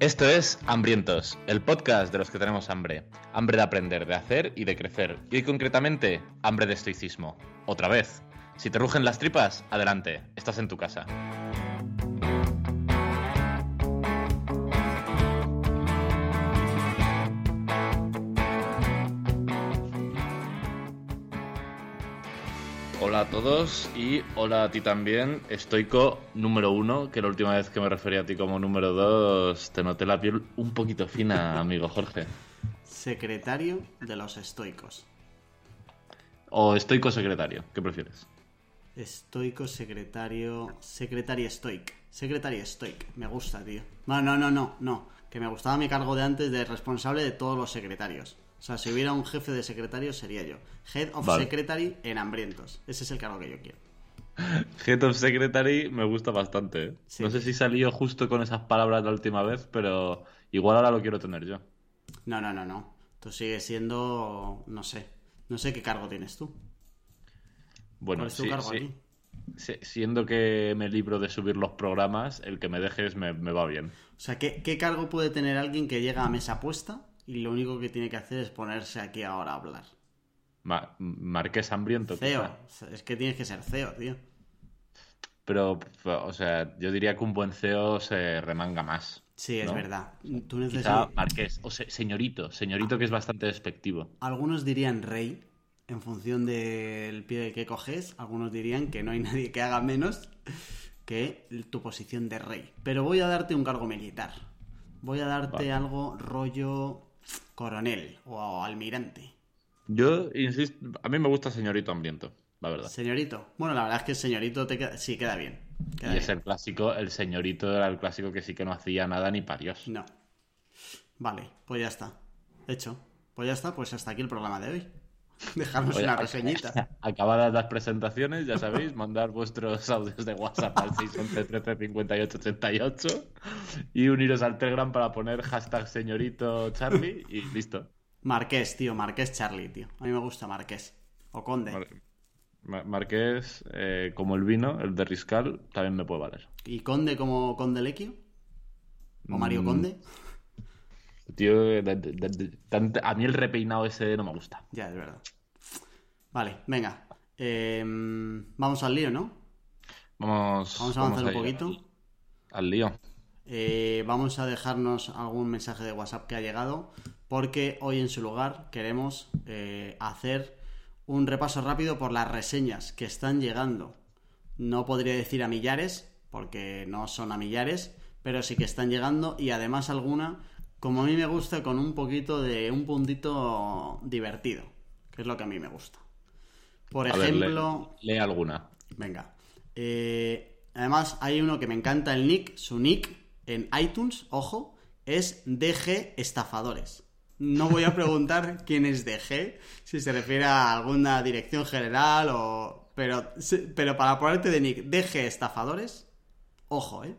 Esto es Hambrientos, el podcast de los que tenemos hambre. Hambre de aprender, de hacer y de crecer. Y concretamente, hambre de estoicismo. Otra vez. Si te rugen las tripas, adelante, estás en tu casa. Hola a todos y hola a ti también, estoico número uno, que la última vez que me refería a ti como número dos te noté la piel un poquito fina, amigo Jorge. Secretario de los estoicos. O estoico secretario, ¿qué prefieres? Estoico, secretario. Secretario estoic. Secretario estoic. Me gusta, tío. No, no, no, no, no. Que me gustaba mi cargo de antes de responsable de todos los secretarios. O sea, si hubiera un jefe de secretario sería yo. Head of Vale. Secretary en hambrientos. Ese es el cargo que yo quiero. Head of Secretary me gusta bastante. ¿eh? Sí. No sé si salió justo con esas palabras la última vez, pero igual ahora lo quiero tener yo. No, no, no, no. Tú sigues siendo. No sé. No sé qué cargo tienes tú. Bueno, ¿Cuál es tu sí, cargo sí. aquí? Siendo que me libro de subir los programas, el que me dejes me, me va bien. O sea, ¿qué, ¿qué cargo puede tener alguien que llega a mesa puesta y lo único que tiene que hacer es ponerse aquí ahora a hablar? Ma- Marqués hambriento. CEO. quizá. Es que tienes que ser CEO, tío. Pero, o sea, yo diría que un buen CEO se remanga más. Sí, es ¿no? verdad. Tú Quizá necesitas. Marqués, o se- señorito, señorito que es bastante despectivo. Algunos dirían rey, en función del pie que coges. Algunos dirían que no hay nadie que haga menos que tu posición de rey. Pero voy a darte un cargo militar. Voy a darte Vale. algo rollo coronel o almirante. Yo insisto, a mí me gusta señorito hambriento, la verdad. Señorito. Bueno, la verdad es que señorito te queda... sí queda bien. Queda Y es el clásico, el señorito era el clásico que sí que no hacía nada ni parios. No. Vale, pues ya está. Hecho. Pues ya está, pues hasta aquí el programa de hoy. Dejarnos Oye, una reseñita. Acabadas las presentaciones, ya sabéis, mandar vuestros audios de WhatsApp al 611 13 58 88 y uniros al Telegram para poner hashtag señorito Charlie y listo. Marqués, tío, Marqués Charlie, tío. A mí me gusta Marqués. O Conde. Mar- Ma- Marqués, eh, como el vino, el de Riscal, también me puede valer. ¿Y Conde como Conde Lequio? ¿O Mario Mm. Conde? Tío, de- a mí el repeinado ese no me gusta. Ya, es verdad. Vale, venga. Eh, vamos al lío, ¿no? Vamos, Vamos a avanzar un poquito. Al, al lío. Eh, vamos a dejarnos algún mensaje de WhatsApp que ha llegado, porque hoy en su lugar queremos eh, hacer un repaso rápido por las reseñas que están llegando. No podría decir a millares, porque no son a millares, pero sí que están llegando y además alguna, como a mí me gusta, con un poquito de un puntito divertido, que es lo que a mí me gusta. Por A ver, lee- ejemplo, lee alguna. Venga. Eh, además, hay uno que me encanta el nick. Su nick en iTunes, ojo, es DG Estafadores. No voy a preguntar quién es DG, si se refiere a alguna dirección general o. Pero, pero para ponerte de nick DG Estafadores, ojo, ¿eh?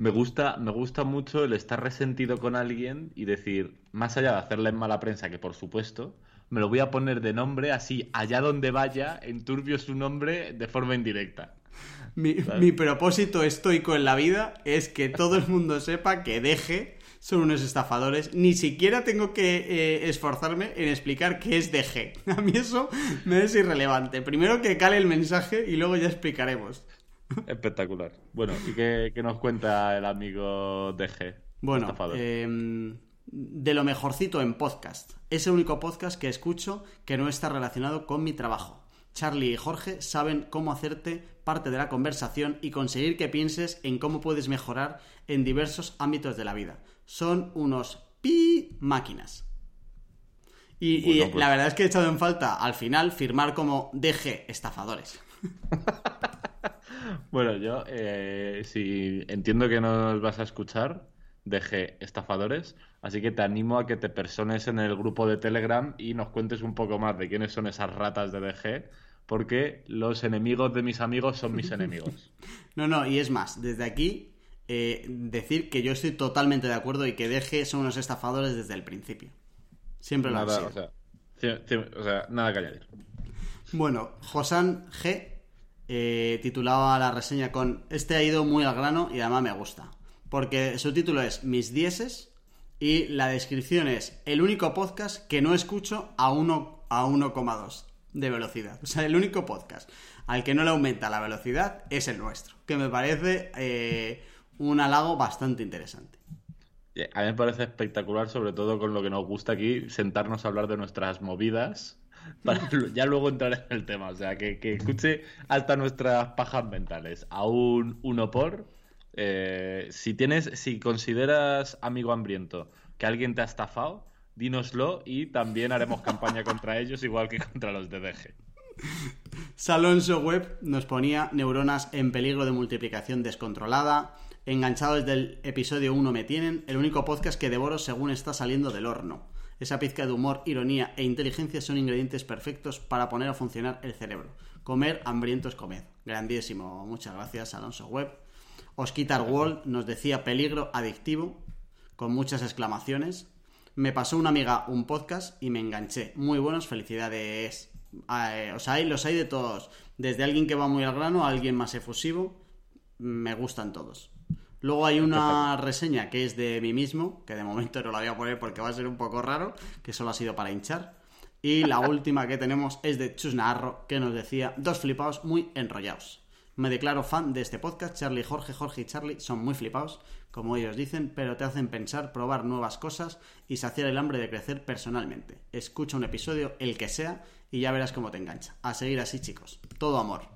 Me gusta, me gusta mucho el estar resentido con alguien y decir, más allá de hacerle mala prensa, que por supuesto, me lo voy a poner de nombre así, allá donde vaya, enturbio su nombre de forma indirecta. Mi, mi propósito estoico en la vida es que todo el mundo sepa que DG son unos estafadores. Ni siquiera tengo que eh, esforzarme en explicar qué es DG. A mí eso me es irrelevante. Primero que cale el mensaje y luego ya explicaremos. Espectacular. Bueno, ¿y qué, qué nos cuenta el amigo DG? Bueno, eh, de lo mejorcito en podcast. Es el único podcast que escucho que no está relacionado con mi trabajo. Charlie y Jorge saben cómo hacerte parte de la conversación y conseguir que pienses en cómo puedes mejorar en diversos ámbitos de la vida. Son unos pi máquinas. Y, pues- la verdad es que he echado en falta al final firmar como DG estafadores. Bueno, yo, eh, si entiendo que nos vas a escuchar, DG estafadores, así que te animo a que te persones en el grupo de Telegram y nos cuentes un poco más de quiénes son esas ratas de DG, porque los enemigos de mis amigos son mis enemigos. No, no, y es más, desde aquí eh, decir que yo estoy totalmente de acuerdo y que Deje son unos estafadores desde el principio. Siempre lo han sido. sea, o sea, nada que añadir. Bueno, Josan G eh, titulaba la reseña con Este ha ido muy al grano y además me gusta. Porque su título es Mis dieces y la descripción es El único podcast que no escucho a 1 a 1,2 de velocidad. O sea, el único podcast al que no le aumenta la velocidad es el nuestro. Que me parece eh, un halago bastante interesante. A mí me parece espectacular, sobre todo con lo que nos gusta aquí, sentarnos a hablar de nuestras movidas, para ya luego entrar en el tema. O sea, que, que escuche hasta nuestras pajas mentales. A un uno por. eh, si tienes, si consideras amigo hambriento que alguien te ha estafado, dínoslo y también haremos campaña contra ellos, igual que contra los de DG. Salonso Web nos ponía neuronas en peligro de multiplicación descontrolada. Enganchado desde el episodio 1 me tienen, el único podcast que devoro según está saliendo del horno. Esa pizca de humor, ironía e inteligencia son ingredientes perfectos para poner a funcionar el cerebro. Comer hambrientos comed. Grandísimo. Muchas gracias, Alonso Web. Osquitar World nos decía peligro adictivo, con muchas exclamaciones. Me pasó una amiga un podcast y me enganché. Muy buenos, felicidades. O sea, hay, los hay de todos. Desde alguien que va muy al grano a alguien más efusivo. Me gustan todos. Luego hay una reseña que es de mí mismo, que de momento no la voy a poner porque va a ser un poco raro, que solo ha sido para hinchar. Y la última que tenemos es de Chus Naharro, que nos decía dos flipaos muy enrollados. Me declaro fan de este podcast. Charlie, Jorge, Jorge y Charlie son muy flipados, como ellos dicen, pero te hacen pensar, probar nuevas cosas y saciar el hambre de crecer personalmente. Escucha un episodio, el que sea, y ya verás cómo te engancha. A seguir así, chicos. Todo amor.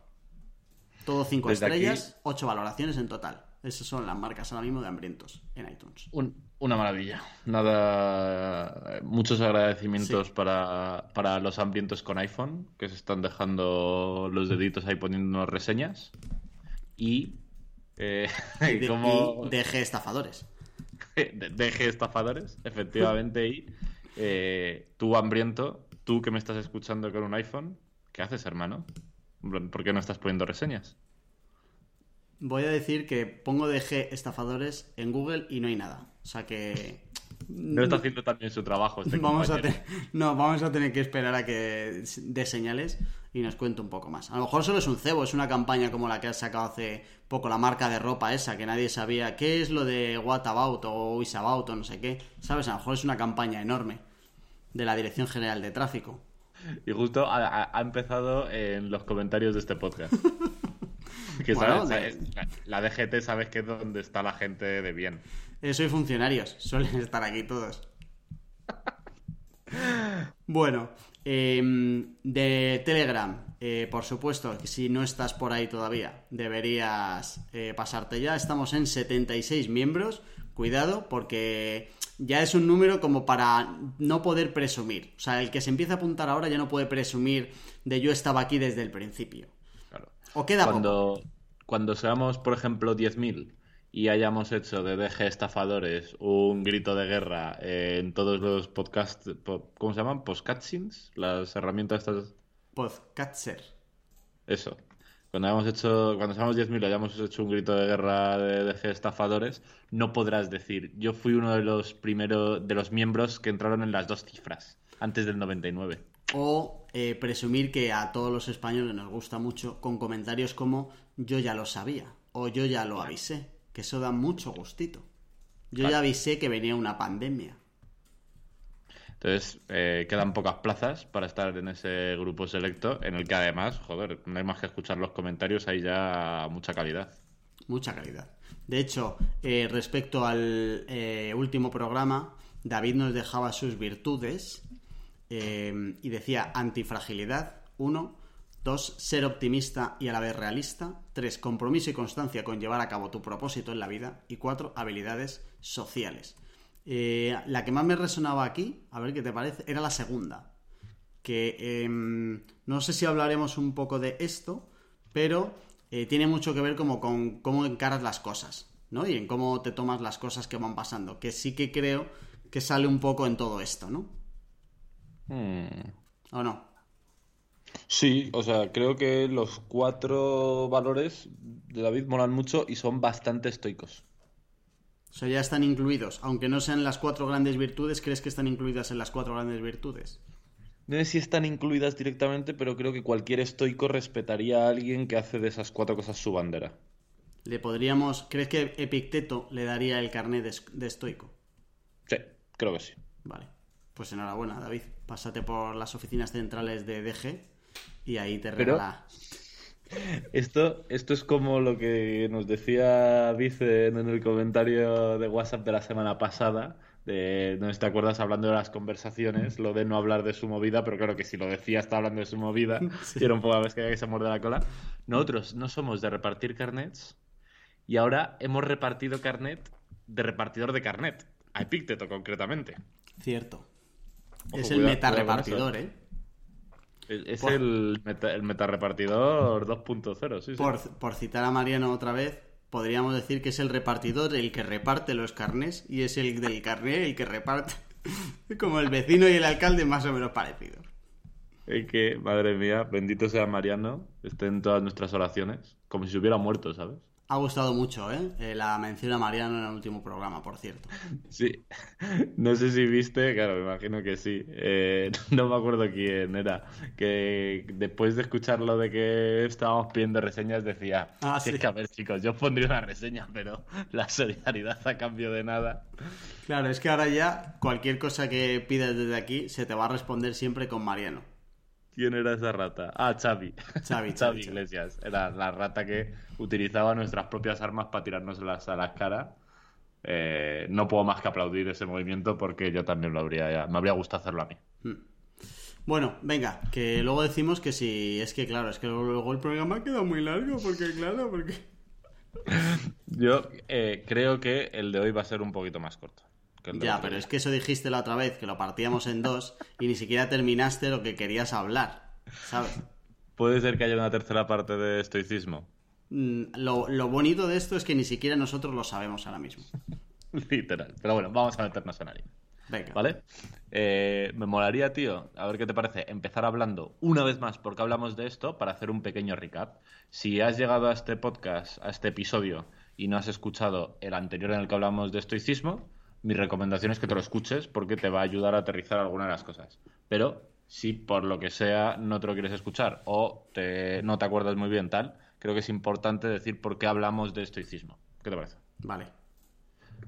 Todo cinco Desde aquí- estrellas, ocho valoraciones en total. Esas son las marcas ahora mismo de hambrientos en iTunes. Un- una maravilla. Nada. Muchos agradecimientos Sí. para, para los hambrientos con iPhone, que se están dejando los deditos ahí poniéndonos reseñas. Y. Eh, Y, de- como. y deje estafadores. de- deje estafadores, efectivamente. Y eh, tú, hambriento, tú que me estás escuchando con un iPhone, ¿qué haces, hermano? ¿Por qué no estás poniendo reseñas? Voy a decir que pongo DG estafadores en Google y no hay nada. O sea que. No está haciendo también su trabajo este vamos a te- No, vamos a tener que esperar a que dé señales y nos cuente un poco más. A lo mejor solo es un cebo, es una campaña como la que ha sacado hace poco la marca de ropa esa, que nadie sabía qué es lo de What About o Is About o no sé qué. ¿Sabes? A lo mejor es una campaña enorme de la Dirección General de Tráfico. Y justo ha empezado en los comentarios de este podcast. que Bueno, sabes, de- sabes, la, la DGT sabes que es donde está la gente de bien. Eh, soy funcionarios, suelen estar aquí todos. Bueno, eh, de Telegram, eh, por supuesto, que si no estás por ahí todavía, deberías eh, pasarte ya. Estamos en 76 miembros. Cuidado, porque ya es un número como para no poder presumir. O sea, el que se empieza a apuntar ahora ya no puede presumir de yo estaba aquí desde el principio. Claro. O queda poco. Cuando, cuando seamos, por ejemplo, 10.000 y hayamos hecho de DG Estafadores un grito de guerra eh, en todos los podcasts, po- ¿cómo se llaman? Postcutscenes, las herramientas estas. Podcatcher. Eso. Cuando hayamos hecho, cuando seamos 10.000 y hayamos hecho un grito de guerra de DG Estafadores, no podrás decir, yo fui uno de los primeros, de los miembros que entraron en las dos cifras, antes del 99. O eh, presumir que a todos los españoles nos gusta mucho con comentarios como yo ya lo sabía o yo ya lo avisé, que eso da mucho gustito. Yo ya avisé que venía una pandemia. Entonces, eh, quedan pocas plazas para estar en ese grupo selecto, en el que además, joder, no hay más que escuchar los comentarios, hay ya mucha calidad. Mucha calidad. De hecho, eh, respecto al eh, último programa, David nos dejaba sus virtudes eh, y decía antifragilidad, uno, dos, ser optimista y a la vez realista, tres, compromiso y constancia con llevar a cabo tu propósito en la vida y cuatro, habilidades sociales. Eh, la que más me resonaba aquí, a ver qué te parece, era la segunda, que em, no sé si hablaremos un poco de esto, pero eh, tiene mucho que ver como con cómo encaras las cosas, ¿no? Y en cómo te tomas las cosas que van pasando, que sí que creo que sale un poco en todo esto, ¿no? Hmm. ¿O no? Sí, o sea, creo que los cuatro valores de David molan mucho y son bastante estoicos. O sea, ya están incluidos. Aunque no sean las cuatro grandes virtudes, ¿crees que están incluidas en las cuatro grandes virtudes? No sé si están incluidas directamente, pero creo que cualquier estoico respetaría a alguien que hace de esas cuatro cosas su bandera. Le podríamos. ¿Crees que Epicteto le daría el carnet de, de estoico? Sí, creo que sí. Vale. Pues enhorabuena, David. Pásate por las oficinas centrales de DG y ahí te Pero- regala. Esto, esto es como lo que nos decía Vicen en el comentario de WhatsApp de la semana pasada. De, no te acuerdas hablando de las conversaciones, lo de no hablar de su movida, pero claro que si lo decía está hablando de su movida, Sí. y era un poco a veces que se muerde la cola. Nosotros no somos de repartir carnets y ahora hemos repartido carnet de repartidor de carnet, a Epicteto concretamente. Cierto. Ojo, es el cuidado- meta repartidor, ¿eh? Es Por- el, meta, el metarepartidor 2.0, sí, sí. Por, por citar a Mariano otra vez, podríamos decir que es el repartidor el que reparte los carnés y es el del carné el que reparte. Como el vecino y el alcalde, más o menos parecidos. Es que, madre mía, bendito sea Mariano, esté en todas nuestras oraciones, como si se hubiera muerto, ¿sabes? Ha gustado mucho, ¿eh? Eh, La mención a Mariano en el último programa, por cierto. Sí, no sé si viste, claro, me imagino que sí. Eh, no me acuerdo quién era, que después de escuchar lo de que estábamos pidiendo reseñas decía, Ah, "Si sí. es que a ver chicos, yo pondría una reseña, pero la solidaridad a cambio de nada. Claro, es que ahora ya cualquier cosa que pidas desde aquí se te va a responder siempre con Mariano. ¿Quién era esa rata? Ah, Xavi. Xavi, Xavi Iglesias. Era la rata que utilizaba nuestras propias armas para tirárnoslas a las caras. Eh, no puedo más que aplaudir ese movimiento porque yo también lo habría, me habría gustado hacerlo a mí. Bueno, venga, que luego decimos que si es que claro, es que luego el programa queda muy largo porque claro, porque Yo eh, creo que el de hoy va a ser un poquito más corto. Ya, pero es que eso dijiste la otra vez que lo partíamos en dos y ni siquiera terminaste lo que querías hablar, ¿sabes? Puede ser que haya una tercera parte de estoicismo. Mm, Lo, lo bonito de esto es que ni siquiera nosotros lo sabemos ahora mismo. Literal. Pero bueno, vamos a meternos en harina. Venga. ¿Vale? Eh, me molaría, tío, a ver qué te parece, empezar hablando una vez más, porque hablamos de esto, para hacer un pequeño recap. Si has llegado a este podcast, a este episodio, y no has escuchado el anterior en el que hablamos de estoicismo, mi recomendación es que te lo escuches porque te va a ayudar a aterrizar alguna de las cosas. Pero si por lo que sea no te lo quieres escuchar o te- no te acuerdas muy bien tal, creo que es importante decir por qué hablamos de estoicismo. ¿Qué te parece? Vale.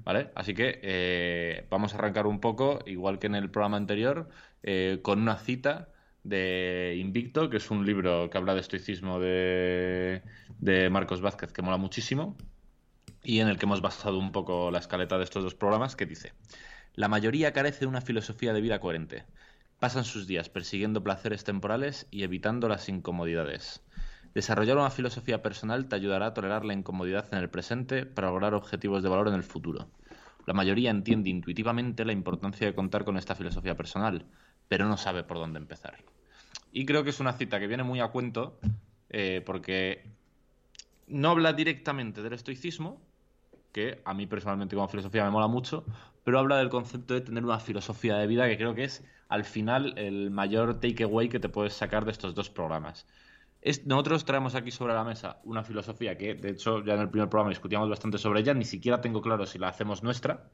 ¿Vale? Así que eh, vamos a arrancar un poco, igual que en el programa anterior, eh, con una cita de Invicto, que es un libro que habla de estoicismo de, de Marcos Vázquez, que mola muchísimo, y en el que hemos basado un poco la escaleta de estos dos programas, que dice, la mayoría carece de una filosofía de vida coherente. Pasan sus días persiguiendo placeres temporales y evitando las incomodidades. Desarrollar una filosofía personal te ayudará a tolerar la incomodidad en el presente para lograr objetivos de valor en el futuro. La mayoría entiende intuitivamente la importancia de contar con esta filosofía personal, pero no sabe por dónde empezar. Y creo que es una cita que viene muy a cuento, eh, porque no habla directamente del estoicismo, que a mí personalmente como filosofía me mola mucho, pero habla del concepto de tener una filosofía de vida que creo que es al final el mayor takeaway que te puedes sacar de estos dos programas. Nosotros traemos aquí sobre la mesa una filosofía que, de hecho, ya en el primer programa discutíamos bastante sobre ella, ni siquiera tengo claro si la hacemos nuestra,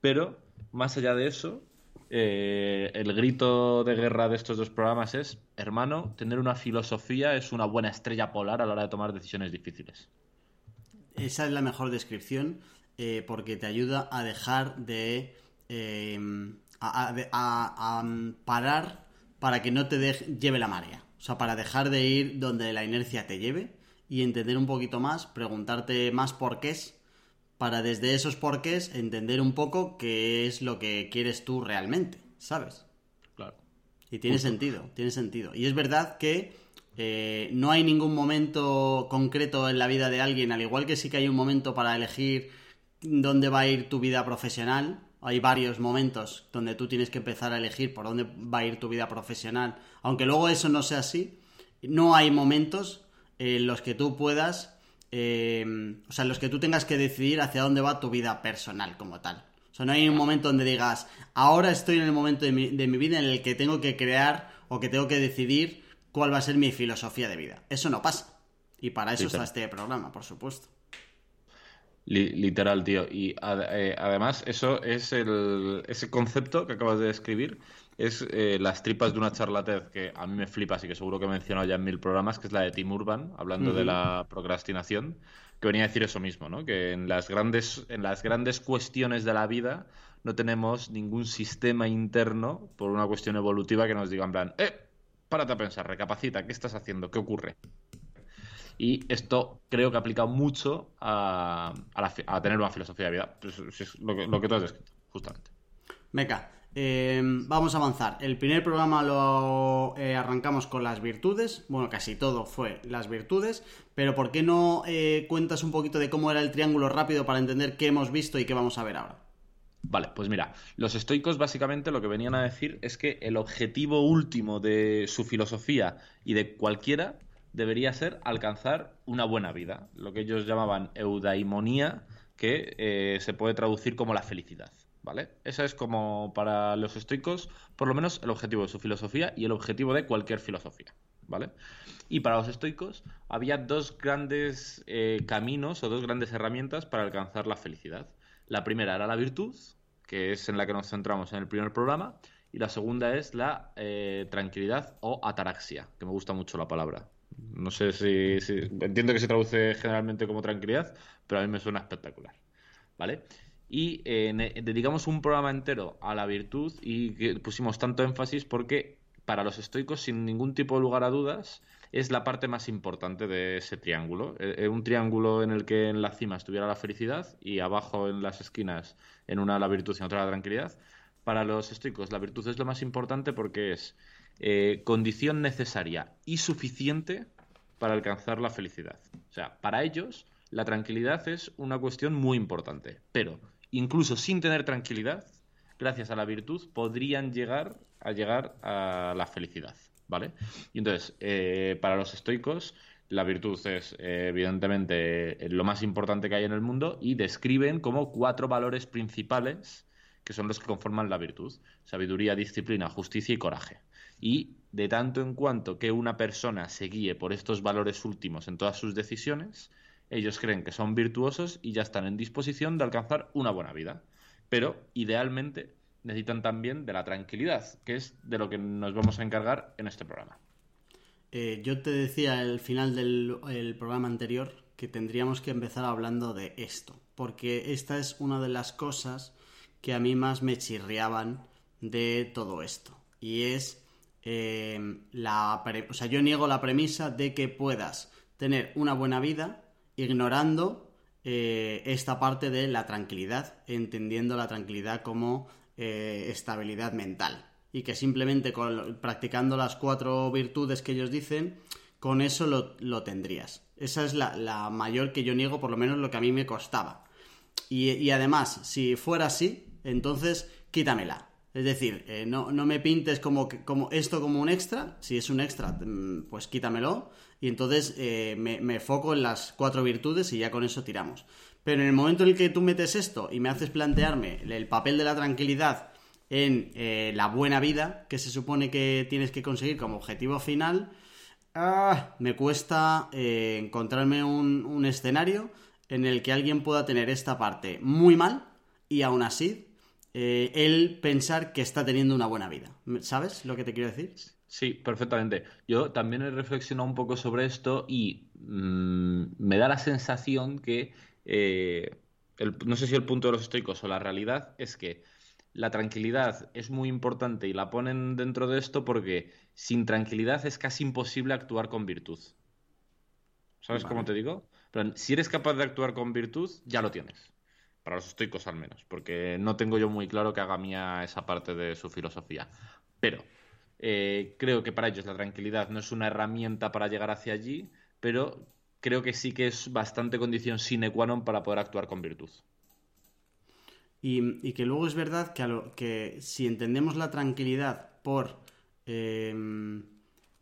pero más allá de eso, eh, el grito de guerra de estos dos programas es, hermano, tener una filosofía es una buena estrella polar a la hora de tomar decisiones difíciles. Esa es la mejor descripción eh, porque te ayuda a dejar de... eh, a, a- de- a- a, parar para que no te lleve la marea. O sea, para dejar de ir donde la inercia te lleve y entender un poquito más, preguntarte más porqués, para desde esos porqués entender un poco qué es lo que quieres tú realmente, ¿sabes? Claro. Y tiene sentido, tiene sentido. Y es verdad que eh, no hay ningún momento concreto en la vida de alguien, al igual que sí que hay un momento para elegir dónde va a ir tu vida profesional. Hay varios momentos donde tú tienes que empezar a elegir por dónde va a ir tu vida profesional. Aunque luego eso no sea así, no hay momentos en los que tú puedas, eh, o sea, en los que tú tengas que decidir hacia dónde va tu vida personal como tal. O sea, no hay un momento donde digas, ahora estoy en el momento de mi, de mi vida en el que tengo que crear o que tengo que decidir cuál va a ser mi filosofía de vida. Eso no pasa. Y para eso está este programa, por supuesto. Literal, tío. Y eh, además, eso es el, ese concepto que acabas de describir, es eh, las tripas de una charlatez que a mí me flipa, así que seguro que he mencionado ya en mil programas, que es la de Tim Urban, hablando de la procrastinación, que venía a decir eso mismo, ¿no? Que en las grandes, en las grandes cuestiones de la vida no tenemos ningún sistema interno por una cuestión evolutiva que nos diga en plan, eh, párate a pensar, recapacita, ¿qué estás haciendo? ¿Qué ocurre? Y esto creo que ha aplicado mucho a, tener una filosofía de vida. Pues, es lo, que, tú has descrito, justamente. Meca, eh, vamos a avanzar. El primer programa lo eh, arrancamos con las virtudes. Bueno, casi todo fue las virtudes. Pero ¿por qué no eh, cuentas un poquito de cómo era el triángulo rápido para entender qué hemos visto y qué vamos a ver ahora? Vale, pues mira, los estoicos básicamente lo que venían a decir es que el objetivo último de su filosofía y de cualquiera debería ser alcanzar una buena vida, lo que ellos llamaban eudaimonía, que eh, se puede traducir como la felicidad. ¿Vale? Ese es como para los estoicos, por lo menos el objetivo de su filosofía y el objetivo de cualquier filosofía. ¿Vale? Y para los estoicos había dos grandes eh, caminos o dos grandes herramientas para alcanzar la felicidad. La primera era la virtud, que es en la que nos centramos en el primer programa, y la segunda es la eh, tranquilidad o ataraxia, que me gusta mucho la palabra. No sé si, Entiendo que se traduce generalmente como tranquilidad, pero a mí me suena espectacular. ¿Vale? Y eh, dedicamos un programa entero a la virtud y que pusimos tanto énfasis porque para los estoicos, sin ningún tipo de lugar a dudas, es la parte más importante de ese triángulo. Eh, eh, un triángulo en el que en la cima estuviera la felicidad y abajo en las esquinas, en una la virtud y en otra la tranquilidad. Para los estoicos, la virtud es lo más importante porque es eh, condición necesaria y suficiente para alcanzar la felicidad. O sea, para ellos la tranquilidad es una cuestión muy importante, pero incluso sin tener tranquilidad, gracias a la virtud, podrían llegar a llegar a la felicidad, ¿vale? Y entonces, eh, para los estoicos, la virtud es eh, evidentemente lo más importante que hay en el mundo y describen como cuatro valores principales que son los que conforman la virtud. Sabiduría, disciplina, justicia y coraje y de tanto en cuanto que una persona se guíe por estos valores últimos en todas sus decisiones, ellos creen que son virtuosos y ya están en disposición de alcanzar una buena vida. Pero, idealmente, necesitan también de la tranquilidad, que es de lo que nos vamos a encargar en este programa. Eh, yo te decía al final del programa anterior que tendríamos que empezar hablando de esto, porque esta es una de las cosas que a mí más me chirriaban de todo esto, y es Em, la, o sea, yo niego la premisa de que puedas tener una buena vida ignorando eh, esta parte de la tranquilidad, entendiendo la tranquilidad como eh, estabilidad mental. Y que simplemente practicando las cuatro virtudes que ellos dicen, con eso lo, tendrías. Esa es la, mayor que yo niego, por lo menos lo que a mí me costaba. Y, y además, si fuera así, entonces quítamela. Es decir, eh, no, me pintes como, como esto como un extra. Si es un extra, mm, pues quítamelo. Y entonces eh, me, foco en las cuatro virtudes y ya con eso tiramos. Pero en el momento en el que tú metes esto y me haces plantearme el papel de la tranquilidad en eh, la buena vida que se supone que tienes que conseguir como objetivo final, ah, me cuesta encontrarme un, un escenario en el que alguien pueda tener esta parte muy mal y aún así eh, él pensar que está teniendo una buena vida. ¿Sabes lo que te quiero decir? Sí, perfectamente. Yo también he reflexionado un poco sobre esto y mm, me da la sensación que, eh, no sé si el punto de los estoicos o la realidad es que la tranquilidad es muy importante y la ponen dentro de esto porque sin tranquilidad es casi imposible actuar con virtud. ¿Sabes cómo te digo? Pero si eres capaz de actuar con virtud, ya lo tienes para los estoicos al menos, porque no tengo yo muy claro que haga mía esa parte de su filosofía. Pero eh, creo que para ellos la tranquilidad no es una herramienta para llegar hacia allí, pero creo que sí que es bastante condición sine qua non para poder actuar con virtud. Y, que luego es verdad que, que si entendemos la tranquilidad por em,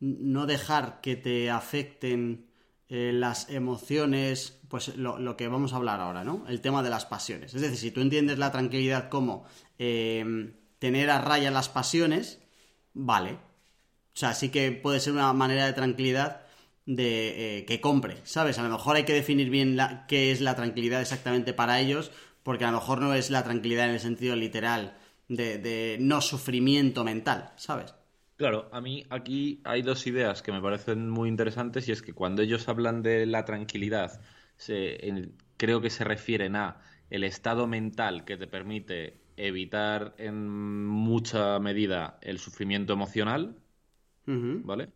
no dejar que te afecten eh, las emociones, pues lo, que vamos a hablar ahora, ¿no? El tema de las pasiones. Es decir, si tú entiendes la tranquilidad como em, tener a raya las pasiones, vale. O sea, sí que puede ser una manera de tranquilidad de eh, que compre, ¿sabes? A lo mejor hay que definir bien la, qué es la tranquilidad exactamente para ellos, porque a lo mejor no es la tranquilidad en el sentido literal de, de no sufrimiento mental, ¿sabes? Claro, a mí aquí hay dos ideas que me parecen muy interesantes y es que cuando ellos hablan de la tranquilidad, creo que se refieren a el estado mental que te permite evitar en mucha medida el sufrimiento emocional, ¿vale?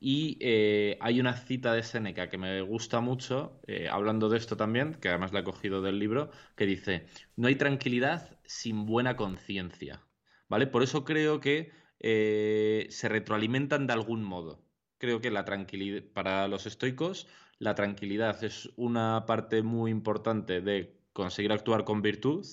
Y eh, hay una cita de Séneca que me gusta mucho, eh, hablando de esto también, que además la he cogido del libro, que dice, no hay tranquilidad sin buena conciencia, ¿vale? Por eso creo que eh, se retroalimentan de algún modo. Creo que la tranquilidad, para los estoicos, la tranquilidad es una parte muy importante de conseguir actuar con virtud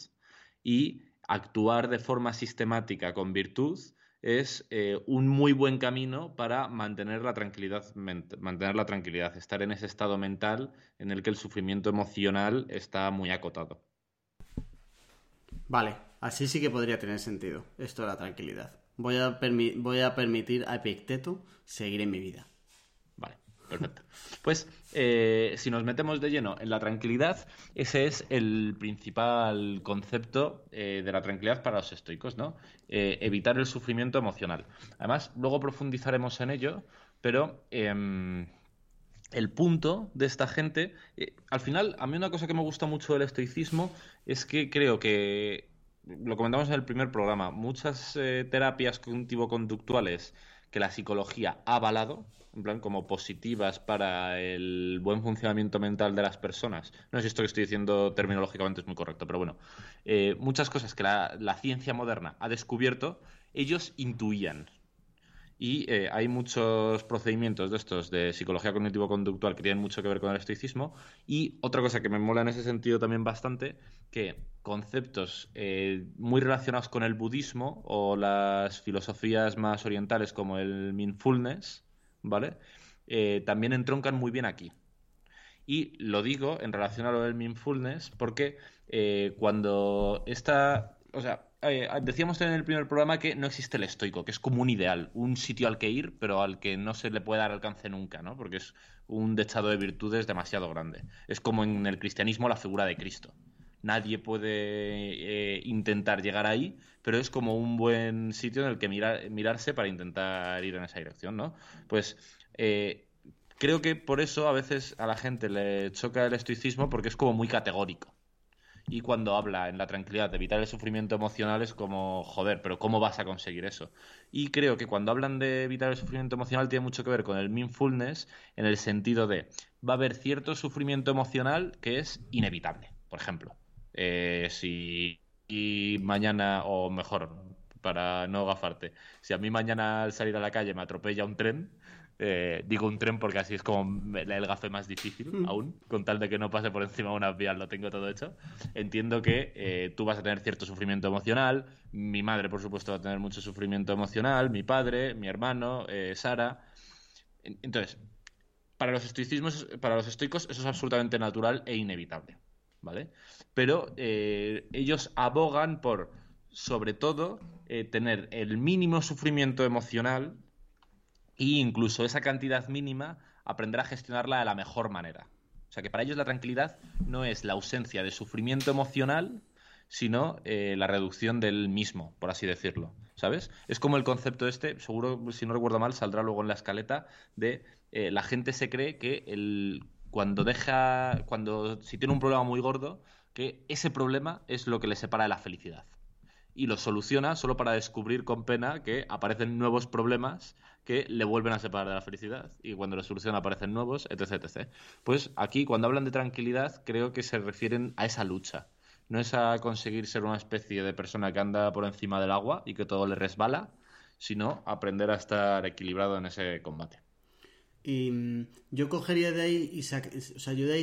y actuar de forma sistemática con virtud es eh, un muy buen camino para mantener la tranquilidad, mantener la tranquilidad, estar en ese estado mental en el que el sufrimiento emocional está muy acotado. Vale, así sí que podría tener sentido esto de la tranquilidad. Voy a, voy a permitir a Epicteto seguir en mi vida. Perfecto. Pues eh, si nos metemos de lleno en la tranquilidad, ese es el principal concepto eh, de la tranquilidad para los estoicos, ¿no? Eh, evitar el sufrimiento emocional. Además, luego profundizaremos en ello, pero em, el punto de esta gente, al final, a mí una cosa que me gusta mucho del estoicismo es que creo que, lo comentamos en el primer programa, muchas terapias cognitivo-conductuales que la psicología ha avalado, en plan como positivas para el buen funcionamiento mental de las personas. No sé si esto que estoy diciendo terminológicamente es muy correcto, pero bueno, eh, muchas cosas que la, ciencia moderna ha descubierto, ellos intuían. Y eh, hay muchos procedimientos de estos de psicología cognitivo-conductual que tienen mucho que ver con el estoicismo. Y otra cosa que me mola en ese sentido también bastante, que conceptos eh, muy relacionados con el budismo o las filosofías más orientales como el mindfulness, ¿vale? Eh, también entroncan muy bien aquí. Y lo digo en relación a lo del mindfulness porque eh, cuando está, o sea, eh, decíamos en el primer programa que no existe el estoico, que es como un ideal, un sitio al que ir, pero al que no se le puede dar alcance nunca, ¿no? Porque es un dechado de virtudes demasiado grande. Es como en el cristianismo la figura de Cristo. Nadie puede intentar llegar ahí, pero es como un buen sitio en el que mirarse para intentar ir en esa dirección, ¿no? Pues eh, creo que por eso a veces a la gente le choca el estoicismo porque es como muy categórico. Y cuando habla en la tranquilidad de evitar el sufrimiento emocional es como, joder, pero ¿cómo vas a conseguir eso? Y creo que cuando hablan de evitar el sufrimiento emocional tiene mucho que ver con el mindfulness en el sentido de va a haber cierto sufrimiento emocional que es inevitable. Por ejemplo, eh, si y mañana, o mejor, para no gafarte, si a mí mañana al salir a la calle me atropella un tren, eh, digo un tren porque así es como el gafe más difícil mm. aún, con tal de que no pase por encima de unas vías, lo tengo todo hecho. Entiendo que eh, tú vas a tener cierto sufrimiento emocional, mi madre por supuesto va a tener mucho sufrimiento emocional, mi padre, mi hermano, eh, Sara. Entonces, para los estoicismos, para los estoicos eso es absolutamente natural e inevitable. ¿Vale? Pero eh, ellos abogan por, sobre todo, eh, tener el mínimo sufrimiento emocional e incluso esa cantidad mínima aprender a gestionarla de la mejor manera. O sea que para ellos la tranquilidad no es la ausencia de sufrimiento emocional, sino eh, la reducción del mismo, por así decirlo. ¿Sabes? Es como el concepto este, seguro, si no recuerdo mal, saldrá luego en la escaleta, de la gente se cree que el cuando deja, cuando si tiene un problema muy gordo, que ese problema es lo que le separa de la felicidad. Y lo soluciona solo para descubrir con pena que aparecen nuevos problemas que le vuelven a separar de la felicidad. Y cuando lo soluciona aparecen nuevos, etc, etc. Pues aquí, cuando hablan de tranquilidad, creo que se refieren a esa lucha. No es a conseguir ser una especie de persona que anda por encima del agua y que todo le resbala, sino aprender a estar equilibrado en ese combate. Y mm, yo cogería de ahí y o sea,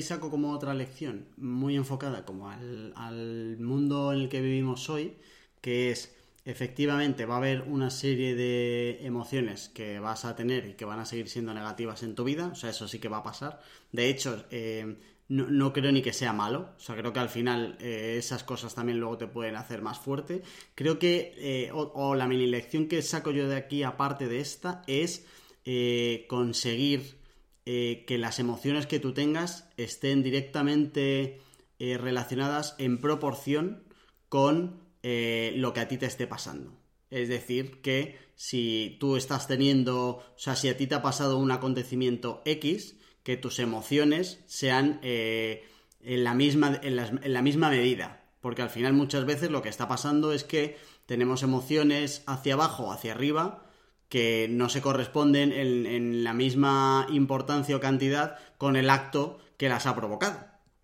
saco como otra lección muy enfocada como al, mundo en el que vivimos hoy, que es efectivamente va a haber una serie de emociones que vas a tener y que van a seguir siendo negativas en tu vida, o sea, eso sí que va a pasar. De hecho, eh, no, creo ni que sea malo. O sea, creo que al final eh, esas cosas también luego te pueden hacer más fuerte. Creo que, eh, o, la mini lección que saco yo de aquí, aparte de esta, es eh, conseguir que las emociones que tú tengas estén directamente relacionadas en proporción con lo que a ti te esté pasando. Es decir, que si tú estás teniendo, o sea, si a ti te ha pasado un acontecimiento X, que tus emociones sean eh, en, la misma, en, la misma medida. Porque al final muchas veces lo que está pasando es que tenemos emociones hacia abajo o hacia arriba que no se corresponden en, la misma importancia o cantidad con el acto que las ha provocado.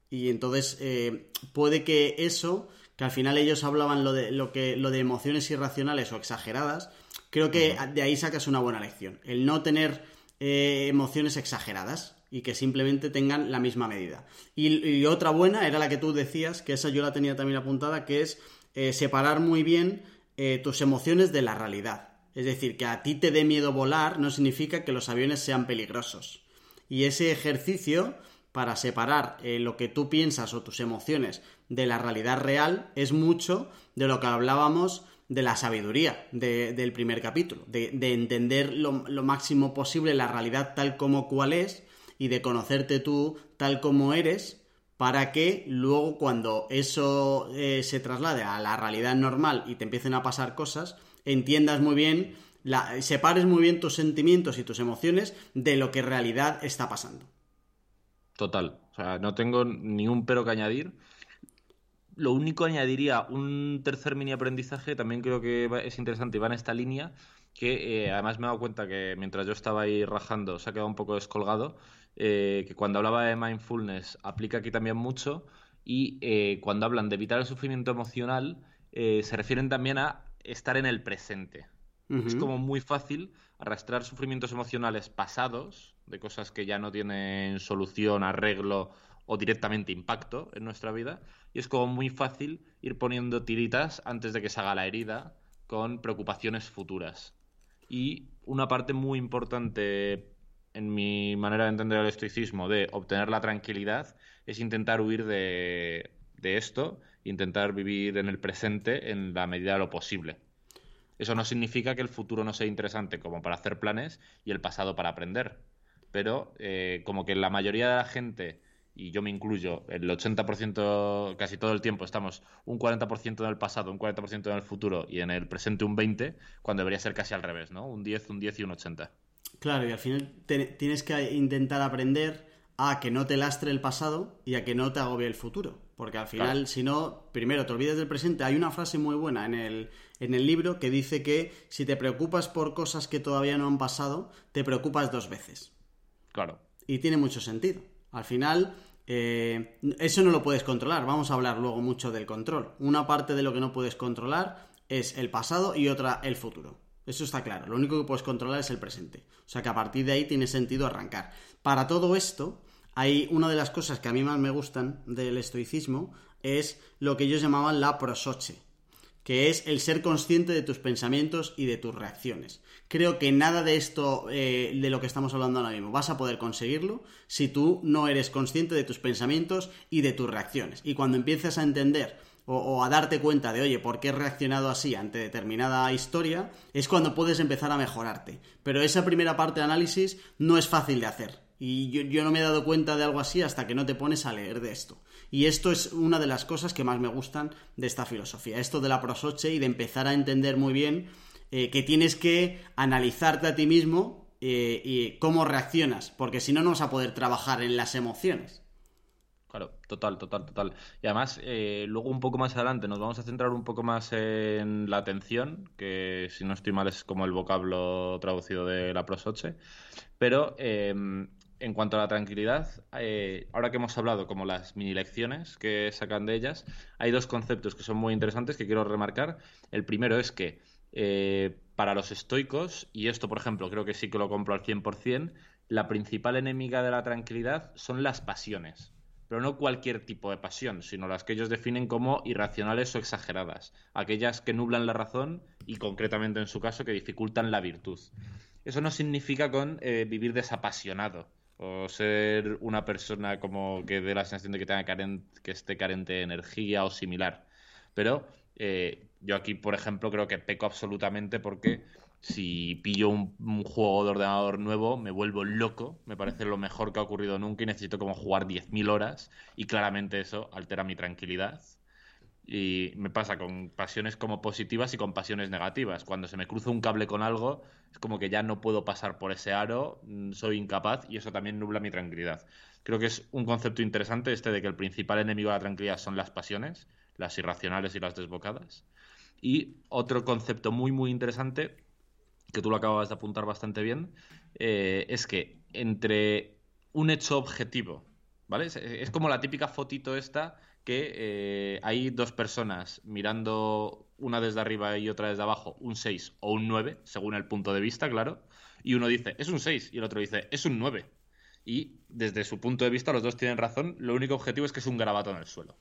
Y entonces eh, puede que eso, que al final ellos hablaban lo de, lo que, lo de emociones irracionales o exageradas, creo que de ahí sacas una buena lección. El no tener eh, emociones exageradas y que simplemente tengan la misma medida. Y, otra buena era la que tú decías, que esa yo la tenía también apuntada, que es eh, separar muy bien tus emociones de la realidad. Es decir, que a ti te dé miedo volar no significa que los aviones sean peligrosos. Y ese ejercicio para separar eh, lo que tú piensas o tus emociones de la realidad real es mucho de lo que hablábamos de la sabiduría del primer capítulo, de, entender lo, lo, máximo posible la realidad tal como cual es y de conocerte tú tal como eres para que luego cuando eso eh, se traslade a la realidad normal y te empiecen a pasar cosas, entiendas muy bien, la, separes muy bien tus sentimientos y tus emociones de lo que en realidad está pasando. Total, o sea, no tengo ni un pero que añadir. Lo único añadiría un tercer mini aprendizaje, también creo que es interesante y va en esta línea, que eh, además me he dado cuenta que mientras yo estaba ahí rajando se ha quedado un poco descolgado, eh, que cuando hablaba de mindfulness aplica aquí también mucho y eh, cuando hablan de evitar el sufrimiento emocional se refieren también a estar en el presente. Es como muy fácil arrastrar sufrimientos emocionales pasados, de cosas que ya no tienen solución, arreglo o directamente impacto en nuestra vida, y es como muy fácil ir poniendo tiritas antes de que se haga la herida con preocupaciones futuras. Y una parte muy importante en mi manera de entender el estoicismo, de obtener la tranquilidad, es intentar huir de, esto, intentar vivir en el presente en la medida de lo posible. Eso no significa que el futuro no sea interesante como para hacer planes y el pasado para aprender. Pero eh, como que la mayoría de la gente, y yo me incluyo, el 80%, casi todo el tiempo estamos un 40% en el pasado, un 40% en el futuro y en el presente un 20%, cuando debería ser casi al revés, ¿no? Un 10, un 10 y un 80%. Claro, y al final tienes que intentar aprender a que no te lastre el pasado y a que no te agobie el futuro. Porque al final, si no, primero te olvides del presente. Hay una frase muy buena en el, en el libro que dice que si te preocupas por cosas que todavía no han pasado, te preocupas dos veces. Claro. Y tiene mucho sentido. Al final, eh, eso no lo puedes controlar. Vamos a hablar luego mucho del control. Una parte de lo que no puedes controlar es el pasado y otra el futuro. Eso está claro. Lo único que puedes controlar es el presente. O sea que a partir de ahí tiene sentido arrancar. Para todo esto, hay una de las cosas que a mí más me gustan del estoicismo es lo que ellos llamaban la prosoche, que es el ser consciente de tus pensamientos y de tus reacciones. Creo que nada de esto, eh, de lo que estamos hablando ahora mismo, vas a poder conseguirlo si tú no eres consciente de tus pensamientos y de tus reacciones. Y cuando empiezas a entender o, a darte cuenta de, oye, ¿por qué he reaccionado así ante determinada historia? Es cuando puedes empezar a mejorarte. Pero esa primera parte de análisis no es fácil de hacer. Y yo, no me he dado cuenta de algo así hasta que no te pones a leer de esto. Y esto es una de las cosas que más me gustan de esta filosofía. Esto de la prosoche y de empezar a entender muy bien eh, que tienes que analizarte a ti mismo eh, y cómo reaccionas. Porque si no, no vas a poder trabajar en las emociones. Claro, total, total, total. Y además, eh, luego un poco más adelante nos vamos a centrar un poco más en la atención, que si no estoy mal es como el vocablo traducido de la prosoche. Pero em, en cuanto a la tranquilidad, eh, ahora que hemos hablado como las mini lecciones que sacan de ellas, hay dos conceptos que son muy interesantes que quiero remarcar. El primero es que eh, para los estoicos, y esto por ejemplo creo que sí que lo compro al 100%, la principal enemiga de la tranquilidad son las pasiones pero no cualquier tipo de pasión, sino las que ellos definen como irracionales o exageradas, aquellas que nublan la razón y concretamente en su caso que dificultan la virtud. Eso no significa con eh, vivir desapasionado, o ser una persona como que dé la sensación de que, tenga que esté carente de energía o similar. Pero eh, yo aquí, por ejemplo, creo que peco absolutamente porque si pillo un, juego de ordenador nuevo, me vuelvo loco, me parece lo mejor que ha ocurrido nunca y necesito como jugar 10.000 horas y claramente eso altera mi tranquilidad. Y me pasa con pasiones como positivas y con pasiones negativas. Cuando se me cruza un cable con algo, es como que ya no puedo pasar por ese aro, mm, soy incapaz y eso también nubla mi tranquilidad. Creo que es un concepto interesante este de que el principal enemigo de la tranquilidad son las pasiones, las irracionales y las desbocadas. Y otro concepto muy, muy interesante, que tú lo acabas de apuntar bastante bien, eh, es que entre un hecho objetivo, ¿vale? Es, como la típica fotito esta que eh, hay dos personas mirando una desde arriba y otra desde abajo, un 6 o un 9, según el punto de vista, claro, y uno dice, es un 6, y el otro dice, es un 9. Y desde su punto de vista los dos tienen razón, lo único objetivo es que es un garabato en el suelo.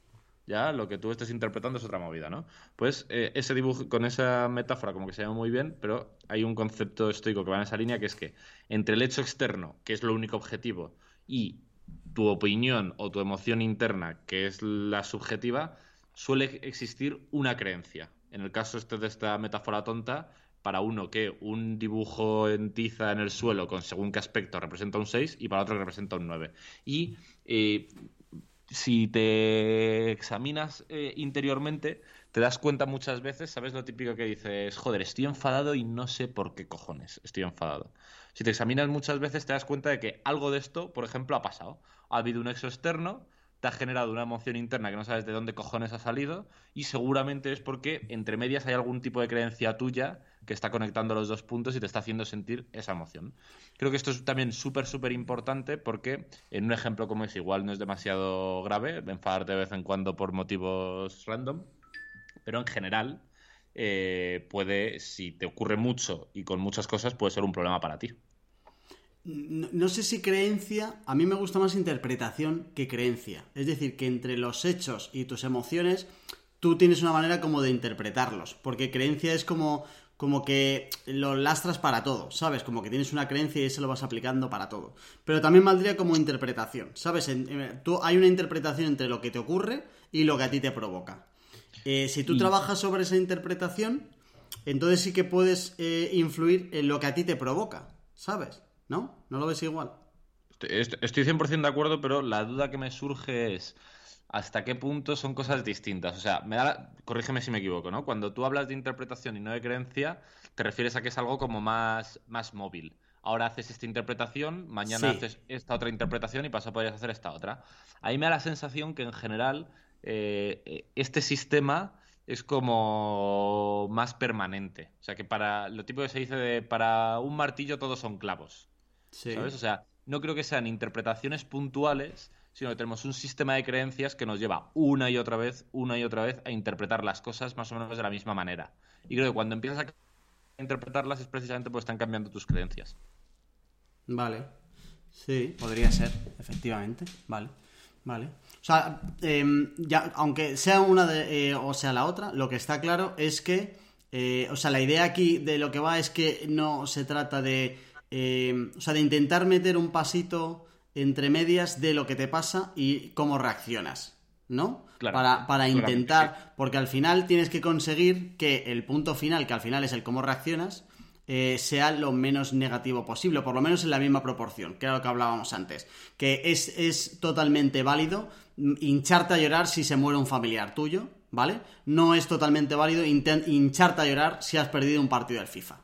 Ya lo que tú estés interpretando es otra movida, ¿no? Pues eh, ese dibujo, con esa metáfora como que se llama muy bien, pero hay un concepto estoico que va en esa línea que es que entre el hecho externo, que es lo único objetivo, y tu opinión o tu emoción interna, que es la subjetiva, suele existir una creencia. En el caso este de esta metáfora tonta, para uno que un dibujo en tiza en el suelo con según qué aspecto representa un 6 y para otro que representa un 9. Y eh, si te examinas eh, interiormente, te das cuenta muchas veces, ¿sabes lo típico que dices? Joder, estoy enfadado y no sé por qué cojones estoy enfadado. Si te examinas muchas veces, te das cuenta de que algo de esto, por ejemplo, ha pasado. Ha habido un exo externo, te ha generado una emoción interna que no sabes de dónde cojones ha salido y seguramente es porque entre medias hay algún tipo de creencia tuya que está conectando los dos puntos y te está haciendo sentir esa emoción. Creo que esto es también súper, súper importante porque en un ejemplo como es igual no es demasiado grave, enfadarte de vez en cuando por motivos random, pero en general eh, puede, si te ocurre mucho y con muchas cosas, puede ser un problema para ti. No, sé si creencia, a mí me gusta más interpretación que creencia. Es decir, que entre los hechos y tus emociones, tú tienes una manera como de interpretarlos. Porque creencia es como, como que lo lastras para todo, ¿sabes? Como que tienes una creencia y se lo vas aplicando para todo. Pero también valdría como interpretación, ¿sabes? tú, hay una interpretación entre lo que te ocurre y lo que a ti te provoca. Eh, si tú trabajas sobre esa interpretación, entonces sí que puedes eh, influir en lo que a ti te provoca, ¿sabes? ¿No? ¿No lo ves igual? Estoy 100% de acuerdo, pero la duda que me surge es hasta qué punto son cosas distintas. O sea, me da corrígeme si me equivoco, ¿no? Cuando tú hablas de interpretación y no de creencia, te refieres a que es algo como más, más móvil. Ahora haces esta interpretación, mañana haces esta otra interpretación y pasado podrías hacer esta otra. Ahí me da la sensación que en general eh, este sistema es como más permanente. O sea, que para lo tipo que se dice de para un martillo todos son clavos. ¿Sabes? O sea, no creo que sean interpretaciones puntuales, sino que tenemos un sistema de creencias que nos lleva una y otra vez, una y otra vez a interpretar las cosas más o menos de la misma manera. Y creo que cuando empiezas a interpretarlas es precisamente porque están cambiando tus creencias. Vale. Sí, podría ser, efectivamente. Vale. Vale. O sea, em, ya, aunque sea una de, eh, o sea la otra, lo que está claro es que, eh, o sea, la idea aquí de lo que va es que no se trata de eh, o sea, de intentar meter un pasito entre medias de lo que te pasa y cómo reaccionas, ¿no? para, para intentar, porque al final tienes que conseguir que el punto final, que al final es el cómo reaccionas, eh, sea lo menos negativo posible, por lo menos en la misma proporción, que era lo que hablábamos antes. Que es, es totalmente válido hincharte a llorar si se muere un familiar tuyo, ¿vale? No es totalmente válido hincharte a llorar si has perdido un partido del FIFA.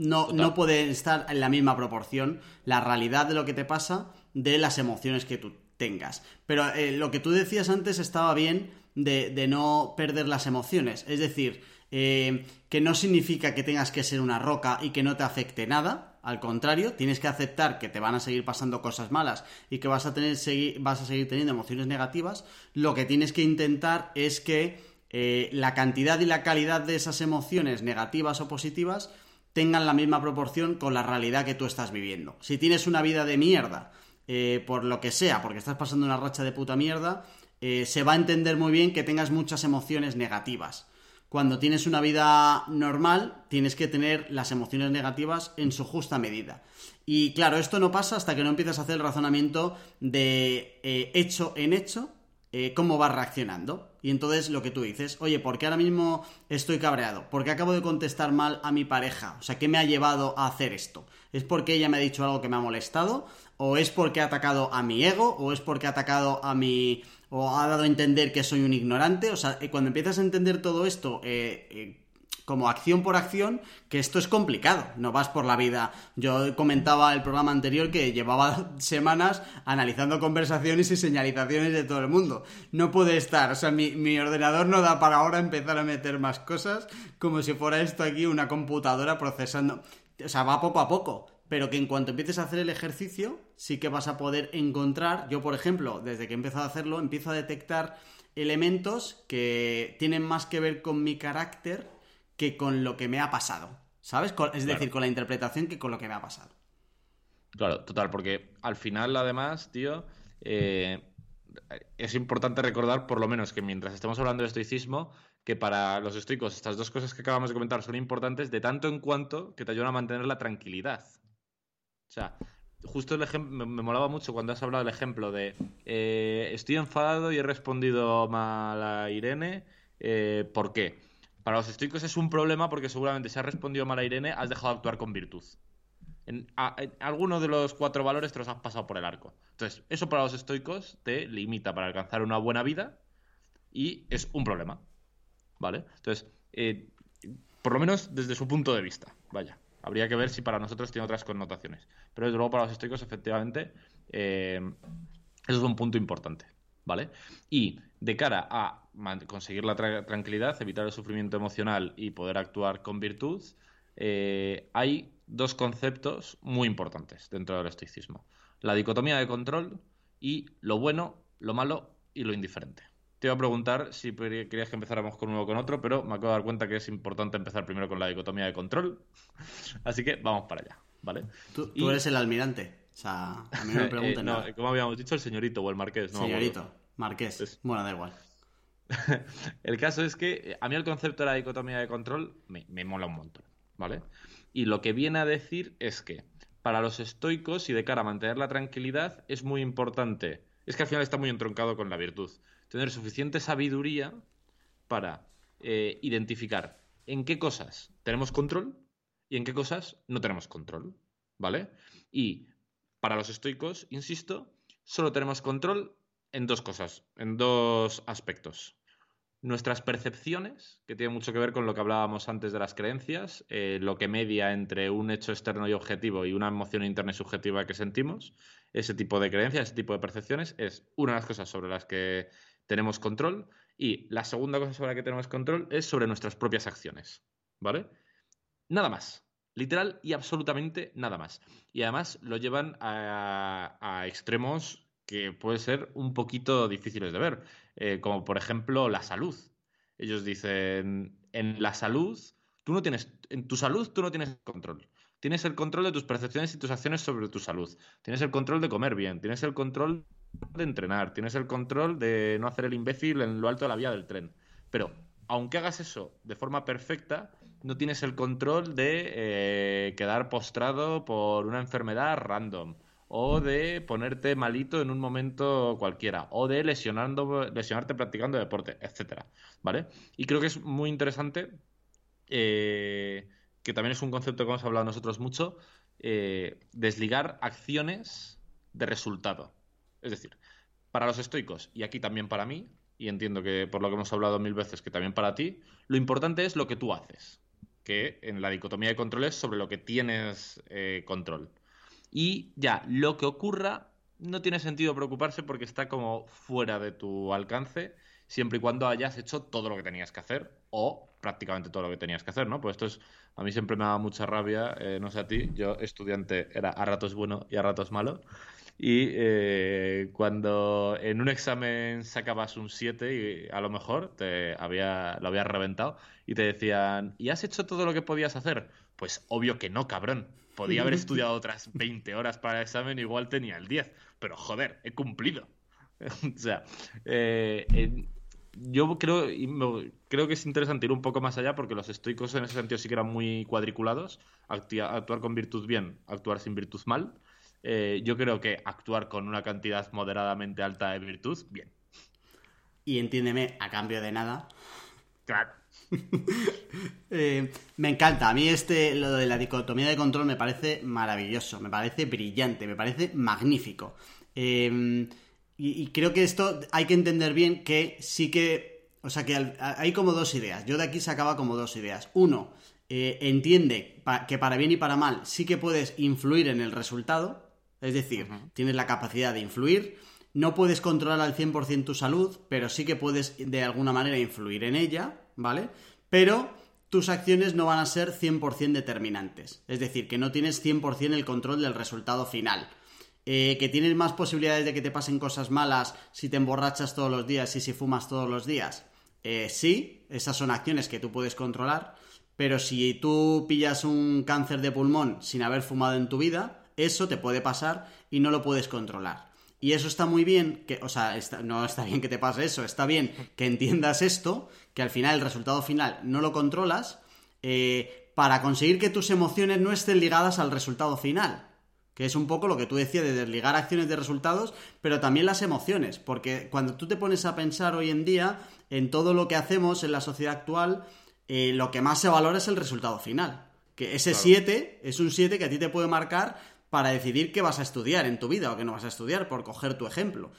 No, no puede estar en la misma proporción la realidad de lo que te pasa de las emociones que tú tengas. Pero eh, lo que tú decías antes estaba bien de, no perder las emociones. Es decir, eh, que no significa que tengas que ser una roca y que no te afecte nada. Al contrario, tienes que aceptar que te van a seguir pasando cosas malas y que vas a, tener, seguir, vas a seguir teniendo emociones negativas. Lo que tienes que intentar es que eh, la cantidad y la calidad de esas emociones negativas o positivas tengan la misma proporción con la realidad que tú estás viviendo. Si tienes una vida de mierda, eh, por lo que sea, porque estás pasando una racha de puta mierda, eh, se va a entender muy bien que tengas muchas emociones negativas. Cuando tienes una vida normal, tienes que tener las emociones negativas en su justa medida. Y claro, esto no pasa hasta que no empiezas a hacer el razonamiento de eh, hecho en hecho, cómo vas reaccionando. Y entonces lo que tú dices, oye, ¿por qué ahora mismo estoy cabreado? ¿Por qué acabo de contestar mal a mi pareja? O sea, ¿qué me ha llevado a hacer esto? ¿Es porque ella me ha dicho algo que me ha molestado? ¿O es porque ha atacado a mi ego? ¿O es porque ha atacado a mi... o ha dado a entender que soy un ignorante? O sea, eh, cuando empiezas a entender todo esto, eh, como acción por acción, que esto es complicado. No vas por la vida. Yo comentaba el programa anterior que llevaba semanas analizando conversaciones y señalizaciones de todo el mundo. No puede estar, o sea, mi, ordenador no da para ahora empezar a meter más cosas como si fuera esto aquí una computadora procesando. O sea, va poco a poco. Pero que en cuanto empieces a hacer el ejercicio, sí que vas a poder encontrar. Yo, por ejemplo, desde que he empezado a hacerlo, empiezo a detectar elementos que tienen más que ver con mi carácter que con lo que me ha pasado. ¿Sabes? Es decir, con la interpretación que con lo que me ha pasado. Claro, total, porque al final, además, tío, eh, es importante recordar, por lo menos, que mientras estemos hablando de estoicismo, que para los estoicos estas dos cosas que acabamos de comentar son importantes de tanto en cuanto que te ayudan a mantener la tranquilidad. O sea, justo el ejemplo, me, molaba mucho cuando has hablado del ejemplo de eh, estoy enfadado y he respondido mal a Irene, eh, ¿por qué? Para los estoicos es un problema porque seguramente si has respondido mal a Irene, has dejado de actuar con virtud. En, alguno de los cuatro valores te los has pasado por el arco. Entonces, eso para los estoicos te limita para alcanzar una buena vida y es un problema. ¿Vale? Entonces, eh, por lo menos desde su punto de vista. Vaya. Habría que ver si para nosotros tiene otras connotaciones. Pero desde luego para los estoicos, efectivamente, eh, eso es un punto importante. ¿Vale? Y de cara a conseguir la tranquilidad, evitar el sufrimiento emocional y poder actuar con virtud, eh, hay dos conceptos muy importantes dentro del estoicismo. La dicotomía de control y lo bueno, lo malo y lo indiferente. Te iba a preguntar si querías que empezáramos con uno o con otro, pero me acabo de dar cuenta que es importante empezar primero con la dicotomía de control. Así que vamos para allá, ¿vale? Tú, eres el almirante. O sea, a mí me preguntan. no, como habíamos dicho, el señorito o el marqués. No señorito. Marqués. Bueno, da igual. el caso es que eh, a mí el concepto de la dicotomía de control me, mola un montón, ¿vale? Y lo que viene a decir es que para los estoicos y de cara a mantener la tranquilidad es muy importante, es que al final está muy entroncado con la virtud, tener suficiente sabiduría para eh, identificar en qué cosas tenemos control y en qué cosas no tenemos control, ¿vale? Y para los estoicos, insisto, solo tenemos control en dos cosas, en dos aspectos. Nuestras percepciones, que tiene mucho que ver con lo que hablábamos antes de las creencias, eh, lo que media entre un hecho externo y objetivo y una emoción interna y subjetiva que sentimos, ese tipo de creencias, ese tipo de percepciones, es una de las cosas sobre las que tenemos control. Y la segunda cosa sobre la que tenemos control es sobre nuestras propias acciones. ¿Vale? Nada más. Literal y absolutamente nada más. Y además lo llevan a, a extremos que pueden ser un poquito difíciles de ver, eh, como por ejemplo la salud. Ellos dicen, en la salud, tú no tienes, en tu salud tú no tienes control. Tienes el control de tus percepciones y tus acciones sobre tu salud. Tienes el control de comer bien, tienes el control de entrenar, tienes el control de no hacer el imbécil en lo alto de la vía del tren. Pero aunque hagas eso de forma perfecta, no tienes el control de eh, quedar postrado por una enfermedad random o de ponerte malito en un momento cualquiera, o de lesionando, lesionarte practicando deporte, etcétera, ¿vale? Y creo que es muy interesante, eh, que también es un concepto que hemos hablado nosotros mucho, eh, desligar acciones de resultado. Es decir, para los estoicos, y aquí también para mí, y entiendo que por lo que hemos hablado mil veces que también para ti, lo importante es lo que tú haces, que en la dicotomía de controles sobre lo que tienes eh, control. Y ya, lo que ocurra no tiene sentido preocuparse porque está como fuera de tu alcance, siempre y cuando hayas hecho todo lo que tenías que hacer o prácticamente todo lo que tenías que hacer, ¿no? Pues esto es, a mí siempre me da mucha rabia, eh, no sé a ti, yo estudiante era a ratos bueno y a ratos malo. Y eh, cuando en un examen sacabas un 7 y a lo mejor te había, lo habías reventado y te decían, ¿y has hecho todo lo que podías hacer? Pues obvio que no, cabrón. Podía haber estudiado otras 20 horas para el examen, igual tenía el 10. Pero joder, he cumplido. o sea, eh, yo creo, creo que es interesante ir un poco más allá porque los estoicos en ese sentido sí que eran muy cuadriculados. Actuar con virtud bien, actuar sin virtud mal. Eh, yo creo que actuar con una cantidad moderadamente alta de virtud, bien. Y entiéndeme, a cambio de nada. Claro. Eh, me encanta. A mí este, lo de la dicotomía de control me parece maravilloso, me parece brillante, me parece magnífico. Eh, y, creo que esto hay que entender bien que sí que. O sea, que hay como dos ideas. Yo de aquí sacaba como dos ideas. Uno, eh, entiende que para bien y para mal sí que puedes influir en el resultado. Es decir, tienes la capacidad de influir. No puedes controlar al 100% tu salud, pero sí que puedes de alguna manera influir en ella, ¿vale? Pero tus acciones no van a ser 100% determinantes. Es decir, que no tienes 100% el control del resultado final. Eh, que tienes más posibilidades de que te pasen cosas malas si te emborrachas todos los días y si fumas todos los días. Eh, sí, esas son acciones que tú puedes controlar, pero si tú pillas un cáncer de pulmón sin haber fumado en tu vida, eso te puede pasar y no lo puedes controlar. Y eso está muy bien, que, o sea, no está bien que te pase eso, está bien que entiendas esto, que al final el resultado final no lo controlas, eh, para conseguir que tus emociones no estén ligadas al resultado final que es un poco lo que tú decías de desligar acciones de resultados, pero también las emociones, porque cuando tú te pones a pensar hoy en día en todo lo que hacemos en la sociedad actual, eh, lo que más se valora es el resultado final. Que ese 7 es un 7 que a ti te puede marcar para decidir qué vas a estudiar en tu vida o qué no vas a estudiar, por coger tu ejemplo.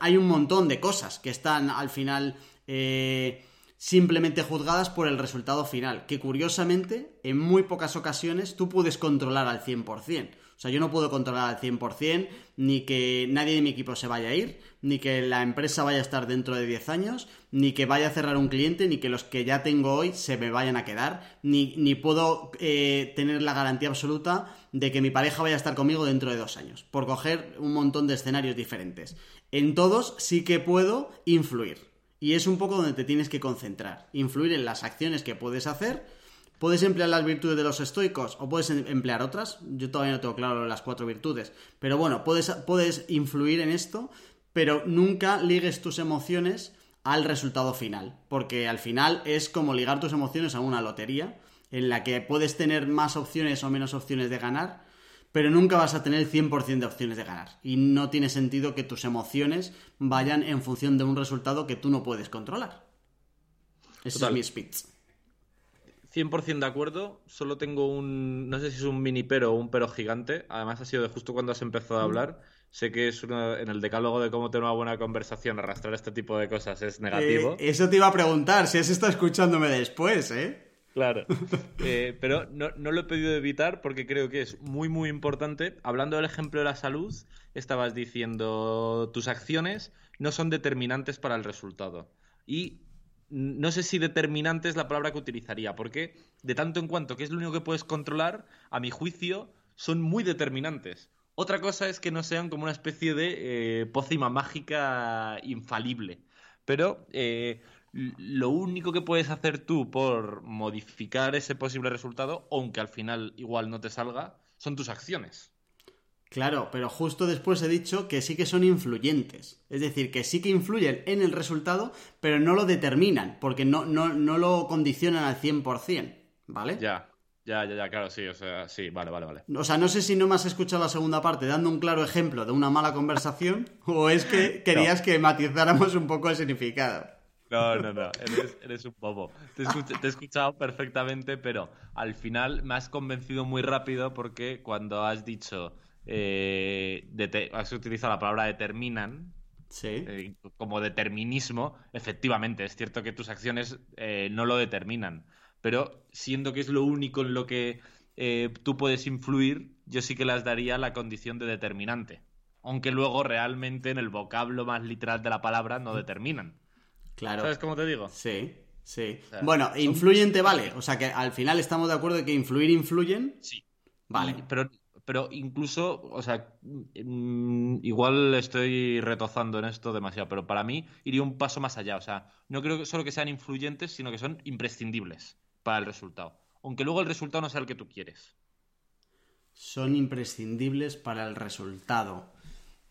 Hay un montón de cosas que están al final eh, simplemente juzgadas por el resultado final, que curiosamente en muy pocas ocasiones tú puedes controlar al 100%. O sea, yo no puedo controlar al 100% ni que nadie de mi equipo se vaya a ir, ni que la empresa vaya a estar dentro de 10 años, ni que vaya a cerrar un cliente, ni que los que ya tengo hoy se me vayan a quedar, ni, ni puedo eh, tener la garantía absoluta de que mi pareja vaya a estar conmigo dentro de dos años, por coger un montón de escenarios diferentes. En todos sí que puedo influir. Y es un poco donde te tienes que concentrar. Influir en las acciones que puedes hacer Puedes emplear las virtudes de los estoicos o puedes em, emplear otras. Yo todavía no tengo claro las cuatro virtudes. Pero bueno, puedes, puedes influir en esto, pero nunca ligues tus emociones al resultado final. Porque al final es como ligar tus emociones a una lotería en la que puedes tener más opciones o menos opciones de ganar, pero nunca vas a tener 100% de opciones de ganar. Y no tiene sentido que tus emociones vayan en función de un resultado que tú no puedes controlar. Ese es mi speech. 100% de acuerdo, solo tengo un, no sé si es un mini pero o un pero gigante, además ha sido de justo cuando has empezado a mm. hablar, sé que es en el decálogo de cómo tener una buena conversación, arrastrar este tipo de cosas es negativo. Eh, eso te iba a preguntar, si has estado escuchándome después, ¿eh? Claro, eh, pero no, no, lo he podido evitar porque creo que es muy, muy importante. Hablando del ejemplo de la salud, estabas diciendo tus acciones no son determinantes para el resultado. Y no sé si determinante es la palabra que utilizaría, porque de tanto en cuanto que es lo único que puedes controlar, a mi juicio, son muy determinantes. Otra cosa es que no sean como una especie de eh, pócima mágica infalible. Pero eh, lo único que puedes hacer tú por modificar ese posible resultado, aunque al final igual no te salga, son tus acciones. Claro, pero justo después he dicho que sí que son influyentes. Es decir, que sí que influyen en el resultado, pero no lo determinan, porque no, no, no lo condicionan al 100%, ¿vale? Ya, ya, ya, ya, claro, sí, o sea, sí, vale, vale, vale. O sea, no sé si no me has escuchado la segunda parte dando un claro ejemplo de una mala conversación, o es que querías que matizáramos un poco el significado. No, no, no, eres, un bobo. Te, he escuchado perfectamente, pero al final me has convencido muy rápido porque cuando has dicho eh, has utilizado la palabra determinan, eh, como determinismo, efectivamente, es cierto que tus acciones eh, no lo determinan, pero siendo que es lo único en lo que eh, tú puedes influir, yo sí que las daría la condición de determinante, aunque luego realmente en el vocablo más literal de la palabra no determinan. Claro. ¿Sabes cómo te digo? Sí. Sí. bueno, influyente vale. O sea que al final estamos de acuerdo de que influir influyen. Sí. Vale. pero pero incluso, o sea, mm, igual estoy retozando en esto demasiado, pero para mí iría un paso más allá. O sea, no creo que solo que sean influyentes, sino que son imprescindibles para el resultado. Aunque luego el resultado no sea el que tú quieres. Son imprescindibles para el resultado.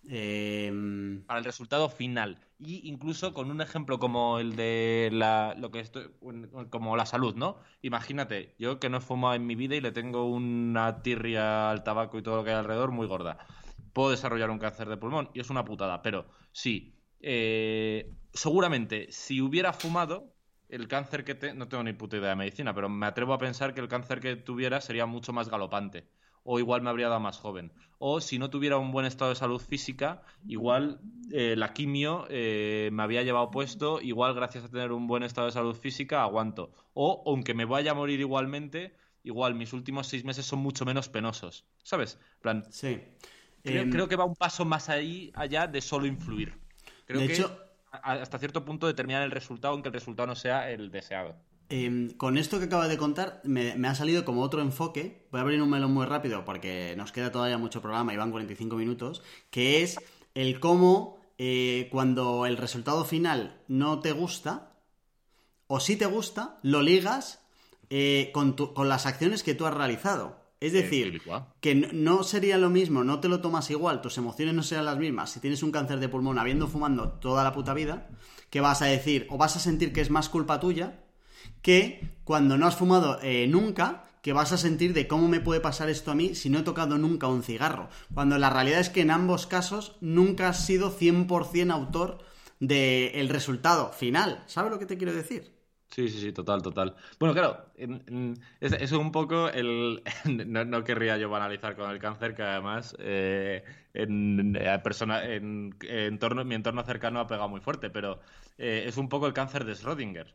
Em, para el resultado final. Y incluso con un ejemplo como el de la, lo que estoy, como la salud, ¿no? Imagínate, yo que no he fumado en mi vida y le tengo una tirria al tabaco y todo lo que hay alrededor muy gorda. Puedo desarrollar un cáncer de pulmón y es una putada, pero sí, eh, seguramente si hubiera fumado, el cáncer que te... No tengo ni puta idea de medicina, pero me atrevo a pensar que el cáncer que tuviera sería mucho más galopante o igual me habría dado más joven. O si no tuviera un buen estado de salud física, igual eh, la quimio eh, me había llevado puesto, igual gracias a tener un buen estado de salud física aguanto. O aunque me vaya a morir igualmente, igual mis últimos seis meses son mucho menos penosos. ¿Sabes? plan, sí. Em, creo, que va un paso más ahí, allá de solo influir. Creo de que hecho, hasta cierto punto determinar el resultado, aunque el resultado no sea el deseado. Em, con esto que acabas de contar, me, ha salido como otro enfoque. Voy a abrir un melón muy rápido porque nos queda todavía mucho programa y van 45 minutos. Que es el cómo eh, cuando el resultado final no te gusta, o si te gusta, lo ligas eh, con, con las acciones que tú has realizado. Es decir, que no sería lo mismo, no te lo tomas igual, tus emociones no serán las mismas si tienes un cáncer de pulmón habiendo fumando toda la puta vida, que vas a decir o vas a sentir que es más culpa tuya que cuando no has fumado eh, nunca, que vas a sentir de cómo me puede pasar esto a mí si no he tocado nunca un cigarro. Cuando la realidad es que en ambos casos nunca has sido 100% autor del resultado final. ¿Sabes lo que te quiero decir? Sí, sí, sí, total, total. Bueno, claro, es, un poco el... No, querría yo banalizar con el cáncer, que además eh, en, eh, persona, en, mi entorno cercano ha pegado muy fuerte, pero es un poco el cáncer de Schrödinger.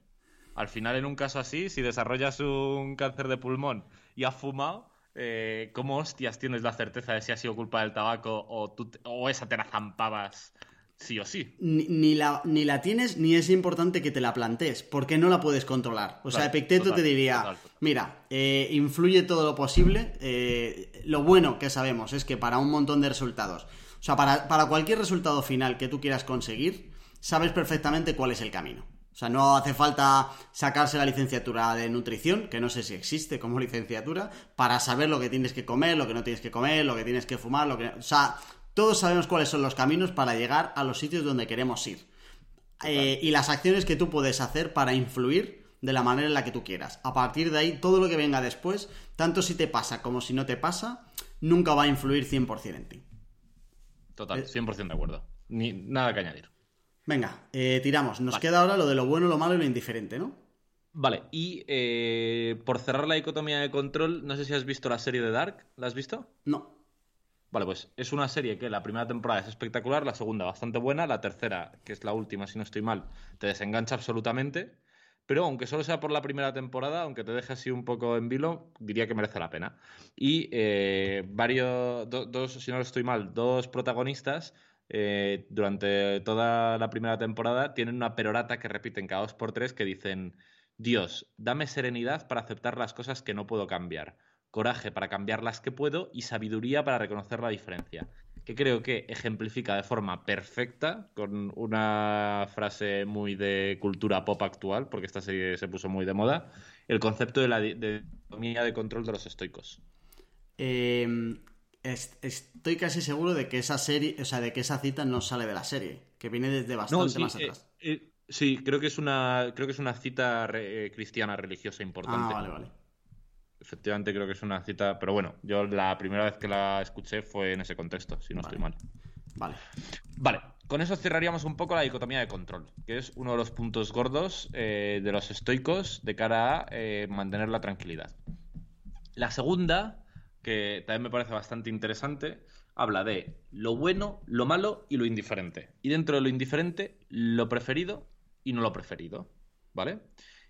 Al final, en un caso así, si desarrollas un cáncer de pulmón y has fumado, eh, ¿cómo hostias tienes la certeza de si ha sido culpa del tabaco o, o esa te la zampabas sí o sí? Ni, la, ni la tienes ni es importante que te la plantees, porque no la puedes controlar. O sea, Epicteto te diría, mira, eh, influye todo lo posible. Eh, lo bueno que sabemos es que para un montón de resultados, o sea, para, para cualquier resultado final que tú quieras conseguir, sabes perfectamente cuál es el camino. O sea, no hace falta sacarse la licenciatura de nutrición, que no sé si existe como licenciatura, para saber lo que tienes que comer, lo que no tienes que comer, lo que tienes que fumar, lo que... O sea, todos sabemos cuáles son los caminos para llegar a los sitios donde queremos ir. Eh, y las acciones que tú puedes hacer para influir de la manera en la que tú quieras. A partir de ahí, todo lo que venga después, tanto si te pasa como si no te pasa, nunca va a influir 100% en ti. Total, 100% de acuerdo. Ni nada que añadir. Venga, eh, tiramos. Nos queda ahora lo de lo bueno, lo malo y lo indiferente, ¿no? Vale, y eh, por cerrar la dicotomía de control, no sé si has visto la serie de Dark. ¿La has visto? No. Vale, pues es una serie que la primera temporada es espectacular, la segunda bastante buena, la tercera, que es la última, si no estoy mal, te desengancha absolutamente. Pero aunque solo sea por la primera temporada, aunque te deje así un poco en vilo, diría que merece la pena. Y eh, varios, dos, si no estoy mal, dos protagonistas eh, durante toda la primera temporada tienen una perorata que repiten cada dos por tres que dicen Dios, dame serenidad para aceptar las cosas que no puedo cambiar, coraje para cambiar las que puedo y sabiduría para reconocer la diferencia. Que creo que ejemplifica de forma perfecta, con una frase muy de cultura pop actual, porque esta serie se puso muy de moda, el concepto de la economía de control de los estoicos. Eh, estoy casi seguro de que esa serie, o sea, de que esa cita no sale de la serie, que viene desde bastante más eh, atrás. Eh, sí, creo que es una, creo que es una cita eh, cristiana religiosa importante. Ah, vale, vale. Efectivamente creo que es una cita, pero bueno, yo la primera vez que la escuché fue en ese contexto, si no estoy mal. Vale. Vale, con eso cerraríamos un poco la dicotomía de control, que es uno de los puntos gordos de los estoicos de cara a mantener la tranquilidad. La segunda que también me parece bastante interesante, habla de lo bueno, lo malo y lo indiferente. Y dentro de lo indiferente, lo preferido y no lo preferido. ¿Vale?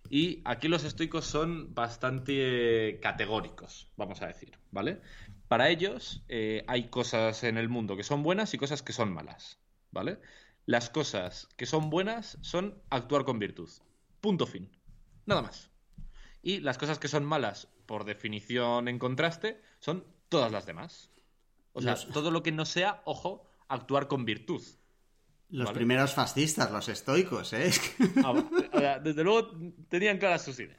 Y aquí los estoicos son bastante categóricos, vamos a decir, ¿vale? Para ellos eh, hay cosas en el mundo que son buenas y cosas que son malas, ¿vale? Las cosas que son buenas son actuar con virtud. Punto fin. Nada más. Y las cosas que son malas, por definición en contraste, son todas las demás. O sea, todo lo que no sea, ojo, actuar con virtud. Los primeros fascistas, los estoicos, ¿eh? Ah, desde luego tenían claras sus ideas.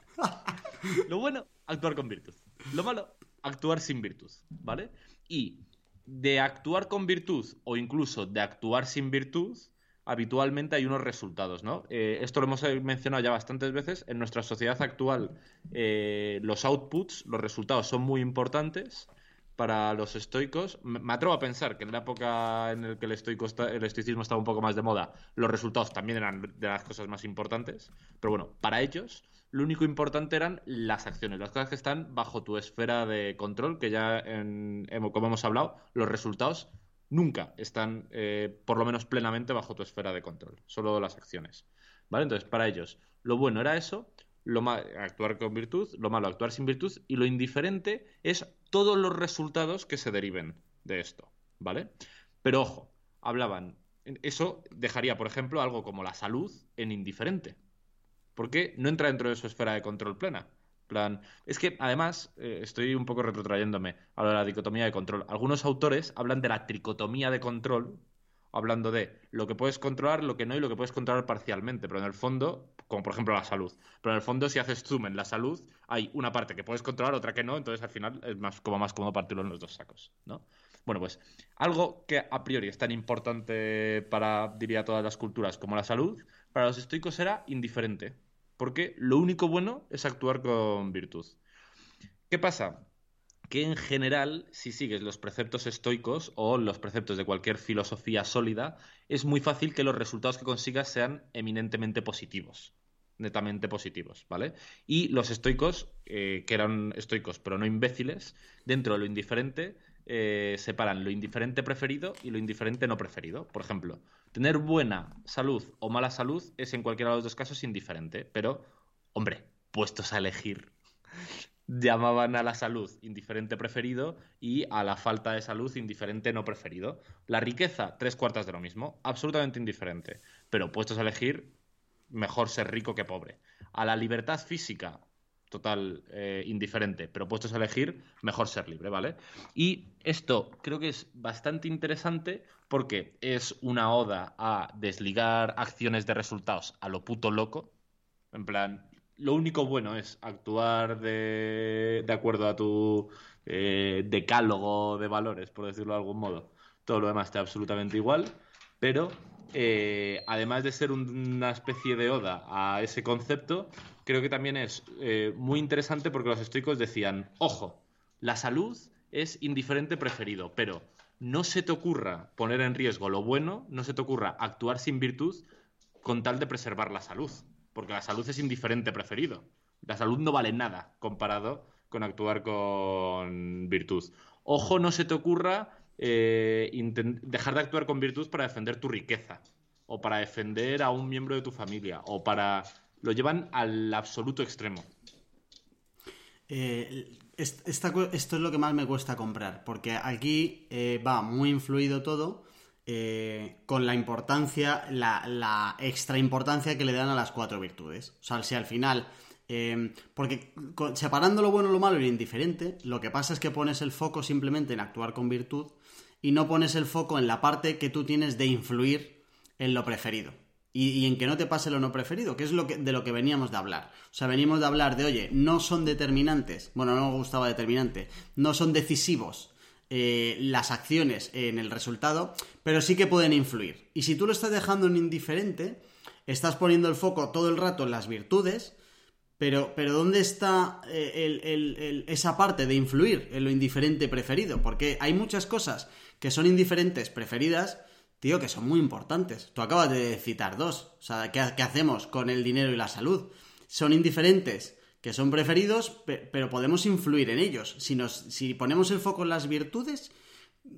Lo bueno, actuar con virtud. Lo malo, actuar sin virtud, ¿vale? Y de actuar con virtud o incluso de actuar sin virtud, habitualmente hay unos resultados, ¿no? Eh, esto lo hemos mencionado ya bastantes veces. En nuestra sociedad actual, eh, los outputs, los resultados son muy importantes para los estoicos. Me atrevo a pensar que en la época en la que el, estoico el estoicismo estaba un poco más de moda, los resultados también eran de las cosas más importantes. Pero bueno, para ellos lo único importante eran las acciones, las cosas que están bajo tu esfera de control, que ya, como hemos hablado, los resultados nunca están, eh, por lo menos plenamente, bajo tu esfera de control, solo las acciones. ¿Vale? Entonces, para ellos, lo bueno era eso, lo actuar con virtud, lo malo, actuar sin virtud, y lo indiferente es todos los resultados que se deriven de esto. ¿Vale? Pero ojo, hablaban, eso dejaría, por ejemplo, algo como la salud en indiferente porque no entra dentro de su esfera de control plena. Es que además eh, estoy un poco retrotrayéndome a la dicotomía de control. Algunos autores hablan de la tricotomía de control, hablando de lo que puedes controlar, lo que no y lo que puedes controlar parcialmente, pero en el fondo, como por ejemplo la salud. Pero en el fondo, si haces zoom en la salud, hay una parte que puedes controlar, otra que no, entonces al final es más como más cómodo partirlo en los dos sacos, ¿no? Bueno, pues algo que a priori es tan importante para, diría, todas las culturas como la salud, para los estoicos era indiferente, porque lo único bueno es actuar con virtud. ¿Qué pasa? Que en general, si sigues los preceptos estoicos o los preceptos de cualquier filosofía sólida, es muy fácil que los resultados que consigas sean eminentemente positivos netamente positivos, ¿vale? Y los estoicos, eh, que eran estoicos pero no imbéciles, dentro de lo indiferente, eh, separan lo indiferente preferido y lo indiferente no preferido. Por ejemplo, tener buena salud o mala salud es en cualquiera de los dos casos indiferente, pero, hombre, puestos a elegir, llamaban a la salud indiferente preferido y a la falta de salud indiferente no preferido. La riqueza, tres cuartas de lo mismo, absolutamente indiferente, pero puestos a elegir, mejor ser rico que pobre. A la libertad física, total eh, indiferente, pero puestos a elegir, mejor ser libre, ¿vale? Y esto creo que es bastante interesante porque es una oda a desligar acciones de resultados a lo puto loco. En plan, lo único bueno es actuar de, de acuerdo a tu eh, decálogo de valores, por decirlo de algún modo. Todo lo demás está absolutamente igual, pero eh, además de ser una especie de oda a ese concepto, creo que también es eh, muy interesante porque los estoicos decían, ojo, la salud es indiferente preferido, pero no se te ocurra poner en riesgo lo bueno, no se te ocurra actuar sin virtud con tal de preservar la salud, porque la salud es indiferente preferido. La salud no vale nada comparado con actuar con virtud. Ojo, no se te ocurra eh, dejar de actuar con virtud para defender tu riqueza, o para defender a un miembro de tu familia, o para lo llevan al absoluto extremo. Eh, esto es lo que más me cuesta comprar, porque aquí eh, va muy influido todo eh, con la importancia, la, extra importancia que le dan a las cuatro virtudes. O sea, si al final porque separando lo bueno, lo malo y lo indiferente, lo que pasa es que pones el foco simplemente en actuar con virtud y no pones el foco en la parte que tú tienes de influir en lo preferido y, en que no te pase lo no preferido, que es lo que, de lo que veníamos de hablar. O sea, venimos de hablar de, oye, no son determinantes, bueno, no me gustaba determinante, no son decisivos eh, las acciones en el resultado, pero sí que pueden influir. Y si tú lo estás dejando en indiferente, estás poniendo el foco todo el rato en las virtudes, pero, pero ¿dónde está eh, esa parte de influir en lo indiferente preferido? Porque hay muchas cosas que son indiferentes preferidas tío, que son muy importantes. Tú acabas de citar dos. O sea, ¿qué, hacemos con el dinero y la salud? Son indiferentes, que son preferidos, pero podemos influir en ellos. Si, nos, si ponemos el foco en las virtudes,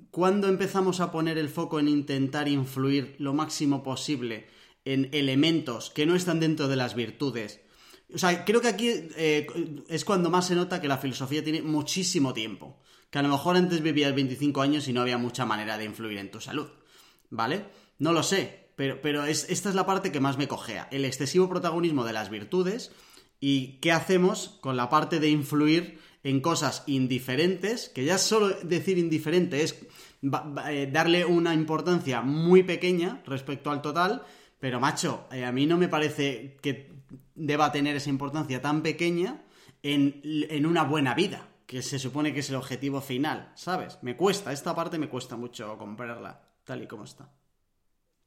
¿cuándo empezamos a poner el foco en intentar influir lo máximo posible en elementos que no están dentro de las virtudes? O sea, creo que aquí eh, es cuando más se nota que la filosofía tiene muchísimo tiempo. Que a lo mejor antes vivías 25 años y no había mucha manera de influir en tu salud. ¿Vale? No lo sé, pero, pero es, esta es la parte que más me cojea, el excesivo protagonismo de las virtudes y qué hacemos con la parte de influir en cosas indiferentes, que ya solo decir indiferente es eh, darle una importancia muy pequeña respecto al total, pero macho, eh, a mí no me parece que deba tener esa importancia tan pequeña en, en una buena vida. que se supone que es el objetivo final, ¿sabes? Me cuesta, esta parte me cuesta mucho comprarla, tal y como está.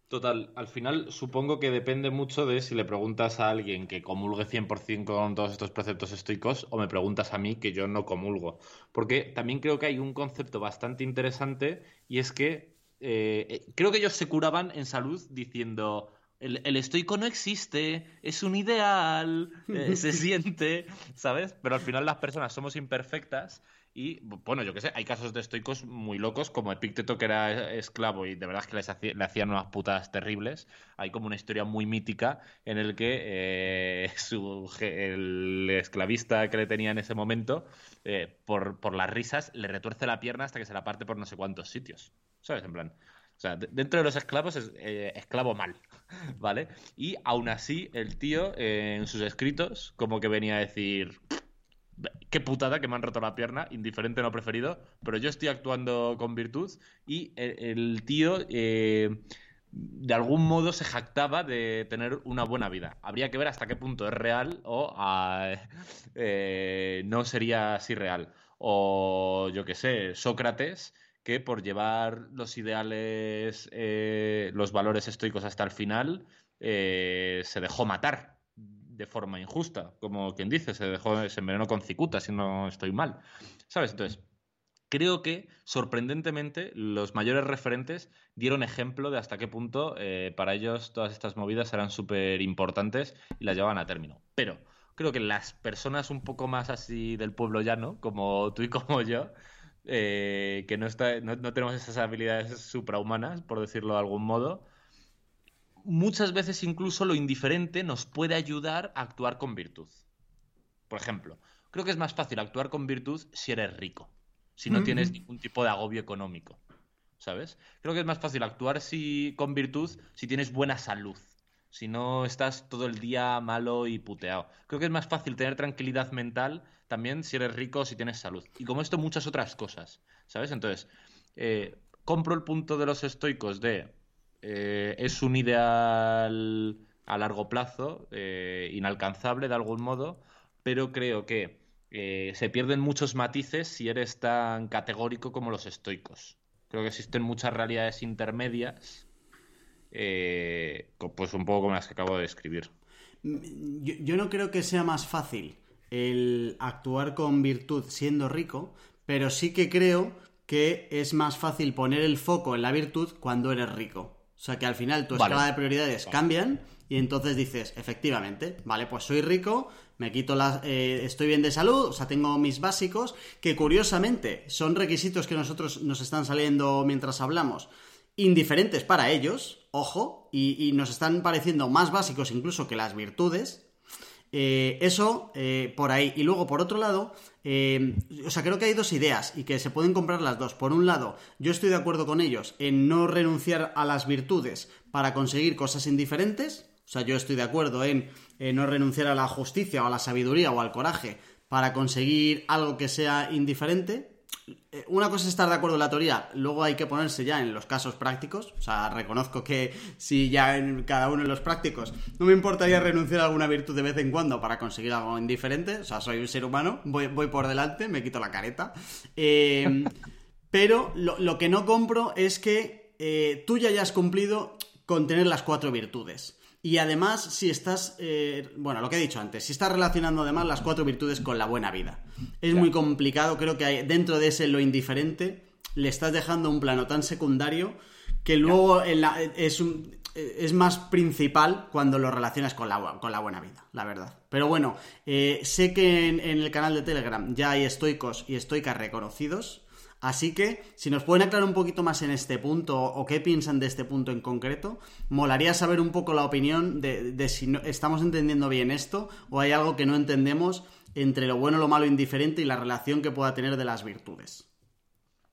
Total, al final supongo que depende mucho de si le preguntas a alguien que comulgue 100% con todos estos preceptos estoicos o me preguntas a mí que yo no comulgo. Porque también creo que hay un concepto bastante interesante y es que eh, eh, creo que ellos se curaban en salud diciendo el, estoico no existe, es un ideal, eh, se siente, ¿sabes? Pero al final las personas somos imperfectas y bueno, yo qué sé, hay casos de estoicos muy locos, como Epicteto, que era esclavo y de verdad es que les le hacían unas putas terribles. Hay como una historia muy mítica en el que eh, el esclavista que le tenía en ese momento, eh, por, por las risas, le retuerce la pierna hasta que se la parte por no sé cuántos sitios. ¿Sabes? En plan. O sea, dentro de los esclavos es eh, esclavo mal, ¿vale? Y aún así, el tío en sus escritos, como que venía a decir qué putada que me han roto la pierna, indiferente no preferido, pero yo estoy actuando con virtud y el, tío eh, de algún modo se jactaba de tener una buena vida. Habría que ver hasta qué punto es real o ah, eh, no sería así real. O yo qué sé, Sócrates que por llevar los ideales, eh, los valores estoicos hasta el final, se dejó matar de forma injusta, como quien dice, se dejó, envenenó con cicuta, si no estoy mal. ¿Sabes? Entonces, creo que, sorprendentemente, los mayores referentes dieron ejemplo de hasta qué punto eh, para ellos todas estas movidas eran súper importantes y las llevaban a término. Pero creo que las personas un poco más así del pueblo llano, como tú y como yo, eh, que no tenemos esas habilidades suprahumanas, por decirlo de algún modo, muchas veces incluso lo indiferente nos puede ayudar a actuar con virtud. Por ejemplo, creo que es más fácil actuar con virtud si eres rico, si no tienes ningún tipo de agobio económico, ¿sabes? Creo que es más fácil actuar si, con virtud si tienes buena salud, si no estás todo el día malo y puteado. Creo que es más fácil tener tranquilidad mental también si eres rico o si tienes salud. Y como esto, muchas otras cosas, ¿sabes? Entonces, eh, compro el punto de los estoicos de eh, es un ideal a largo plazo, eh, inalcanzable de algún modo, pero creo que eh, se pierden muchos matices si eres tan categórico como los estoicos. Creo que existen muchas realidades intermedias, pues un poco como las que acabo de describir. yo no creo que sea más fácil el actuar con virtud siendo rico, pero sí que creo que es más fácil poner el foco en la virtud cuando eres rico. O sea que al final tu escala de prioridades cambian y entonces dices, efectivamente, vale, pues soy rico, me quito las... Eh, estoy bien de salud, o sea, tengo mis básicos, que curiosamente son requisitos que nosotros nos están saliendo mientras hablamos, indiferentes para ellos, ojo, y nos están pareciendo más básicos incluso que las virtudes, eh, eso eh, por ahí. Y luego, por otro lado, eh, o sea, creo que hay dos ideas y que se pueden comprar las dos. Por un lado, yo estoy de acuerdo con ellos en no renunciar a las virtudes para conseguir cosas indiferentes. O sea, yo estoy de acuerdo en no renunciar a la justicia o a la sabiduría o al coraje para conseguir algo que sea indiferente. Eh, una cosa es estar de acuerdo en la teoría, luego hay que ponerse ya en los casos prácticos. O sea, reconozco que si ya en cada uno de los prácticos no me importaría renunciar a alguna virtud de vez en cuando para conseguir algo indiferente. O sea, soy un ser humano, voy, por delante, me quito la careta. Em, pero lo, que no compro es que eh, tú ya hayas cumplido con tener las cuatro virtudes. Y además, si estás, eh, bueno, lo que he dicho antes, si estás relacionando además las cuatro virtudes con la buena vida. Es muy complicado, creo que hay, dentro de ese lo indiferente le estás dejando un plano tan secundario que luego es, es más principal cuando lo relacionas con la, con la buena vida, la verdad. Pero bueno, eh, sé que en, en el canal de Telegram ya hay estoicos y estoicas reconocidos. Así que, si nos pueden aclarar un poquito más en este punto o qué piensan de este punto en concreto, molaría saber un poco la opinión de, si estamos entendiendo bien esto o hay algo que no entendemos entre lo bueno, lo malo, indiferente y la relación que pueda tener de las virtudes.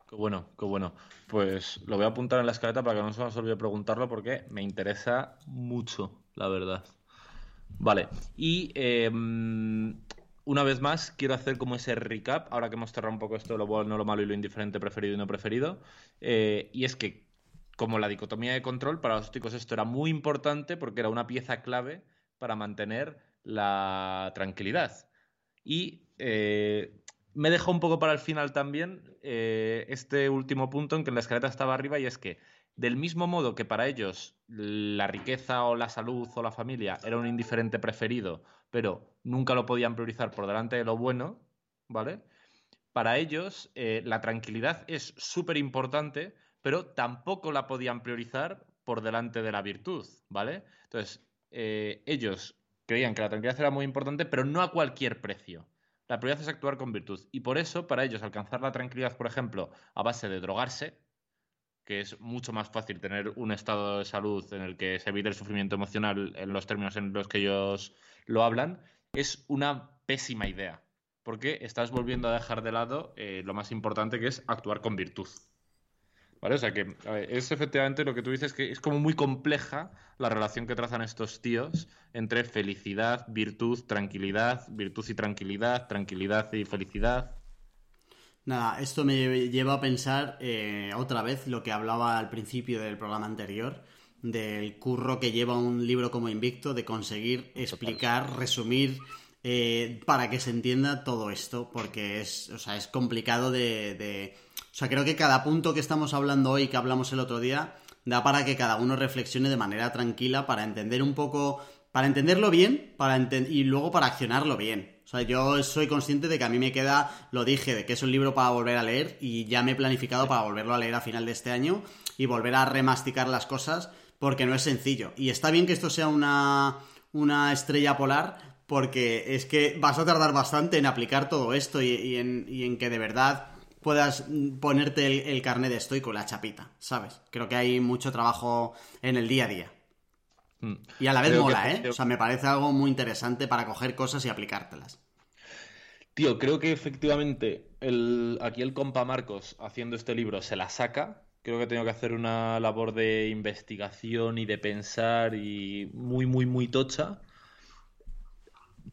Qué bueno, qué bueno. Pues lo voy a apuntar en la escaleta para que no se nos olvide preguntarlo porque me interesa mucho, la verdad. Vale. Y em, una vez más, quiero hacer como ese recap, ahora que hemos cerrado un poco esto de lo bueno, lo malo y lo indiferente, preferido y no preferido. Eh, y es que, como la dicotomía de control, para los chicos esto era muy importante porque era una pieza clave para mantener la tranquilidad. Y eh, me dejó un poco para el final también eh, este último punto en que la escaleta estaba arriba y es que del mismo modo que para ellos la riqueza o la salud o la familia era un indiferente preferido, pero nunca lo podían priorizar por delante de lo bueno, ¿vale? Para ellos eh, la tranquilidad es súper importante, pero tampoco la podían priorizar por delante de la virtud, ¿vale? Entonces, eh, ellos creían que la tranquilidad era muy importante, pero no a cualquier precio. La prioridad es actuar con virtud. Y por eso, para ellos, alcanzar la tranquilidad, por ejemplo, a base de drogarse, que es mucho más fácil tener un estado de salud en el que se evite el sufrimiento emocional en los términos en los que ellos lo hablan, es una pésima idea, porque estás volviendo a dejar de lado eh, lo más importante que es actuar con virtud. ¿Vale? O sea que es efectivamente lo que tú dices, que es como muy compleja la relación que trazan estos tíos entre felicidad, virtud, tranquilidad, virtud y tranquilidad, tranquilidad y felicidad. Nada, esto me lleva a pensar eh, otra vez lo que hablaba al principio del programa anterior, del curro que lleva un libro como Invicto, de conseguir explicar, resumir, eh, para que se entienda todo esto, porque es, o sea, es complicado de, de, O sea, creo que cada punto que estamos hablando hoy, que hablamos el otro día, da para que cada uno reflexione de manera tranquila para entender un poco, para entenderlo bien para y luego para accionarlo bien. O sea, yo soy consciente de que a mí me queda, lo dije, de que es un libro para volver a leer y ya me he planificado para volverlo a leer a final de este año y volver a remasticar las cosas porque no es sencillo. Y está bien que esto sea una, una estrella polar porque es que vas a tardar bastante en aplicar todo esto y, en, que de verdad puedas ponerte el, el carnet de estoico, la chapita, ¿sabes? Creo que hay mucho trabajo en el día a día. Mm. Y a la vez mola, ¿eh? O sea, me parece algo muy interesante para coger cosas y aplicártelas. Tío, creo que efectivamente el, aquí el compa Marcos haciendo este libro se la saca. Creo que tengo que hacer una labor de investigación y de pensar y muy, muy, muy tocha.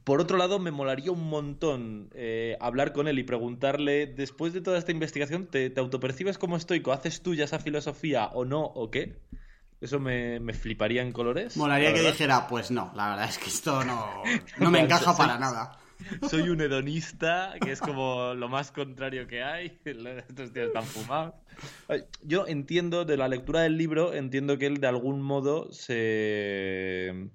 Por otro lado, me molaría un montón eh, hablar con él y preguntarle, después de toda esta investigación, ¿te, ¿te autopercibes como estoico? ¿Haces tuya esa filosofía o no o qué? Eso me, fliparía en colores. Molaría que dijera, pues no, la verdad es que esto no, no me encaja para nada. Soy un hedonista, que es como lo más contrario que hay. Estos tíos están fumados. Yo entiendo, de la lectura del libro, entiendo que él de algún modo se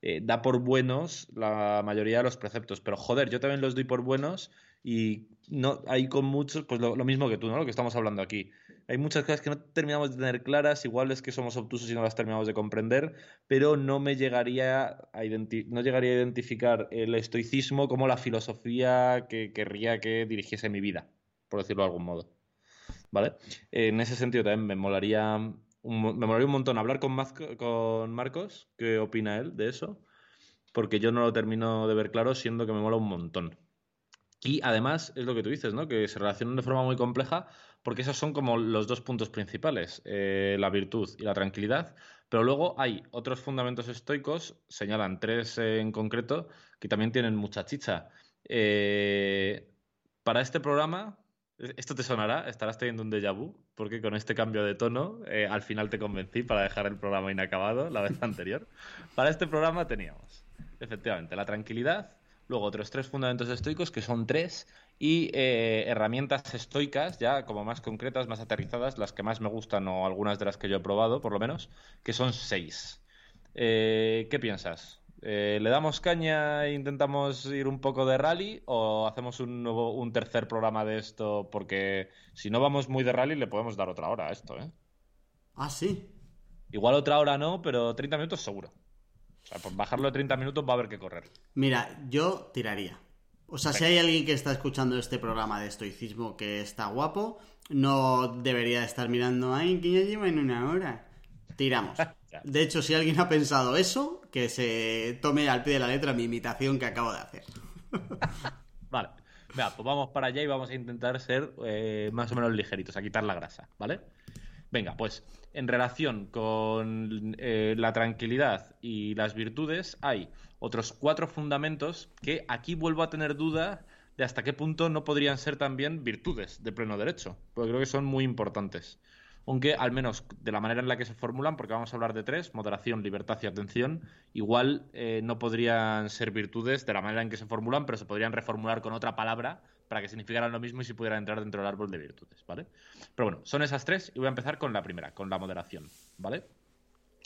eh, da por buenos la mayoría de los preceptos. Pero joder, yo también los doy por buenos y no hay con muchos, pues lo, lo mismo que tú, ¿no? Lo que estamos hablando aquí hay muchas cosas que no terminamos de tener claras, igual es que somos obtusos y no las terminamos de comprender, pero no me llegaría a, no llegaría a identificar el estoicismo como la filosofía que querría que dirigiese mi vida, por decirlo de algún modo. ¿Vale? En ese sentido también me molaría un, me molaría un montón hablar con, con Marcos, qué opina él de eso, porque yo no lo termino de ver claro, siendo que me mola un montón. Y además, es lo que tú dices, ¿no? Que se relacionan de forma muy compleja, porque esos son como los dos puntos principales, eh, la virtud y la tranquilidad. Pero luego hay otros fundamentos estoicos, señalan tres en concreto, que también tienen mucha chicha. Eh, para este programa, esto te sonará, estarás teniendo un déjà vu, porque con este cambio de tono, eh, al final te convencí para dejar el programa inacabado la vez anterior. Para este programa teníamos, efectivamente, la tranquilidad, Luego otros tres fundamentos estoicos, que son tres, y eh, herramientas estoicas, ya como más concretas, más aterrizadas, las que más me gustan o algunas de las que yo he probado, por lo menos, que son seis. Eh, ¿Qué piensas? Eh, ¿Le damos caña e intentamos ir un poco de rally o hacemos un, nuevo, un tercer programa de esto? Porque si no vamos muy de rally le podemos dar otra hora a esto, ¿eh? Ah, sí. Igual otra hora no, pero 30 minutos seguro. O sea, por bajarlo de 30 minutos va a haber que correr. Mira, yo tiraría. O sea, si hay alguien que está escuchando este programa de estoicismo que está guapo, no debería estar mirando, ay, que ya lleva en una hora. Tiramos. De hecho, si alguien ha pensado eso, que se tome al pie de la letra mi imitación que acabo de hacer. vale. Venga, pues vamos para allá y vamos a intentar ser eh, más o menos ligeritos, a quitar la grasa, ¿vale? Venga, pues en relación con eh, la tranquilidad y las virtudes hay otros cuatro fundamentos que aquí vuelvo a tener duda de hasta qué punto no podrían ser también virtudes de pleno derecho, porque creo que son muy importantes. aunque al menos de la manera en la que se formulan, porque vamos a hablar de tres, moderación, libertad y atención, igual eh, no podrían ser virtudes de la manera en que se formulan, pero se podrían reformular con otra palabra para que significaran lo mismo y si pudieran entrar dentro del árbol de virtudes, ¿vale? Pero bueno, son esas tres y voy a empezar con la primera, con la moderación, ¿vale?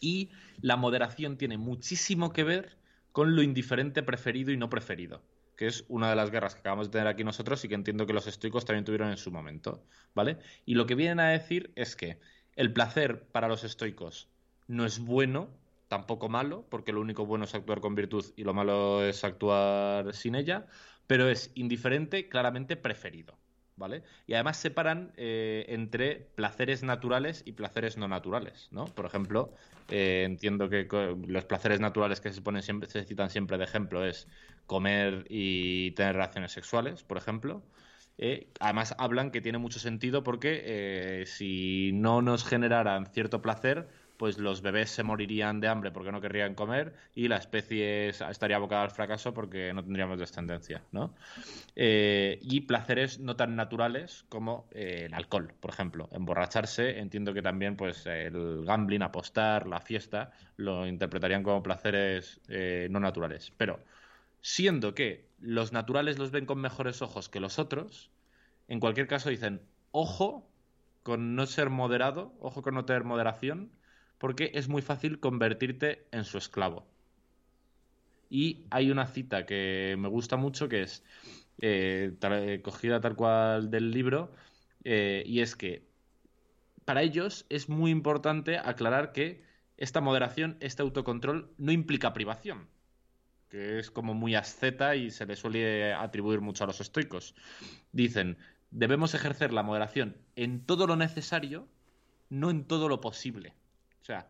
Y la moderación tiene muchísimo que ver con lo indiferente preferido y no preferido que es una de las guerras que acabamos de tener aquí nosotros y que entiendo que los estoicos también tuvieron en su momento, ¿vale? Y lo que vienen a decir es que el placer para los estoicos no es bueno, tampoco malo, porque lo único bueno es actuar con virtud y lo malo es actuar sin ella, pero es indiferente, claramente preferido. ¿Vale? Y además separan eh, entre placeres naturales y placeres no naturales, ¿no? Por ejemplo, eh, entiendo que los placeres naturales que se ponen siempre, se citan siempre de ejemplo es comer y tener relaciones sexuales, por ejemplo. Eh, además hablan que tiene mucho sentido porque si no nos generaran cierto placer, pues los bebés se morirían de hambre porque no querrían comer y la especie estaría abocada al fracaso porque no tendríamos descendencia, ¿no? Eh, y placeres no tan naturales como eh, el alcohol, por ejemplo. Emborracharse, entiendo que también pues el gambling, apostar, la fiesta, lo interpretarían como placeres eh, no naturales. Pero siendo que los naturales los ven con mejores ojos que los otros, en cualquier caso dicen, ojo con no ser moderado, ojo con no tener moderación, porque es muy fácil convertirte en su esclavo. Y hay una cita que me gusta mucho que es eh, eh, cogida tal cual del libro, eh, y es que para ellos es muy importante aclarar que esta moderación, este autocontrol, no implica privación, que es como muy asceta y se le suele atribuir mucho a los estoicos. Dicen, debemos ejercer la moderación en todo lo necesario, no en todo lo posible. O sea,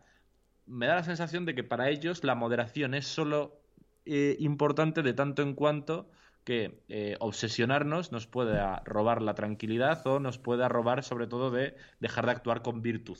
me da la sensación de que para ellos la moderación es solo eh, importante de tanto en cuanto que eh, obsesionarnos nos pueda robar la tranquilidad o nos pueda robar sobre todo de dejar de actuar con virtud.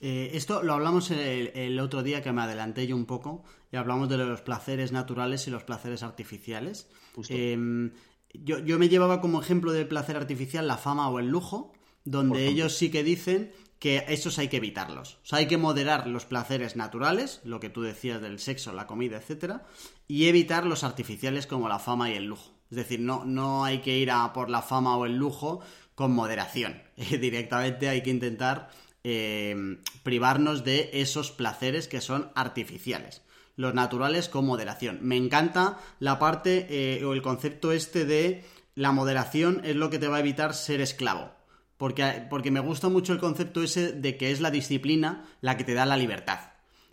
Eh, esto lo hablamos el, otro día que me adelanté yo un poco y hablamos de los placeres naturales y los placeres artificiales. Em, yo, yo, me llevaba como ejemplo del placer artificial la fama o el lujo, donde ellos sí que dicen que esos hay que evitarlos. O sea, hay que moderar los placeres naturales, lo que tú decías del sexo, la comida, etcétera, y evitar los artificiales como la fama y el lujo. Es decir, no, no hay que ir a por la fama o el lujo con moderación. Directamente hay que intentar eh, privarnos de esos placeres que son artificiales. Los naturales con moderación. Me encanta la parte eh, o el concepto este de la moderación es lo que te va a evitar ser esclavo. Porque, porque me gusta mucho el concepto ese de que es la disciplina la que te da la libertad.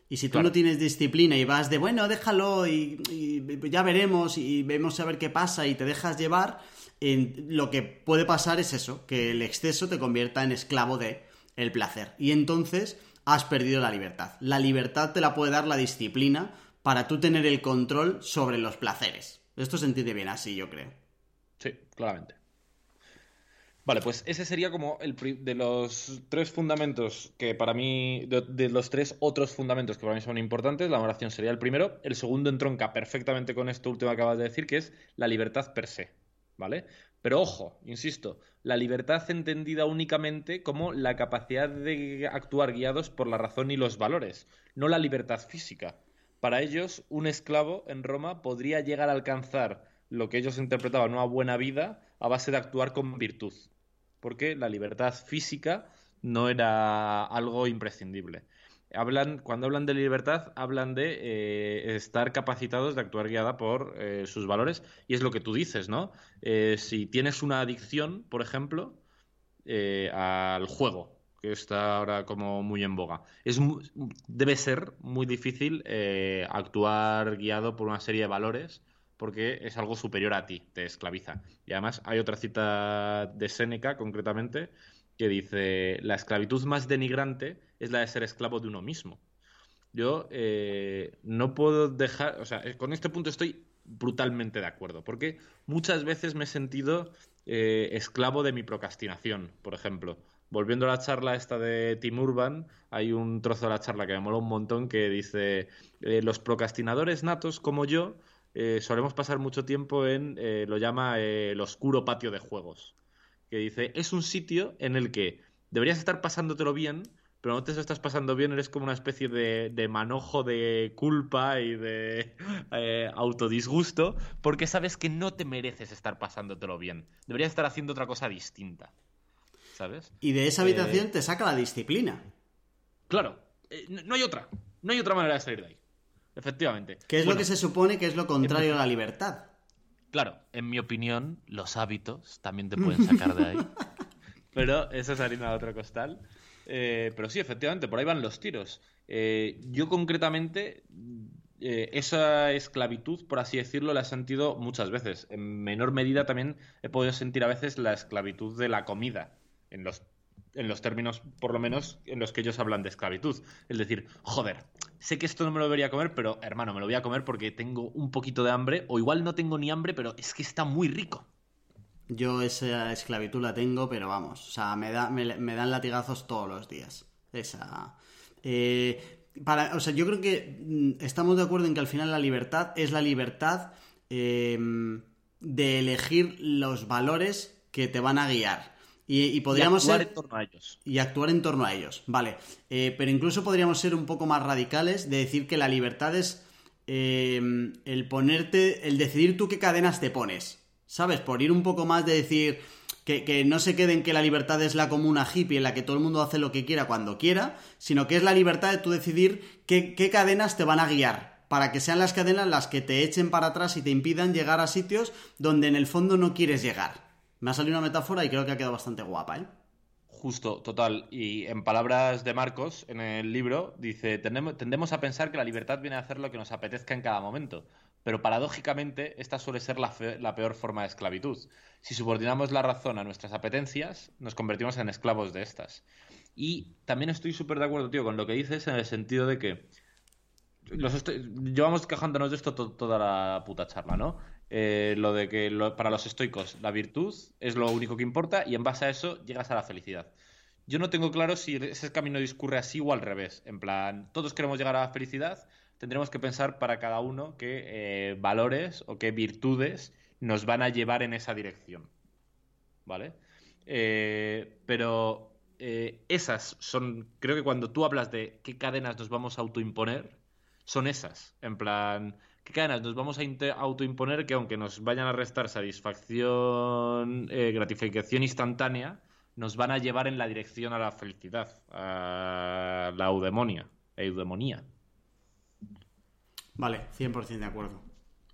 Y si tú no tienes disciplina y vas de, bueno, déjalo y, ya veremos y vemos a ver qué pasa y te dejas llevar, lo que puede pasar es eso, que el exceso te convierta en esclavo de el placer. Y entonces has perdido la libertad. La libertad te la puede dar la disciplina para tú tener el control sobre los placeres. Esto se entiende bien así, yo creo. Sí, claramente. Vale, pues ese sería como el de los tres fundamentos que para mí, de, los tres otros fundamentos que para mí son importantes, la oración sería el primero. El segundo entronca perfectamente con esto último que acabas de decir, que es la libertad per se, ¿vale? Pero ojo, insisto, la libertad entendida únicamente como la capacidad de actuar guiados por la razón y los valores, no la libertad física. Para ellos, un esclavo en Roma podría llegar a alcanzar lo que ellos interpretaban una buena vida a base de actuar con virtud porque la libertad física no era algo imprescindible. Hablan, cuando hablan de libertad, hablan de eh, estar capacitados de actuar guiada por eh, sus valores, y es lo que tú dices, ¿no? Eh, si tienes una adicción, por ejemplo, al juego, que está ahora como muy en boga, es debe ser muy difícil actuar guiado por una serie de valores porque es algo superior a ti, te esclaviza. Y además hay otra cita de Séneca, concretamente, que dice, la esclavitud más denigrante es la de ser esclavo de uno mismo. Yo eh, no puedo dejar, o sea, eh, con este punto estoy brutalmente de acuerdo, porque muchas veces me he sentido eh, esclavo de mi procrastinación, por ejemplo. Volviendo a la charla esta de Tim Urban, hay un trozo de la charla que me mola un montón que dice, los procrastinadores natos como yo eh, solemos pasar mucho tiempo en, eh, lo llama eh, el oscuro patio de juegos, que dice, es un sitio en el que deberías estar pasándotelo bien, pero no te lo estás pasando bien, eres como una especie de, manojo de culpa y de eh, autodisgusto, porque sabes que no te mereces estar pasándotelo bien. Deberías estar haciendo otra cosa distinta. ¿Sabes? Y de esa habitación eh, te saca la disciplina. Claro, eh, no hay otra. No hay otra manera de salir de ahí. Efectivamente. ¿Qué es lo que se supone que es lo contrario a la libertad? Claro, en mi opinión, los hábitos también te pueden sacar de ahí. Pero eso es harina de otro costal. Eh, pero sí, efectivamente, por ahí van los tiros. Eh, yo concretamente, eh, esa esclavitud, por así decirlo, la he sentido muchas veces. En menor medida también he podido sentir a veces la esclavitud de la comida, en los, en los términos, por lo menos, en los que ellos hablan de esclavitud. Es decir, joder, sé que esto no me lo debería comer, pero hermano, me lo voy a comer porque tengo un poquito de hambre, o igual no tengo ni hambre, pero es que está muy rico. Yo esa esclavitud la tengo, pero vamos, o sea, me, da, me, dan latigazos todos los días. Esa. Eh, para, o sea, yo creo que mm, estamos de acuerdo en que al final la libertad es la libertad eh, de elegir los valores que te van a guiar. Y, podríamos actuar ser, en torno a ellos. Y actuar en torno a ellos, vale. Eh, pero incluso podríamos ser un poco más radicales de decir que la libertad es el ponerte, el decidir tú qué cadenas te pones. ¿sabes? Por ir un poco más de decir que, no se queden que la libertad es la comuna hippie en la que todo el mundo hace lo que quiera cuando quiera, sino que es la libertad de tú decidir qué, cadenas te van a guiar, para que sean las cadenas las que te echen para atrás y te impidan llegar a sitios donde en el fondo no quieres llegar. Me ha salido una metáfora y creo que ha quedado bastante guapa, ¿eh? Justo, total. Y en palabras de Marcos, en el libro, dice, tendemos a pensar que la libertad viene a hacer lo que nos apetezca en cada momento pero paradójicamente esta suele ser la, peor forma de esclavitud. Si subordinamos la razón a nuestras apetencias, nos convertimos en esclavos de estas. Y también estoy súper de acuerdo, tío, con lo que dices en el sentido de que llevamos quejándonos de esto toda la puta charla, ¿no? Eh, lo de que para los estoicos la virtud es lo único que importa y en base a eso llegas a la felicidad. Yo no tengo claro si ese camino discurre así o al revés. En plan, todos queremos llegar a la felicidad, tendremos que pensar para cada uno qué eh, valores o qué virtudes nos van a llevar en esa dirección. ¿Vale? Eh, pero esas son, creo que cuando tú hablas de qué cadenas nos vamos a autoimponer, son esas. En plan, qué cadenas nos vamos a autoimponer que aunque nos vayan a restar satisfacción, gratificación instantánea, nos van a llevar en la dirección a la felicidad, a la eudemonia, eudemonía. Vale, 100% de acuerdo.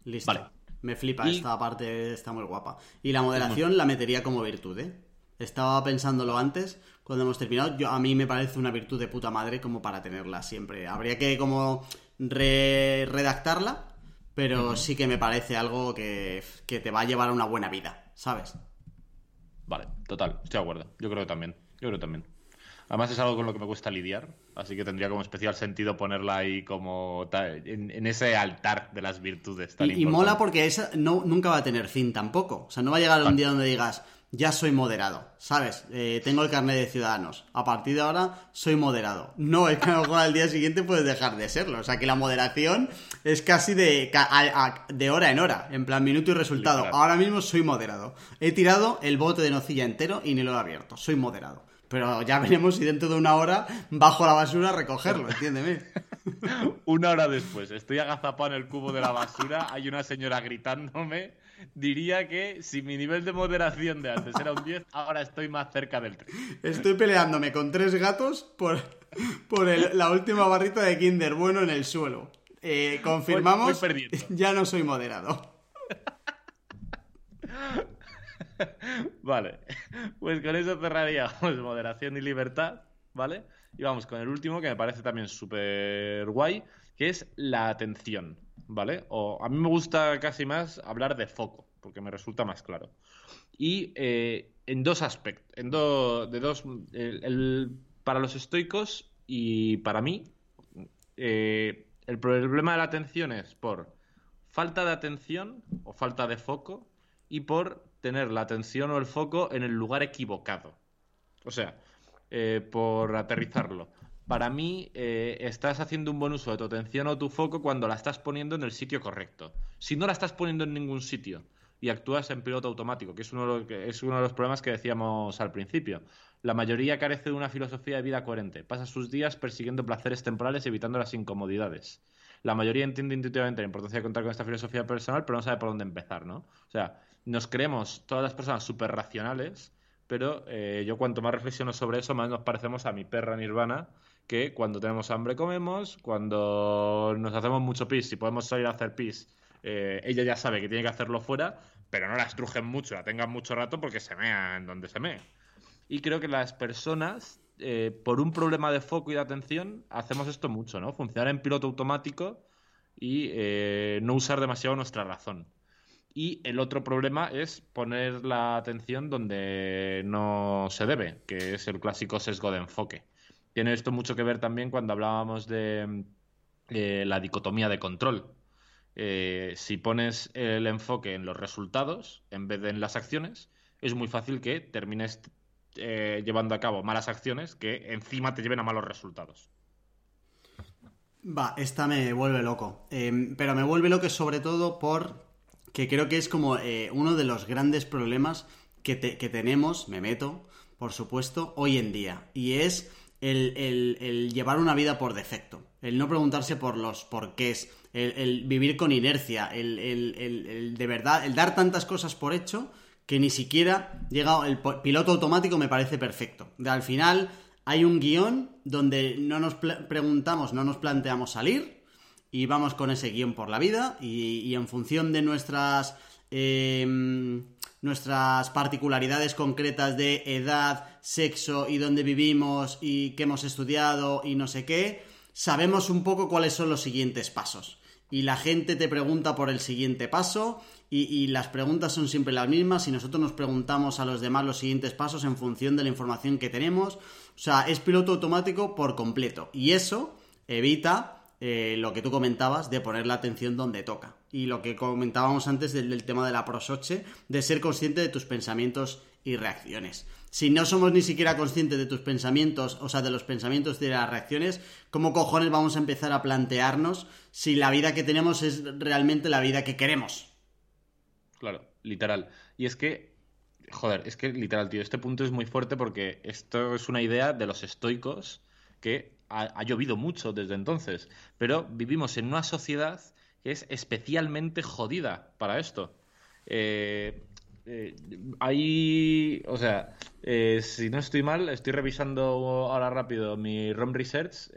Listo. Me flipa, esta parte está muy guapa. Y la moderación la metería como virtud, ¿eh? Estaba pensándolo antes, cuando hemos terminado. Yo, a mí me parece una virtud de puta madre como para tenerla siempre. Habría que como redactarla, pero sí que me parece algo que, que te va a llevar a una buena vida, ¿sabes? Vale, total, estoy de acuerdo. Yo creo que también. Yo creo también. Además es algo con lo que me cuesta lidiar, así que tendría como especial sentido ponerla ahí como en, ese altar de las virtudes. y, mola porque esa no, nunca va a tener fin tampoco. O sea, no va a llegar un día donde digas, ya soy moderado, ¿sabes? Eh, tengo el carnet de ciudadanos. A partir de ahora soy moderado. No, es que a lo mejor al día siguiente puedes dejar de serlo. O sea, que la moderación es casi de, de hora en hora, en plan minuto y resultado. Ahora mismo soy moderado. He tirado el bote de nocilla entero y ni lo he abierto. Soy moderado. Pero ya veremos si dentro de una hora bajo la basura a recogerlo, entiéndeme. una hora después, estoy agazapado en el cubo de la basura, hay una señora gritándome. Diría que si mi nivel de moderación de antes era un 10, ahora estoy más cerca del 3. Estoy peleándome con tres gatos por, por la última barrita de Kinder Bueno en el suelo. Eh, confirmamos, ya no soy moderado. vale, pues con eso cerraríamos moderación y libertad, ¿vale? Y vamos con el último que me parece también súper guay, que es la atención, ¿vale? O a mí me gusta casi más hablar de foco, porque me resulta más claro. Y eh, en dos aspectos, en de dos, para los estoicos y para mí, eh, el problema de la atención es por falta de atención o falta de foco y por tener la atención o el foco en el lugar equivocado. O sea, eh, por aterrizarlo. Para mí, eh, estás haciendo un buen uso de tu atención o tu foco cuando la estás poniendo en el sitio correcto. Si no la estás poniendo en ningún sitio y actúas en piloto automático, que es uno de los, uno de los problemas que decíamos al principio. La mayoría carece de una filosofía de vida coherente. Pasa sus días persiguiendo placeres temporales evitando las incomodidades. La mayoría entiende intuitivamente la importancia de contar con esta filosofía personal, pero no sabe por dónde empezar, ¿no? O sea, nos creemos todas las personas súper racionales, pero eh, yo cuanto más reflexiono sobre eso, más nos parecemos a mi perra nirvana, que cuando tenemos hambre comemos, cuando nos hacemos mucho pis, si podemos salir a hacer pis, eh, ella ya sabe que tiene que hacerlo fuera, pero no la estrujen mucho, la tengan mucho rato porque se mea en donde se mea. Y creo que las personas, eh, por un problema de foco y de atención, hacemos esto mucho, ¿no? Funcionar en piloto automático y eh, no usar demasiado nuestra razón. Y el otro problema es poner la atención donde no se debe, que es el clásico sesgo de enfoque. Tiene esto mucho que ver también cuando hablábamos de la dicotomía de control eh, si pones el enfoque en los resultados en vez de en las acciones, es muy fácil que termines eh, llevando a cabo malas acciones que encima te lleven a malos resultados. Va, esta me vuelve loco. Em, pero me vuelve loco sobre todo por que creo que es como eh, uno de los grandes problemas que, que, tenemos, me meto, por supuesto, hoy en día. Y es el, llevar una vida por defecto, el no preguntarse por los porqués, el, el vivir con inercia, el, de verdad, el dar tantas cosas por hecho que ni siquiera llega el piloto automático me parece perfecto. Al final hay un guion donde no nos preguntamos, no nos planteamos salir y vamos con ese guion por la vida y, en función de nuestras em, nuestras particularidades concretas de edad, sexo y dónde vivimos y qué hemos estudiado y no sé qué, sabemos un poco cuáles son los siguientes pasos. Y la gente te pregunta por el siguiente paso y, las preguntas son siempre las mismas y nosotros nos preguntamos a los demás los siguientes pasos en función de la información que tenemos. O sea, es piloto automático por completo. Y eso evita eh, lo que tú comentabas de poner la atención donde toca. Y lo que comentábamos antes del, tema de la prosoche, de ser consciente de tus pensamientos y reacciones. Si no somos ni siquiera conscientes de tus pensamientos, o sea, de los pensamientos y de las reacciones, ¿cómo cojones vamos a empezar a plantearnos si la vida que tenemos es realmente la vida que queremos? Claro, literal. Y es que, joder, es que literal, tío, este punto es muy fuerte porque esto es una idea de los estoicos que ha, llovido mucho desde entonces, pero vivimos en una sociedad que es especialmente jodida para esto. Eh, eh, hay, o sea, eh, si no estoy mal, estoy revisando ahora rápido mi ROM Research,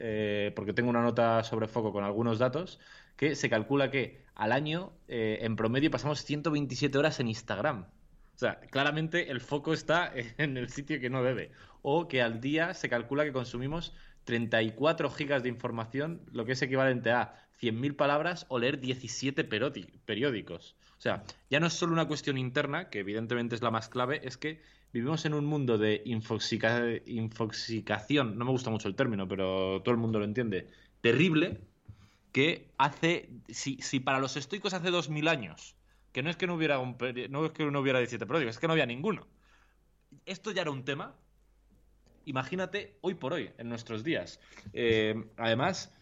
porque tengo una nota sobre foco con algunos datos, que se calcula que al año, en promedio, pasamos 127 horas en Instagram. O sea, claramente el foco está en el sitio que no debe. O que al día se calcula que consumimos 34 gigas de información, lo que es equivalente a 100.000 palabras o leer 17 periódicos. O sea, ya no es solo una cuestión interna, que evidentemente es la más clave, es que vivimos en un mundo de infoxicación, no me gusta mucho el término, pero todo el mundo lo entiende, terrible, que hace, si, si para los estoicos hace 2.000 años, que no es que no hubiera, un, no es que no hubiera 17 periódicos, es que no había ninguno. Esto ya era un tema, imagínate hoy por hoy, en nuestros días. Eh, además,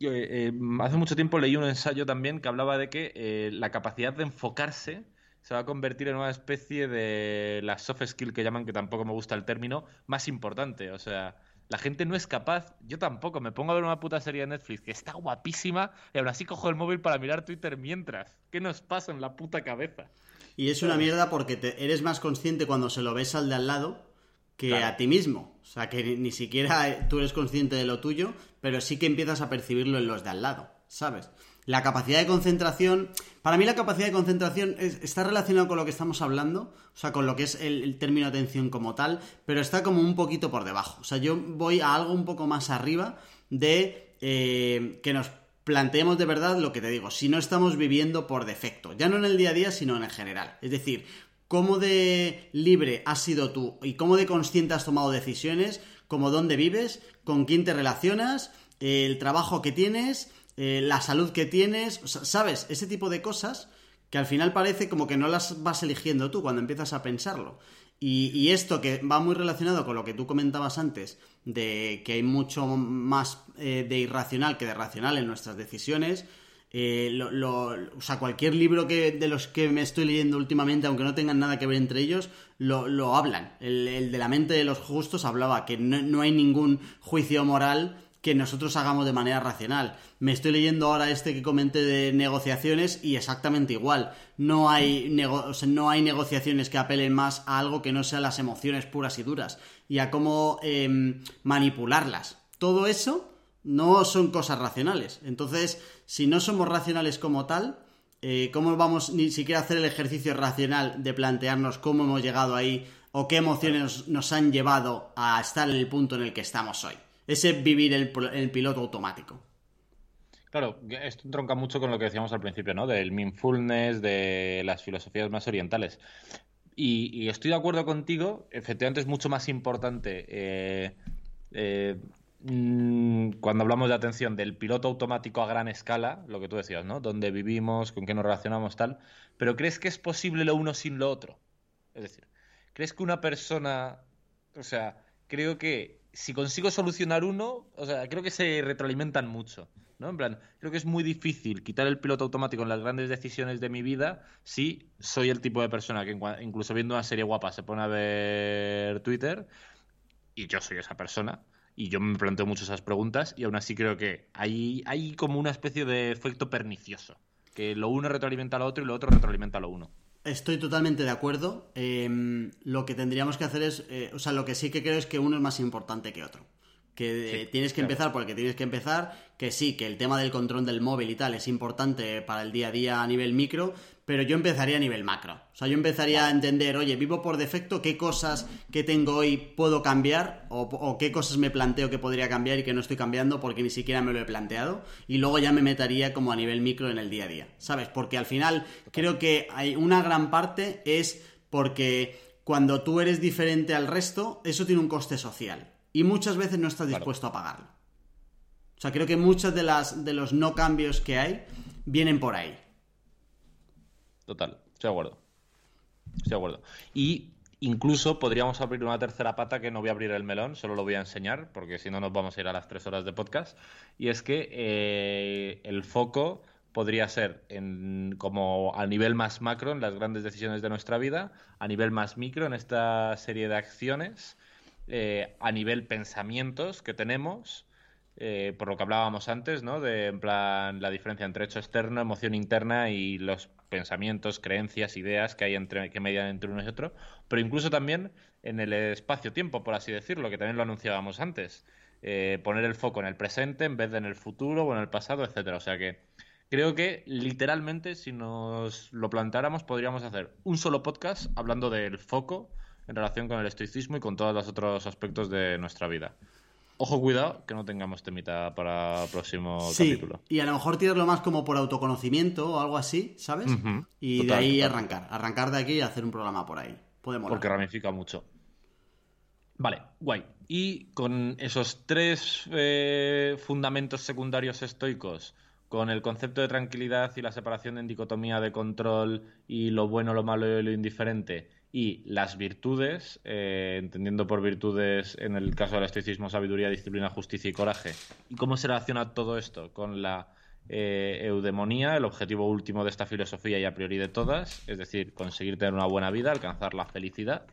eh, hace mucho tiempo leí un ensayo también que hablaba de que eh, la capacidad de enfocarse se va a convertir en una especie de la soft skill que llaman, que tampoco me gusta el término, más importante. O sea, la gente no es capaz, yo tampoco, me pongo a ver una puta serie de Netflix que está guapísima y ahora sí cojo el móvil para mirar Twitter mientras. ¿Qué nos pasa en la puta cabeza? Y es una mierda porque te, eres más consciente cuando se lo ves al de al lado que a ti mismo. O sea, que ni siquiera tú eres consciente de lo tuyo, pero sí que empiezas a percibirlo en los de al lado, ¿sabes? La capacidad de concentración, para mí la capacidad de concentración está relacionada con lo que estamos hablando, o sea, con lo que es el, término atención como tal, pero está como un poquito por debajo. O sea, yo voy a algo un poco más arriba de eh, que nos planteemos de verdad lo que te digo, si no estamos viviendo por defecto, ya no en el día a día, sino en el general. Es decir, cómo de libre has sido tú y cómo de consciente has tomado decisiones, como dónde vives, con quién te relacionas, el trabajo que tienes, eh, la salud que tienes, ¿sabes? Ese tipo de cosas que al final parece como que no las vas eligiendo tú cuando empiezas a pensarlo. Y, esto que va muy relacionado con lo que tú comentabas antes, de que hay mucho más eh, de irracional que de racional en nuestras decisiones, eh, lo, o sea, cualquier libro que, de los que me estoy leyendo últimamente, aunque no tengan nada que ver entre ellos, lo, hablan. El, de la mente de los justos hablaba que no, hay ningún juicio moral que nosotros hagamos de manera racional. Me estoy leyendo ahora este que comenté de negociaciones y exactamente igual. No hay, no hay negociaciones que apelen más a algo que no sean las emociones puras y duras y a cómo em, manipularlas. Todo eso no son cosas racionales. Entonces, si no somos racionales como tal, eh, ¿cómo vamos ni siquiera a hacer el ejercicio racional de plantearnos cómo hemos llegado ahí o qué emociones nos han llevado a estar en el punto en el que estamos hoy? Ese vivir el, piloto automático. Claro, esto tronca mucho con lo que decíamos al principio, ¿no? Del mindfulness, de las filosofías más orientales. Y, estoy de acuerdo contigo, efectivamente es mucho más importante eh, eh, cuando hablamos de atención del piloto automático a gran escala, lo que tú decías, ¿no? Dónde vivimos, con qué nos relacionamos, tal. Pero ¿crees que es posible lo uno sin lo otro? Es decir, ¿crees que una persona, o sea, creo que si consigo solucionar uno, o sea, creo que se retroalimentan mucho, ¿no? En plan, creo que es muy difícil quitar el piloto automático en las grandes decisiones de mi vida si soy el tipo de persona que incluso viendo una serie guapa se pone a ver Twitter y yo soy esa persona y yo me planteo mucho esas preguntas y aún así creo que hay, hay como una especie de efecto pernicioso, que lo uno retroalimenta a lo otro y lo otro retroalimenta a lo uno. Estoy totalmente de acuerdo. Em, lo que tendríamos que hacer es, eh, o sea, lo que sí que creo es que uno es más importante que otro que tienes que empezar porque tienes que empezar, que sí, que el tema del control del móvil y tal es importante para el día a día a nivel micro, pero yo empezaría a nivel macro. O sea, yo empezaría a entender, oye, vivo por defecto, qué cosas que tengo hoy puedo cambiar o, qué cosas me planteo que podría cambiar y que no estoy cambiando porque ni siquiera me lo he planteado. Y luego ya me metería como a nivel micro en el día a día, ¿sabes? Porque al final creo que hay una gran parte es porque cuando tú eres diferente al resto, eso tiene un coste social y muchas veces no estás dispuesto a pagarlo. O sea, creo que muchos de, las, de los no cambios que hay vienen por ahí. Total, estoy de acuerdo. Estoy de acuerdo. Y incluso podríamos abrir una tercera pata que no voy a abrir el melón, solo lo voy a enseñar, porque si no nos vamos a ir a las tres horas de podcast. Y es que eh, el foco podría ser en, como a nivel más macro en las grandes decisiones de nuestra vida, a nivel más micro en esta serie de acciones eh, a nivel pensamientos que tenemos, eh, por lo que hablábamos antes, ¿no? De en plan la diferencia entre hecho externo, emoción interna y los pensamientos, creencias, ideas que hay entre que median entre uno y otro, pero incluso también en el espacio-tiempo, por así decirlo, que también lo anunciábamos antes. Eh, poner el foco en el presente en vez de en el futuro o en el pasado, etcétera. O sea que creo que literalmente, si nos lo plantáramos, podríamos hacer un solo podcast hablando del foco en relación con el estoicismo y con todos los otros aspectos de nuestra vida. Ojo, cuidado, que no tengamos temita para el próximo sí, capítulo. Y a lo mejor tirarlo más como por autoconocimiento o algo así, ¿sabes? y de ahí arrancar. Arrancar de aquí y hacer un programa por ahí. Podemos. Porque ramifica mucho. Vale, guay. Y con esos tres eh, fundamentos secundarios estoicos, con el concepto de tranquilidad y la separación en dicotomía de control y lo bueno, lo malo y lo indiferente, y las virtudes, eh, entendiendo por virtudes en el caso del estoicismo sabiduría, disciplina, justicia y coraje. ¿Y cómo se relaciona todo esto con la eh, eudemonía, el objetivo último de esta filosofía y a priori de todas, es decir, conseguir tener una buena vida, alcanzar la felicidad?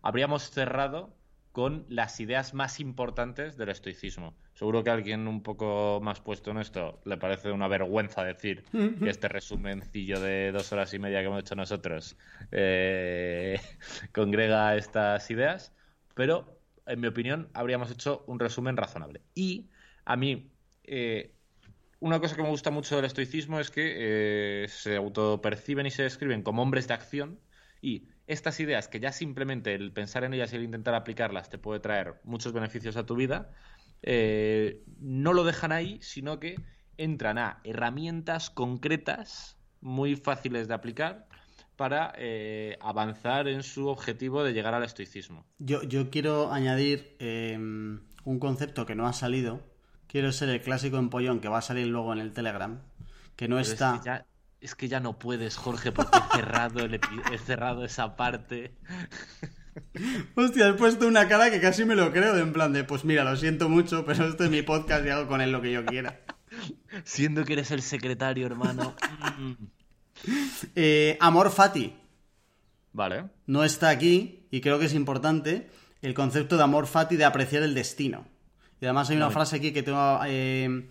Habríamos cerrado con las ideas más importantes del estoicismo. Seguro que a alguien un poco más puesto en esto le parece una vergüenza decir que este resumencillo de dos horas y media que hemos hecho nosotros eh, congrega estas ideas, pero en mi opinión habríamos hecho un resumen razonable. Y a mí, eh, una cosa que me gusta mucho del estoicismo es que eh, se autoperciben y se describen como hombres de acción y estas ideas que ya simplemente el pensar en ellas y el intentar aplicarlas te puede traer muchos beneficios a tu vida, eh, no lo dejan ahí, sino que entran a herramientas concretas muy fáciles de aplicar para eh, avanzar en su objetivo de llegar al estoicismo. Yo, yo quiero añadir em, un concepto que no ha salido. Quiero ser el clásico empollón que va a salir luego en el Telegram, que no está es que ya no puedes, Jorge, porque he cerrado, he cerrado esa parte. Hostia, he puesto una cara que casi me lo creo, de en plan de, pues mira, lo siento mucho, pero este es mi podcast y hago con él lo que yo quiera. Siendo que eres el secretario, hermano. Eh, Amor Fati. Vale. No está aquí, y creo que es importante, el concepto de amor fati de apreciar el destino. Y además hay una Vale. frase aquí que tengo eh,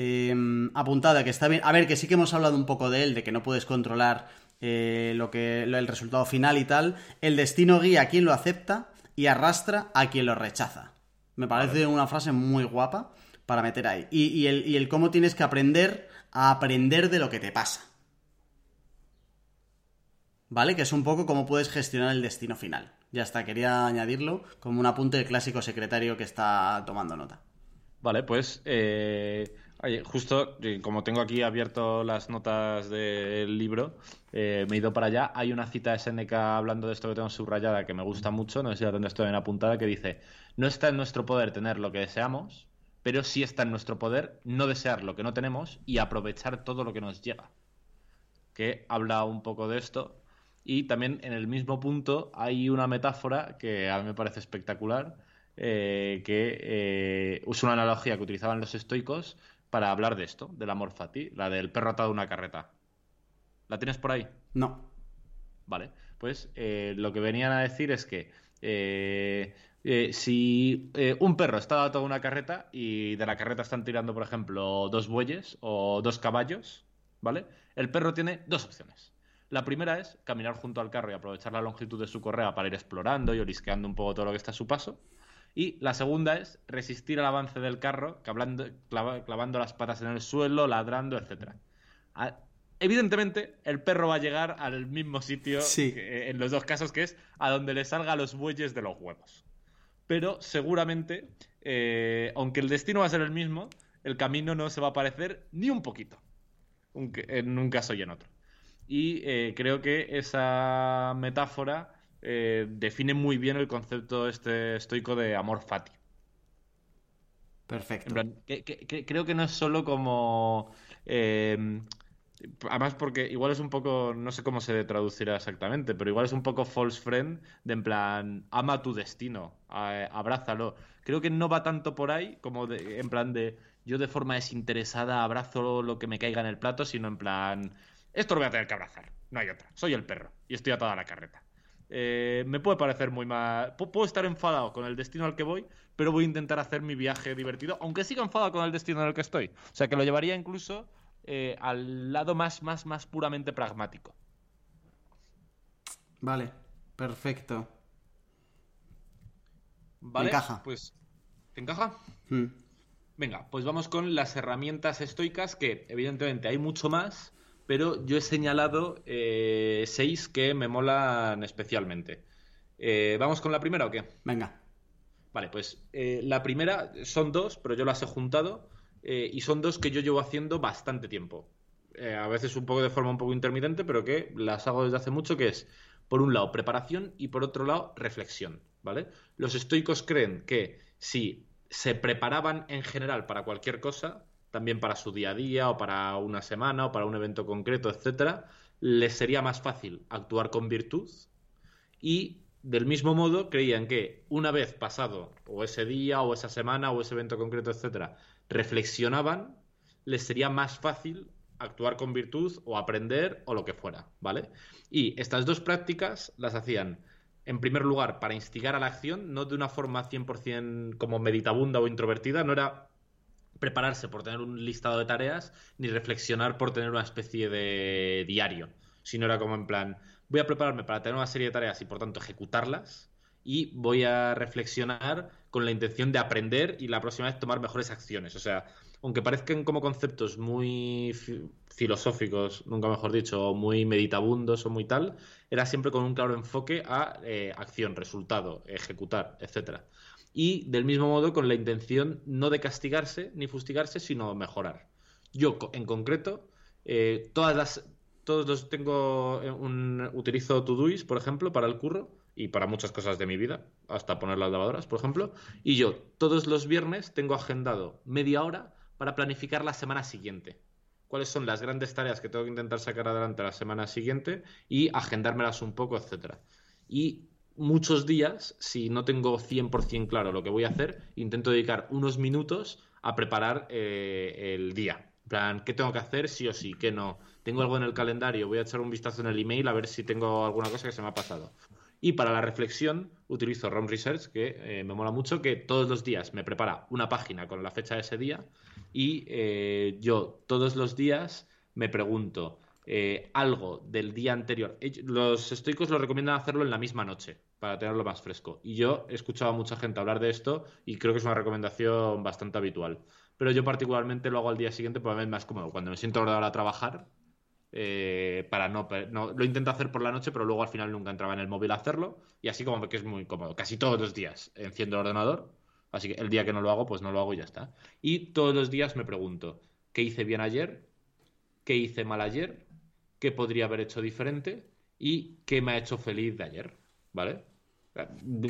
eh, apuntada que está bien. A ver, que sí que hemos hablado un poco de él, de que no puedes controlar eh, lo que, lo- el resultado final y tal. El destino guía a quien lo acepta y arrastra a quien lo rechaza. Me parece una frase muy guapa para meter ahí. Y, y el, y el cómo tienes que aprender a aprender de lo que te pasa. ¿Vale? Que es un poco cómo puedes gestionar el destino final. Ya está, quería añadirlo como un apunte del clásico secretario que está tomando nota. Vale, pues eh, justo eh, como tengo aquí abierto las notas del libro, eh, me he ido para allá. Hay una cita de Seneca hablando de esto que tengo subrayada que me gusta mucho, no sé si la tendré apuntada, que dice, no está en nuestro poder tener lo que deseamos, pero sí está en nuestro poder no desear lo que no tenemos y aprovechar todo lo que nos llega. Que habla un poco de esto. Y también en el mismo punto hay una metáfora que a mí me parece espectacular, eh, que eh, usa una analogía que utilizaban los estoicos para hablar de esto, del amor fati, la del perro atado a una carreta. ¿La tienes por ahí? No. Vale, pues eh, lo que venían a decir es que eh, si eh, un perro está atado a una carreta y de la carreta están tirando, por ejemplo, dos bueyes o dos caballos, ¿vale? El perro tiene dos opciones. La primera es caminar junto al carro y aprovechar la longitud de su correa para ir explorando y olisqueando un poco todo lo que está a su paso. Y la segunda es resistir al avance del carro, clavando, clava- clavando las patas en el suelo, ladrando, etc. Evidentemente, el perro va a llegar al mismo sitio Sí. que- eh, en los dos casos, que es a donde le salga los bueyes de los huevos. Pero seguramente, eh, aunque el destino va a ser el mismo, el camino no se va a parecer ni un poquito, en un caso y en otro. Y eh, creo que esa metáfora eh, define muy bien el concepto este estoico de amor fati. Perfecto. En plan, que- que- que- creo que no es solo como. eh, además, porque igual es un poco. No sé cómo se traducirá exactamente, pero igual es un poco false friend, de en plan, ama tu destino, abrázalo. Creo que no va tanto por ahí, como de- en plan de. Yo de forma desinteresada abrazo lo que me caiga en el plato, sino en plan. Esto lo voy a tener que abrazar, no hay otra. Soy el perro y estoy atada a la carreta. Eh, me puede parecer muy mal. pu- Puedo estar enfadado con el destino al que voy, pero voy a intentar hacer mi viaje divertido, aunque siga enfadado con el destino en el que estoy. O sea, que lo llevaría incluso eh, al lado más, más, más puramente pragmático. Vale, perfecto. ¿Vale? encaja. Pues, ¿te encaja? Mm. Venga, pues vamos con las herramientas estoicas, que evidentemente hay mucho más, pero yo he señalado eh, seis que me molan especialmente. Eh, ¿Vamos con la primera o qué? Venga. Vale, pues eh, la primera son dos, pero yo las he juntado y son dos que yo llevo haciendo bastante tiempo. A veces un poco de forma un poco intermitente, pero que las hago desde hace mucho, que es, por un lado, preparación y por otro lado, reflexión, ¿vale? Los estoicos creen que si se preparaban en general para cualquier cosa, también para su día a día o para una semana o para un evento concreto, etcétera, les sería más fácil actuar con virtud y del mismo modo creían que una vez pasado o ese día o esa semana o ese evento concreto, etcétera, reflexionaban, les sería más fácil actuar con virtud o aprender o lo que fuera, ¿vale? Y estas dos prácticas las hacían en primer lugar para instigar a la acción, no de una forma 100% como meditabunda o introvertida, no era prepararse por tener un listado de tareas ni reflexionar por tener una especie de diario, sino era como en plan, voy a prepararme para tener una serie de tareas y por tanto ejecutarlas y voy a reflexionar con la intención de aprender y la próxima vez tomar mejores acciones. O sea, aunque parezcan como conceptos muy fi- filosóficos, nunca mejor dicho, o muy meditabundos o muy tal, era siempre con un claro enfoque a eh, acción, resultado, ejecutar, etcétera. Y del mismo modo con la intención no de castigarse ni fustigarse, sino mejorar. Yo, en concreto, eh, todas las, todos los tengo eh, un, utilizo Todoist, por ejemplo, para el curro y para muchas cosas de mi vida, hasta poner las lavadoras, por ejemplo. Y yo todos los viernes tengo agendado media hora para planificar la semana siguiente. Cuáles son las grandes tareas que tengo que intentar sacar adelante la semana siguiente y agendármelas un poco, etcétera. Y muchos días, si no tengo 100% claro lo que voy a hacer, intento dedicar unos minutos a preparar eh, el día. En plan, ¿qué tengo que hacer sí o sí? ¿Qué no? ¿Tengo algo en el calendario? Voy a echar un vistazo en el email a ver si tengo alguna cosa que se me ha pasado. Y para la reflexión utilizo ROM Research, que eh, me mola mucho, que todos los días me prepara una página con la fecha de ese día y eh, yo todos los días me pregunto eh, algo del día anterior. Los estoicos lo recomiendan hacerlo en la misma noche para tenerlo más fresco. Y yo he escuchado a mucha gente hablar de esto y creo que es una recomendación bastante habitual. Pero yo particularmente lo hago al día siguiente porque es más cómodo. Cuando me siento hora a trabajar, eh, para no, no, Lo intento hacer por la noche, pero luego al final nunca entraba en el móvil a hacerlo. Y así como que es muy cómodo. Casi todos los días enciendo el ordenador. Así que el día que no lo hago, pues no lo hago y ya está. Y todos los días me pregunto, ¿qué hice bien ayer? ¿Qué hice mal ayer? Qué podría haber hecho diferente y qué me ha hecho feliz de ayer, ¿vale?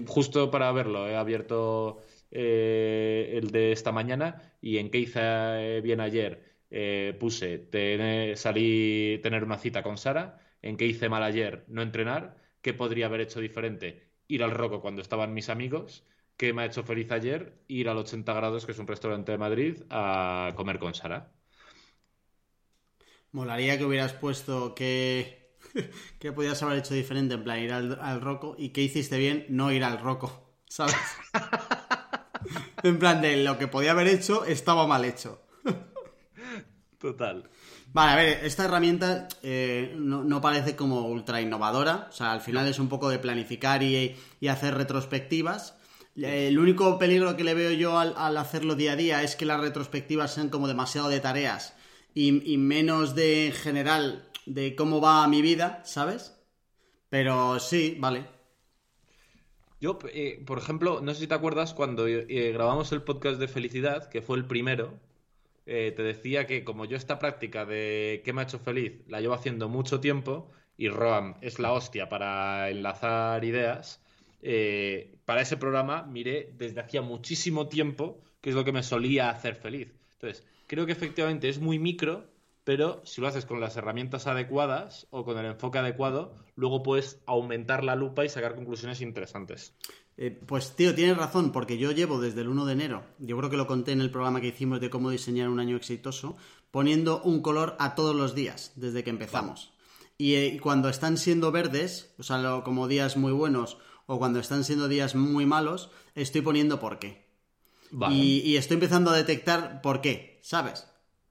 Justo para verlo, he abierto eh, el de esta mañana y en qué hice bien ayer eh, puse tener, salí, tener una cita con Sara, en qué hice mal ayer no entrenar, qué podría haber hecho diferente ir al Roco cuando estaban mis amigos, qué me ha hecho feliz ayer ir al 80 grados, que es un restaurante de Madrid, a comer con Sara. Molaría que hubieras puesto que, que podías haber hecho diferente, en plan ir al, al Roco y que hiciste bien no ir al Roco, ¿sabes? en plan de lo que podía haber hecho estaba mal hecho. Total. Vale, a ver, esta herramienta eh, no, parece como ultra innovadora, o sea, al final es un poco de planificar y, hacer retrospectivas. el único peligro que le veo yo al, al hacerlo día a día es que las retrospectivas sean como demasiado de tareas y, menos de general de cómo va mi vida, ¿sabes? Pero sí, vale. Yo, eh, por ejemplo, no sé si te acuerdas cuando eh, grabamos el podcast de felicidad, que fue el primero, eh, te decía que como yo esta práctica de qué me ha hecho feliz la llevo haciendo mucho tiempo y Roam es la hostia para enlazar ideas, para ese programa miré desde hacía muchísimo tiempo qué es lo que me solía hacer feliz. Entonces, creo que efectivamente es muy micro, pero si lo haces con las herramientas adecuadas o con el enfoque adecuado, luego puedes aumentar la lupa y sacar conclusiones interesantes. Eh, pues tío, tienes razón, porque yo llevo desde el 1 de enero, yo creo que lo conté en el programa que hicimos de cómo diseñar un año exitoso, poniendo un color a todos los días desde que empezamos. Y, eh, cuando están siendo verdes, o sea, como días muy buenos, o cuando están siendo días muy malos, estoy poniendo por qué. Y, estoy empezando a detectar por qué, ¿sabes?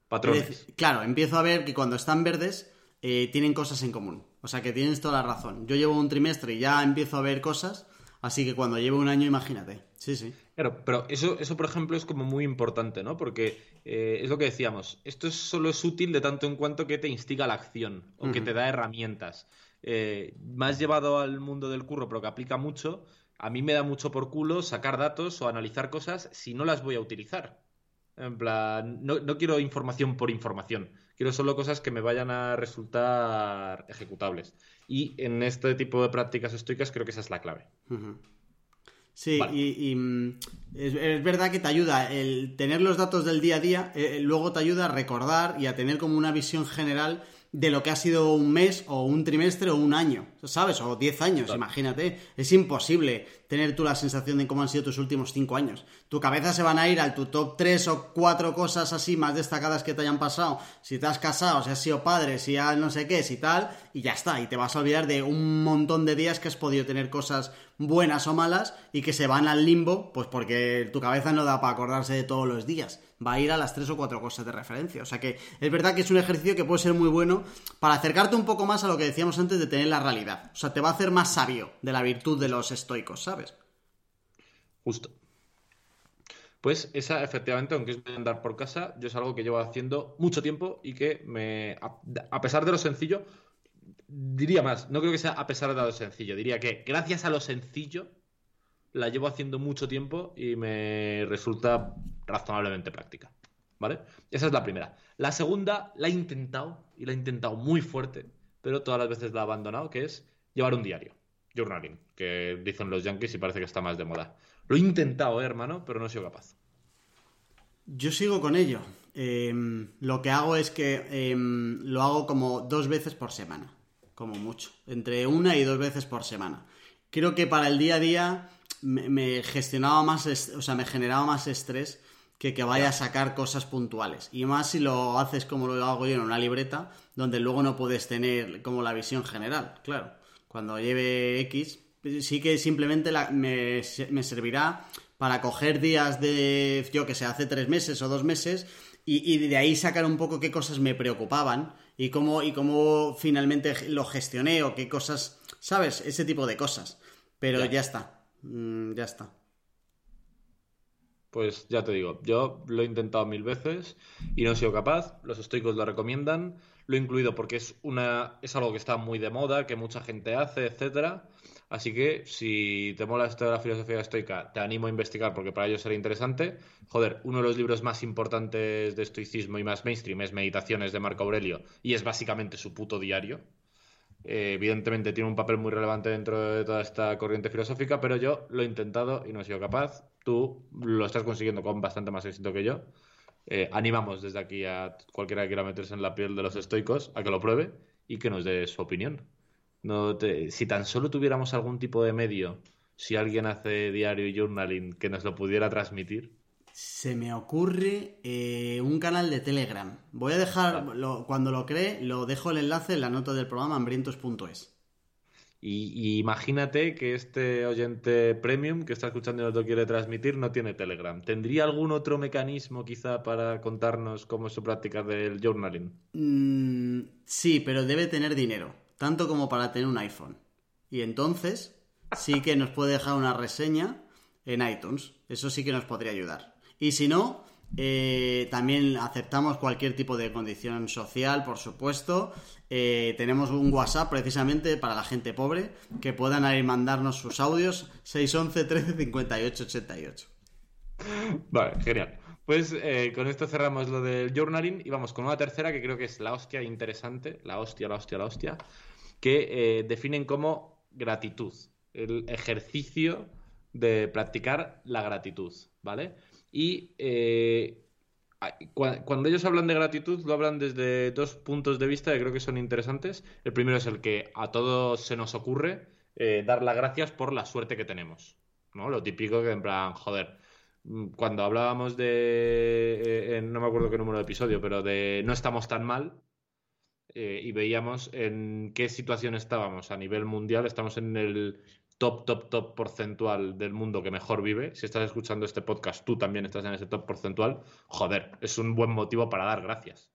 Patrones. claro, empiezo a ver que cuando están verdes eh, tienen cosas en común. O sea que tienes toda la razón. Yo llevo un trimestre y ya empiezo a ver cosas, así que cuando llevo un año, imagínate. Sí, sí. Claro, pero eso, eso por ejemplo, es como muy importante, ¿no? Porque eh, es lo que decíamos, esto solo es útil de tanto en cuanto que te instiga la acción o que te da herramientas. Eh, más llevado al mundo del curro, pero que aplica mucho, a mí me da mucho por culo sacar datos o analizar cosas si no las voy a utilizar. En plan, no, quiero información por información. Quiero solo cosas que me vayan a resultar ejecutables. Y en este tipo de prácticas estoicas creo que esa es la clave. Sí, y, mm, es, verdad que te ayuda el tener los datos del día a día, eh, luego te ayuda a recordar y a tener como una visión general de lo que ha sido un mes o un trimestre o un año, ¿sabes? O diez años, imagínate. Es imposible tener tú la sensación de cómo han sido tus últimos cinco años. Tu cabeza se van a ir al tu top tres o cuatro cosas así más destacadas que te hayan pasado. Si te has casado, si has sido padre, si has no sé qué, si tal, y ya está. Y te vas a olvidar de un montón de días que has podido tener cosas buenas o malas y que se van al limbo, pues porque tu cabeza no da para acordarse de todos los días va a ir a las tres o cuatro cosas de referencia. O sea que es verdad que es un ejercicio que puede ser muy bueno para acercarte un poco más a lo que decíamos antes de tener la realidad. O sea, te va a hacer más sabio de la virtud de los estoicos, ¿sabes? Justo. Pues esa, efectivamente, aunque es andar por casa, yo es algo que llevo haciendo mucho tiempo y que me, a pesar de lo sencillo, diría más, no creo que sea a pesar de lo sencillo, diría que gracias a lo sencillo la llevo haciendo mucho tiempo y me resulta razonablemente práctica. ¿Vale? Esa es la primera. La segunda la he intentado y la he intentado muy fuerte, pero todas las veces la he abandonado, que es llevar un diario. Journaling, que dicen los yankees y parece que está más de moda. Lo he intentado, ¿eh, hermano, pero no he sido capaz. Yo sigo con ello. Em, lo que hago es que em, lo hago como dos veces por semana, como mucho. Entre una y dos veces por semana. Creo que para el día a día me, gestionaba más, o sea, me generaba más estrés que que vaya a sacar cosas puntuales. Y más si lo haces como lo hago yo en una libreta, donde luego no puedes tener como la visión general, claro. Cuando lleve X, sí que simplemente me, servirá para coger días de, yo que sé, hace tres meses o dos meses y, de ahí sacar un poco qué cosas me preocupaban y cómo, y cómo finalmente lo gestioné o qué cosas, ¿sabes? Ese tipo de cosas. Pero ya, está, mm, ya está. Pues ya te digo, yo lo he intentado mil veces y no he sido capaz. Los estoicos lo recomiendan. Lo he incluido porque es una es algo que está muy de moda, que mucha gente hace, etcétera. Así que si te mola esto de la filosofía estoica, te animo a investigar porque para ello será interesante. Joder, uno de los libros más importantes de estoicismo y más mainstream es Meditaciones de Marco Aurelio y es básicamente su puto diario. Eh, evidentemente tiene un papel muy relevante dentro de toda esta corriente filosófica, pero yo lo he intentado y no he sido capaz. Tú lo estás consiguiendo con bastante más éxito que yo. Eh, animamos desde aquí a cualquiera que quiera meterse en la piel de los estoicos a que lo pruebe y que nos dé su opinión. No si tan solo tuviéramos algún tipo de medio, si alguien hace diario y journaling, que nos lo pudiera transmitir, se me ocurre eh, un canal de Telegram. Voy a dejar, cuando lo cree, lo dejo el enlace en la nota del programa hambrientos.es. Y, imagínate que este oyente premium que está escuchando y no lo quiere transmitir no tiene Telegram. ¿Tendría algún otro mecanismo quizá para contarnos cómo es su práctica del journaling? Mm, sí, pero debe tener dinero, tanto como para tener un iPhone. Y entonces sí que nos puede dejar una reseña en iTunes. Eso sí que nos podría ayudar. Y si no, eh, también aceptamos cualquier tipo de condición social, por supuesto. Eh, tenemos un WhatsApp precisamente para la gente pobre que puedan ir mandarnos sus audios 611 13 58 88. Vale, genial. Pues eh, con esto cerramos lo del journaling y vamos con una tercera que creo que es la hostia interesante, la hostia, la hostia, la hostia, que definen como gratitud, el ejercicio de practicar la gratitud, ¿vale? Y eh, cuando ellos hablan de gratitud, lo hablan desde dos puntos de vista que creo que son interesantes. El primero es el que a todos se nos ocurre eh, dar las gracias por la suerte que tenemos. ¿no? Lo típico que en plan, joder, mm, cuando hablábamos de, eh, no me acuerdo qué número de episodio, pero de no estamos tan mal, y veíamos en qué situación estábamos a nivel mundial. Estamos en el top, top, top porcentual del mundo que mejor vive, si estás escuchando este podcast, tú también estás en ese top porcentual, joder, es un buen motivo para dar gracias.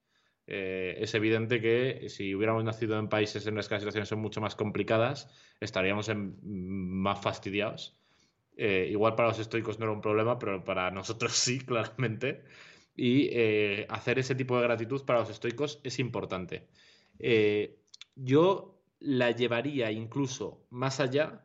Eh, es evidente que si hubiéramos nacido en países en los que las situaciones son mucho más complicadas, estaríamos más fastidiados. Eh, igual para los estoicos no era un problema, pero para nosotros sí, claramente. Y eh, hacer ese tipo de gratitud para los estoicos es importante. yo la llevaría incluso más allá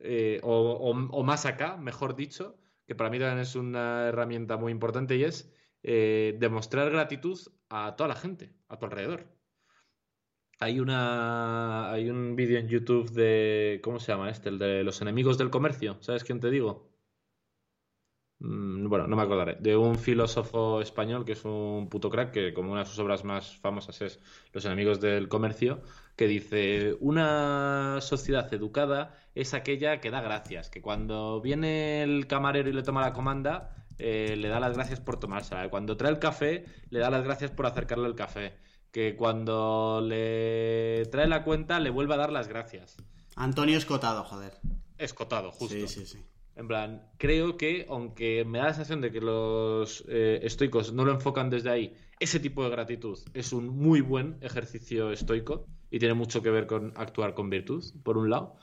eh, o, más acá, mejor dicho, que para mí también es una herramienta muy importante y es eh, demostrar gratitud a toda la gente, a tu alrededor. Hay una hay un vídeo en YouTube de ¿cómo se llama este? El de los enemigos del comercio, ¿sabes quién te digo? Mm, bueno, no me acordaré, de un filósofo español que es un puto crack, que como una de sus obras más famosas es Los enemigos del comercio, que dice, una sociedad educada es aquella que da gracias, que cuando viene el camarero y le toma la comanda, eh, le da las gracias por tomársela, cuando trae el café, le da las gracias por acercarle el café, que cuando le trae la cuenta, le vuelve a dar las gracias. Antonio Escotado, joder. Escotado, justo. Sí, sí, sí. En plan, creo que, aunque me da la sensación de que los eh, estoicos no lo enfocan desde ahí, ese tipo de gratitud es un muy buen ejercicio estoico y tiene mucho que ver con actuar con virtud, por un lado.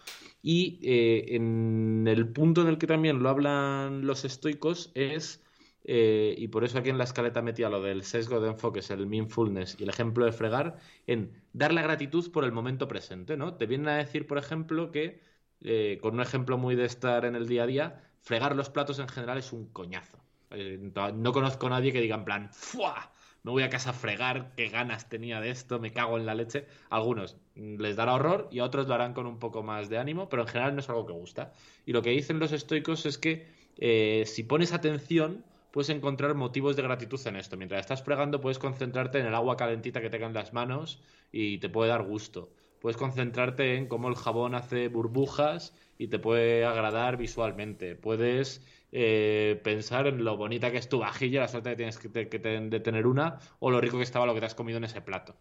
Y eh, en el punto en el que también lo hablan los estoicos es, eh, y por eso aquí en la escaleta metía lo del sesgo de enfoque, es el mindfulness y el ejemplo de fregar, en dar la gratitud por el momento presente, ¿no? Te vienen a decir, por ejemplo, que eh, con un ejemplo muy de estar en el día a día, fregar los platos en general es un coñazo. Eh, no conozco a nadie que diga en plan, ¡fua! Me voy a casa a fregar, qué ganas tenía de esto, me cago en la leche. algunos les dará horror y a otros lo harán con un poco más de ánimo, pero en general no es algo que gusta. Y lo que dicen los estoicos es que eh, si pones atención, puedes encontrar motivos de gratitud en esto. Mientras estás fregando, puedes concentrarte en el agua calentita que te en las manos y te puede dar gusto puedes concentrarte en cómo el jabón hace burbujas y te puede agradar visualmente. Puedes eh, pensar en lo bonita que es tu vajilla, la suerte que tienes que, de tener una, o lo rico que estaba lo que te has comido en ese plato.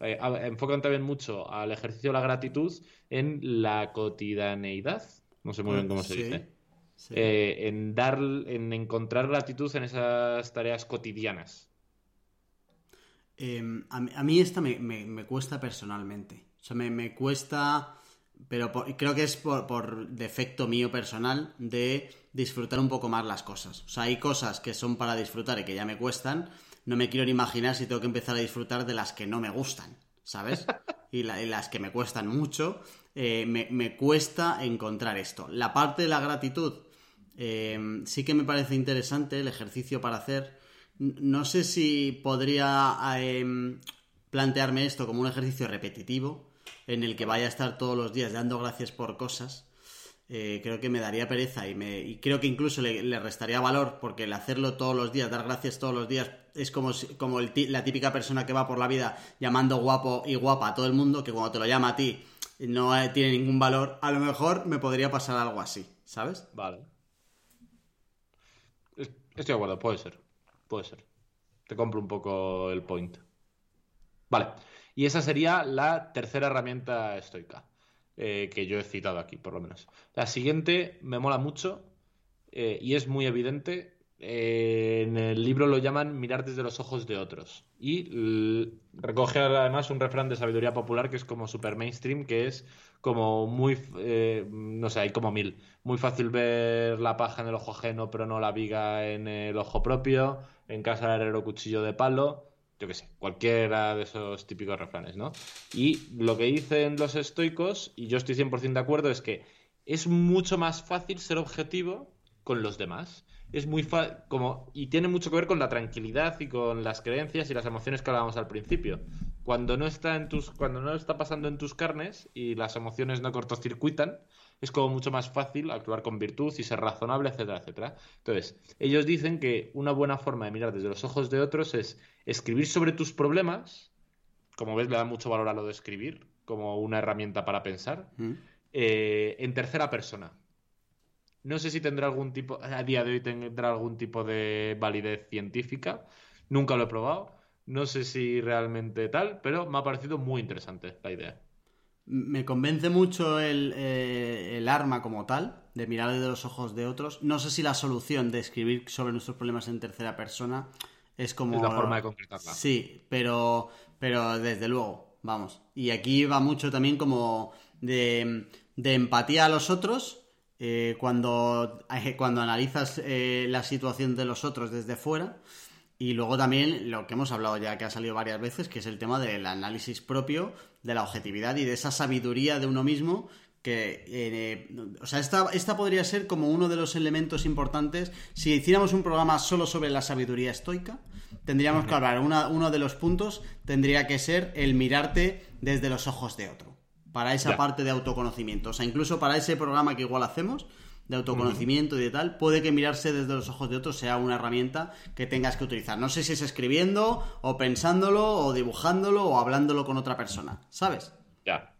Eh, enfocan también mucho al ejercicio de la gratitud en la cotidianeidad. No sé muy bien cómo se dice. Eh, en dar, en encontrar gratitud en esas tareas cotidianas. Em, a, mí esta me, cuesta personalmente. O sea, me, cuesta, pero creo que es por, defecto mío personal de disfrutar un poco más las cosas. O sea, hay cosas que son para disfrutar y que ya me cuestan. No me quiero ni imaginar si tengo que empezar a disfrutar de las que no me gustan, ¿sabes? Y, las que me cuestan mucho. Eh, me, cuesta encontrar esto. La parte de la gratitud em, sí que me parece interesante el ejercicio para hacer no sé si podría em, plantearme esto como un ejercicio repetitivo, en el que vaya a estar todos los días dando gracias por cosas. Eh, creo que me daría pereza y, me, creo que incluso le, restaría valor porque el hacerlo todos los días, dar gracias todos los días, es como, como la típica persona que va por la vida llamando guapo y guapa a todo el mundo, que cuando te lo llama a ti no tiene ningún valor. A lo mejor me podría pasar algo así, ¿sabes? Vale. Estoy de acuerdo, puede ser. Puede ser. Te compro un poco el point. Vale. Y esa sería la tercera herramienta estoica eh, que yo he citado aquí, por lo menos. La siguiente me mola mucho eh, y es muy evidente. Eh, en el libro lo llaman mirar desde los ojos de otros. Y recoge además un refrán de sabiduría popular que es como super mainstream, que es como muy, no sé, hay como mil. Muy fácil ver la paja en el ojo ajeno, pero no la viga en el ojo propio en casa del herrero cuchillo de palo, yo qué sé, cualquiera de esos típicos refranes, ¿no? Y lo que dicen los estoicos, y yo estoy 100% de acuerdo, es que es mucho más fácil ser objetivo con los demás. Es muy como y tiene mucho que ver con la tranquilidad y con las creencias y las emociones que hablábamos al principio. Cuando no está en tus cuando no está pasando en tus carnes y las emociones no cortocircuitan, es como mucho más fácil actuar con virtud y ser razonable, etcétera, etcétera. Entonces, ellos dicen que una buena forma de mirar desde los ojos de otros es escribir sobre tus problemas, como ves, le da mucho valor a lo de escribir, como una herramienta para pensar, mm. eh, en tercera persona. No sé si tendrá algún tipo, a día de hoy tendrá algún tipo de validez científica, nunca lo he probado, no sé si realmente tal, pero me ha parecido muy interesante la idea. Me convence mucho eh, el, arma como tal, de mirar desde los ojos de otros. No sé si la solución de escribir sobre nuestros problemas en tercera persona es como... Es la forma de concretarla. Sí, pero, pero desde luego, vamos. Y aquí va mucho también como de, empatía a los otros. Eh, cuando, eh, cuando analizas la situación de los otros desde fuera y luego también lo que hemos hablado ya, que ha salido varias veces, que es el tema del análisis propio, de la objetividad y de esa sabiduría de uno mismo que, eh, o sea, esta, esta, podría ser como uno de los elementos importantes. Si hiciéramos un programa solo sobre la sabiduría estoica, tendríamos que hablar, uno de los puntos tendría que ser el mirarte desde los ojos de otro, para esa parte de autoconocimiento. O sea, incluso para ese programa que igual hacemos, de autoconocimiento y de tal, puede que mirarse desde los ojos de otros sea una herramienta que tengas que utilizar. No sé si es escribiendo, o pensándolo, o dibujándolo, o hablándolo con otra persona, ¿sabes? Ya.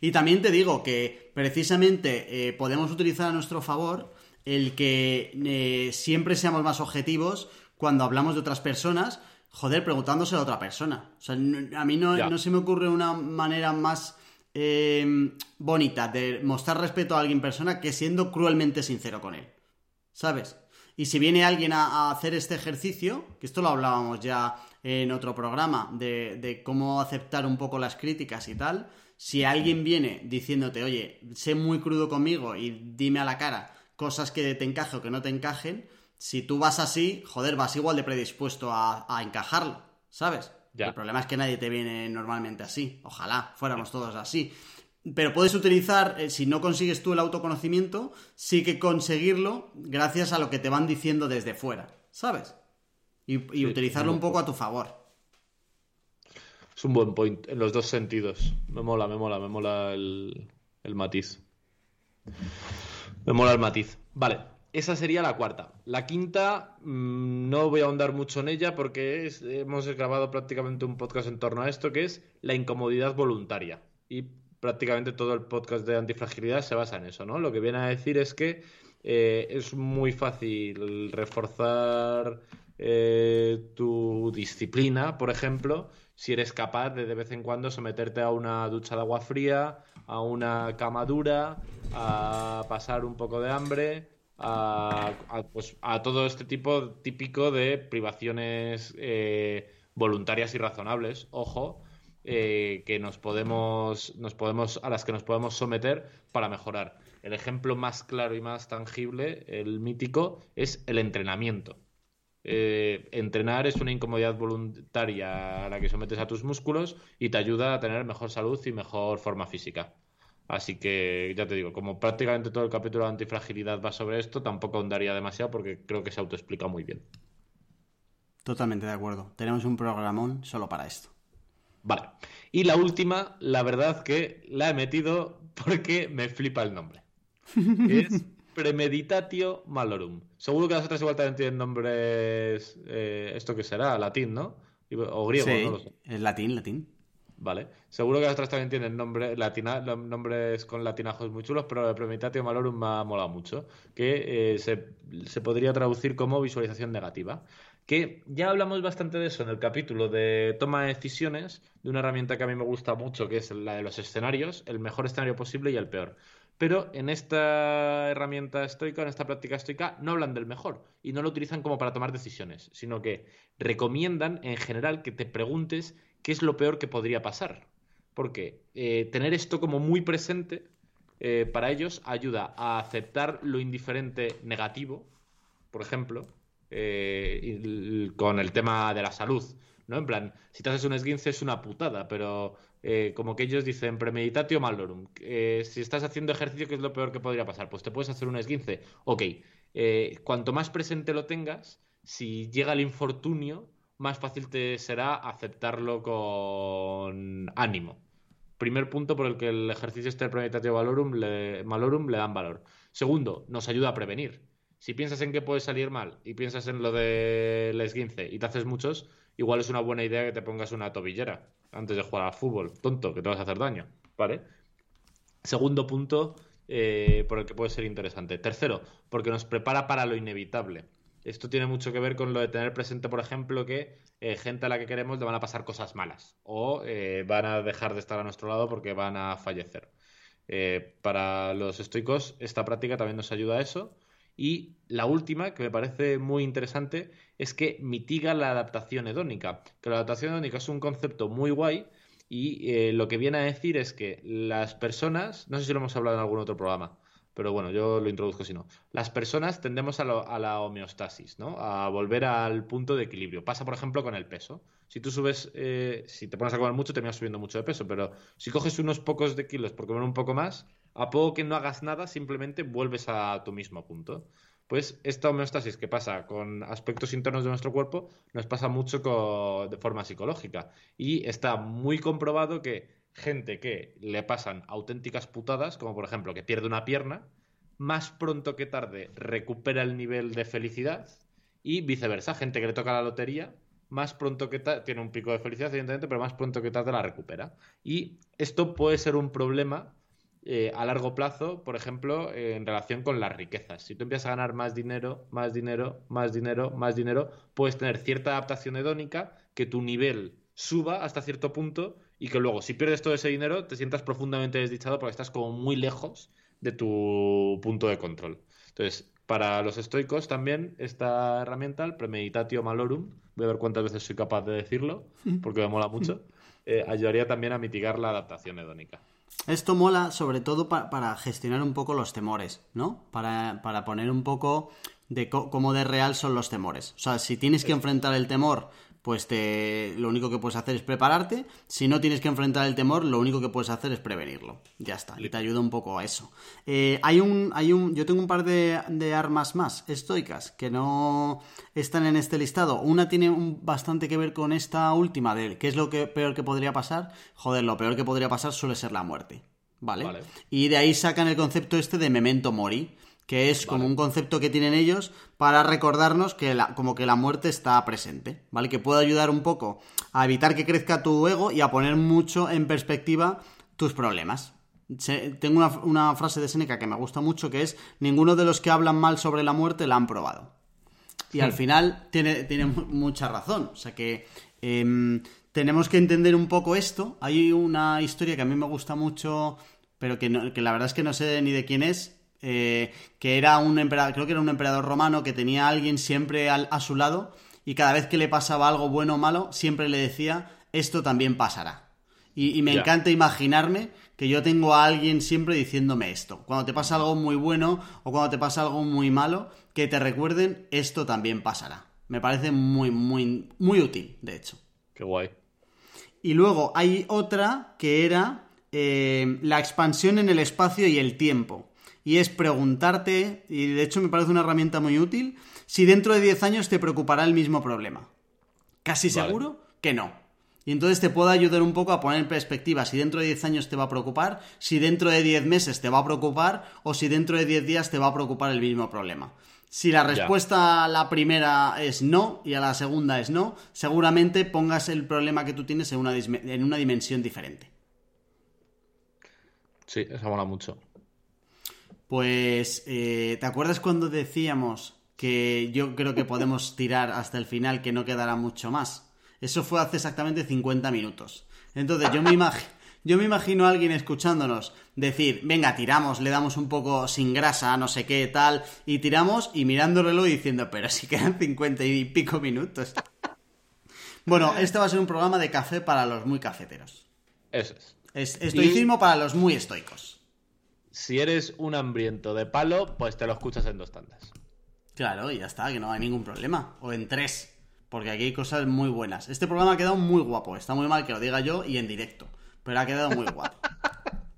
Y también te digo que precisamente eh, podemos utilizar a nuestro favor el que eh, siempre seamos más objetivos cuando hablamos de otras personas, joder, preguntándose a otra persona. O sea, a mí no, no se me ocurre una manera más Em, bonita de mostrar respeto a alguien persona que siendo cruelmente sincero con él. ¿Sabes? Y si viene alguien a, hacer este ejercicio, que esto lo hablábamos ya en otro programa, de, cómo aceptar un poco las críticas y tal, si alguien viene diciéndote, oye, sé muy crudo conmigo y dime a la cara cosas que te encaje o que no te encajen, si tú vas así, joder, vas igual de predispuesto a, a encajarlo, ¿sabes? El problema es que nadie te viene normalmente así. Ojalá fuéramos todos así. Pero puedes utilizar, eh, si no consigues tú el autoconocimiento, sí que conseguirlo gracias a lo que te van diciendo desde fuera, ¿sabes? Y, utilizarlo un poco a tu favor. Es un buen point en los dos sentidos. Me mola, me mola, me mola el, el matiz. Me mola el matiz. Vale, esa sería la cuarta. La quinta, mm, no voy a ahondar mucho en ella porque hemos grabado prácticamente un podcast en torno a esto, que es la incomodidad voluntaria. y prácticamente todo el podcast de antifragilidad se basa en eso, ¿no? Lo que viene a decir es que eh, es muy fácil reforzar eh, tu disciplina, por ejemplo, si eres capaz de de vez en cuando someterte a una ducha de agua fría, a una cama dura, a pasar un poco de hambre, a, pues, todo este tipo típico de privaciones eh, voluntarias y razonables, ojo, eh, que nos podemos, nos podemos, a las que nos podemos someter para mejorar. El ejemplo más claro y más tangible, el mítico, es el entrenamiento. Eh, entrenar es una incomodidad voluntaria a la que sometes a tus músculos y te ayuda a tener mejor salud y mejor forma física. Así que ya te digo, como prácticamente todo el capítulo de antifragilidad va sobre esto, tampoco ahondaría demasiado porque creo que se autoexplica muy bien. Totalmente de acuerdo. Tenemos un programón solo para esto. Vale. Y la última, la verdad que la he metido porque me flipa el nombre. es Premeditatio Malorum. Seguro que las otras igual también tienen nombres. Eh, ¿Esto qué será? Latín, ¿no? O griego, no lo sé. Es latín, latín. Vale. Seguro que las otras también tienen nombre, latina, nombres con latinajos muy chulos, pero el Premeditatio Malorum me ha molado mucho. Que eh, se, se podría traducir como visualización negativa que ya hablamos bastante de eso en el capítulo de toma de decisiones, de una herramienta que a mí me gusta mucho, que es la de los escenarios, el mejor escenario posible y el peor. Pero en esta herramienta estoica, en esta práctica estoica, no hablan del mejor y no lo utilizan como para tomar decisiones, sino que recomiendan en general que te preguntes qué es lo peor que podría pasar. Porque eh, tener esto como muy presente eh, para ellos ayuda a aceptar lo indiferente negativo, por ejemplo, eh, con el tema de la salud, ¿no? En plan, si te haces un esguince es una putada, pero como que ellos dicen premeditatio malorum. Si estás haciendo ejercicio, ¿qué es lo peor que podría pasar? Pues te puedes hacer un esguince. Ok, cuanto más presente lo tengas, si llega el infortunio, más fácil te será aceptarlo con ánimo. Primer punto por el que el ejercicio este premeditatio malorum le, malorum le dan valor. Segundo, nos ayuda a prevenir si piensas en que puede salir mal y piensas en lo del esguince y te haces muchos, igual es una buena idea que te pongas una tobillera antes de jugar al fútbol. Tonto, que te vas a hacer daño. ¿Vale? Segundo punto eh, por el que puede ser interesante. Tercero, porque nos prepara para lo inevitable. Esto tiene mucho que ver con lo de tener presente, por ejemplo, que eh, gente a la que queremos le van a pasar cosas malas o eh, van a dejar de estar a nuestro lado porque van a fallecer. para los estoicos, esta práctica también nos ayuda a eso y la última, que me parece muy interesante, es que mitiga la adaptación hedónica. Que la adaptación hedónica es un concepto muy guay y eh, lo que viene a decir es que las personas, no sé si lo hemos hablado en algún otro programa, pero bueno, yo lo introduzco si no. Las personas tendemos a, la homeostasis, ¿no? A volver al punto de equilibrio. Pasa, por ejemplo, con el peso. Si tú subes, eh, si te pones a comer mucho, terminas subiendo mucho de peso, pero si coges unos pocos de kilos por comer un poco más, a poco que no hagas nada, simplemente vuelves a tu mismo punto. Pues esta homeostasis que pasa con aspectos internos de nuestro cuerpo nos pasa mucho de forma psicológica. Y está muy comprobado que gente que le pasan auténticas putadas, como por ejemplo que pierde una pierna, más pronto que tarde recupera el nivel de felicidad y viceversa, gente que le toca la lotería, más pronto que tarde, tiene un pico de felicidad evidentemente, pero más pronto que tarde la recupera. Y esto puede ser un problema eh, a largo plazo, por ejemplo, en relación con las riquezas. Si tú empiezas a ganar más dinero, más dinero, más dinero, más dinero, puedes tener cierta adaptación hedónica, que tu nivel suba hasta cierto punto y que luego, si pierdes todo ese dinero, te sientas profundamente desdichado porque estás como muy lejos de tu punto de control. Entonces, para los estoicos también esta herramienta, el premeditatio malorum, voy a ver cuántas veces soy capaz de decirlo, porque me mola mucho, eh, ayudaría también a mitigar la adaptación hedónica. Esto mola sobre todo para gestionar un poco los temores, ¿no? Para, para poner un poco de cómo de real son los temores. O sea, si tienes que enfrentar el temor pues te, lo único que puedes hacer es prepararte. Si no tienes que enfrentar el temor, lo único que puedes hacer es prevenirlo. Ya está, y te ayuda un poco a eso. Eh, hay un, hay un, yo tengo un par de, armas más estoicas que no están en este listado. Una tiene bastante que ver con esta última, de qué es lo que, peor que podría pasar. Joder, lo peor que podría pasar suele ser la muerte. ¿Vale? vale. Y de ahí sacan el concepto este de memento mori que es como un concepto que tienen ellos para recordarnos que la, como que la muerte está presente, ¿vale? Que puede ayudar un poco a evitar que crezca tu ego y a poner mucho en perspectiva tus problemas. tengo una, una, frase de Seneca que me gusta mucho que es, ninguno de los que hablan mal sobre la muerte la han probado. Y al final tiene, tiene mucha razón. O sea que em, tenemos que entender un poco esto. Hay una historia que a mí me gusta mucho, pero que, que la verdad es que no sé ni de quién es, eh, que era un emperador, creo que era un emperador romano que tenía a alguien siempre a su lado y cada vez que le pasaba algo bueno o malo, siempre le decía, esto también pasará. Y, me encanta imaginarme que yo tengo a alguien siempre diciéndome esto. Cuando te pasa algo muy bueno o cuando te pasa algo muy malo, que te recuerden, esto también pasará. Me parece muy, muy, muy útil, de hecho. Qué guay. Y luego hay otra que era eh, la expansión en el espacio y el tiempo y es preguntarte, y de hecho me parece una herramienta muy útil, si dentro de 10 años te preocupará el mismo problema. Casi seguro que no. Y entonces te puedo ayudar un poco a poner en perspectiva si dentro de 10 años te va a preocupar, si dentro de 10 meses te va a preocupar o si dentro de 10 días te va a preocupar el mismo problema. Si la respuesta a la primera es no y a la segunda es no, seguramente pongas el problema que tú tienes en una, en una dimensión diferente. Sí, eso mola mucho. Pues, eh, ¿te acuerdas cuando decíamos que yo creo que podemos tirar hasta el final, que no quedará mucho más? Eso fue hace exactamente 50 minutos. Entonces, yo me, yo me imagino a alguien escuchándonos decir, venga, tiramos, le damos un poco sin grasa, no sé qué, tal, y tiramos y mirándolo y diciendo, pero si quedan 50 y pico minutos. Bueno, este va a ser un programa de café para los muy cafeteros. Eso es. estoicismo para los muy estoicos si eres un hambriento de palo, pues te lo escuchas en dos tandas. Claro, y ya está, que no hay ningún problema. O en tres, porque aquí hay cosas muy buenas. Este programa ha quedado muy guapo, está muy mal que lo diga yo y en directo, pero ha quedado muy guapo.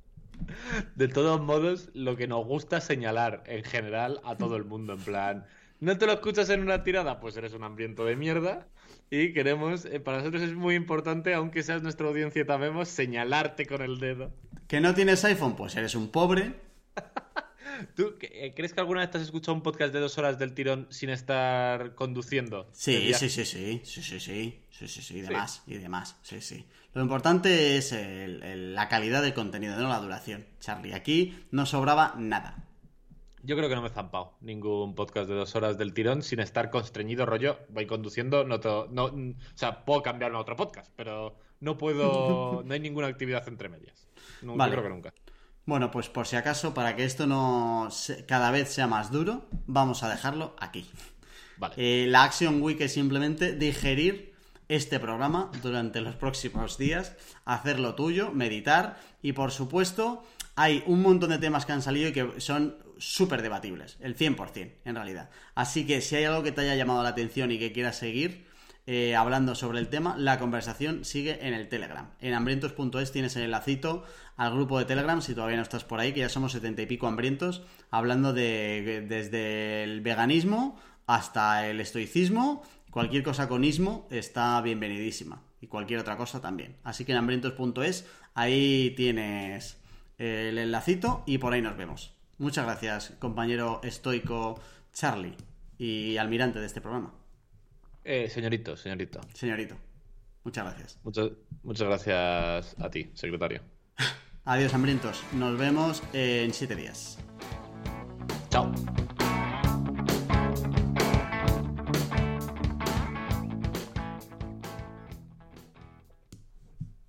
De todos modos, lo que nos gusta señalar en general a todo el mundo, en plan, ¿no te lo escuchas en una tirada? Pues eres un hambriento de mierda. Y queremos, eh, para nosotros es muy importante, aunque seas nuestra audiencia y tamemos, señalarte con el dedo. ¿Que no tienes iPhone? Pues eres un pobre. ¿Tú eh, crees que alguna vez te has escuchado un podcast de dos horas del tirón sin estar conduciendo? Sí, sí, sí, sí, sí, sí, sí, sí, sí, sí, y demás, y demás, sí, sí. Lo importante es la calidad del contenido, no la duración, Charlie. Aquí no sobraba nada. Yo creo que no me he zampado ningún podcast de dos horas del tirón sin estar constreñido, rollo. Voy conduciendo, no, no o sea, puedo cambiarme a otro podcast, pero no puedo, no hay ninguna actividad entre medias. No, creo que nunca. Bueno, pues por si acaso, para que esto no cada vez sea más duro, vamos a dejarlo aquí. Vale. Eh, la Action Week es simplemente digerir este programa durante los próximos días, hacerlo tuyo, meditar y por supuesto hay un montón de temas que han salido y que son súper debatibles, el 100% en realidad. Así que si hay algo que te haya llamado la atención y que quieras seguir eh, hablando sobre el tema, la conversación sigue en el Telegram. En hambrientos.es tienes el enlacito al grupo de Telegram, si todavía no estás por ahí, que ya somos setenta y pico hambrientos, hablando de desde el veganismo hasta el estoicismo, cualquier cosa con ismo está bienvenidísima. Y cualquier otra cosa también. Así que en hambrientos.es, ahí tienes el enlacito y por ahí nos vemos. Muchas gracias, compañero estoico Charlie y almirante de este programa. Eh, señorito, señorito. Señorito. Muchas gracias. Muchas, muchas gracias a ti, secretario. Adiós, hambrientos. Nos vemos en siete días. Chao.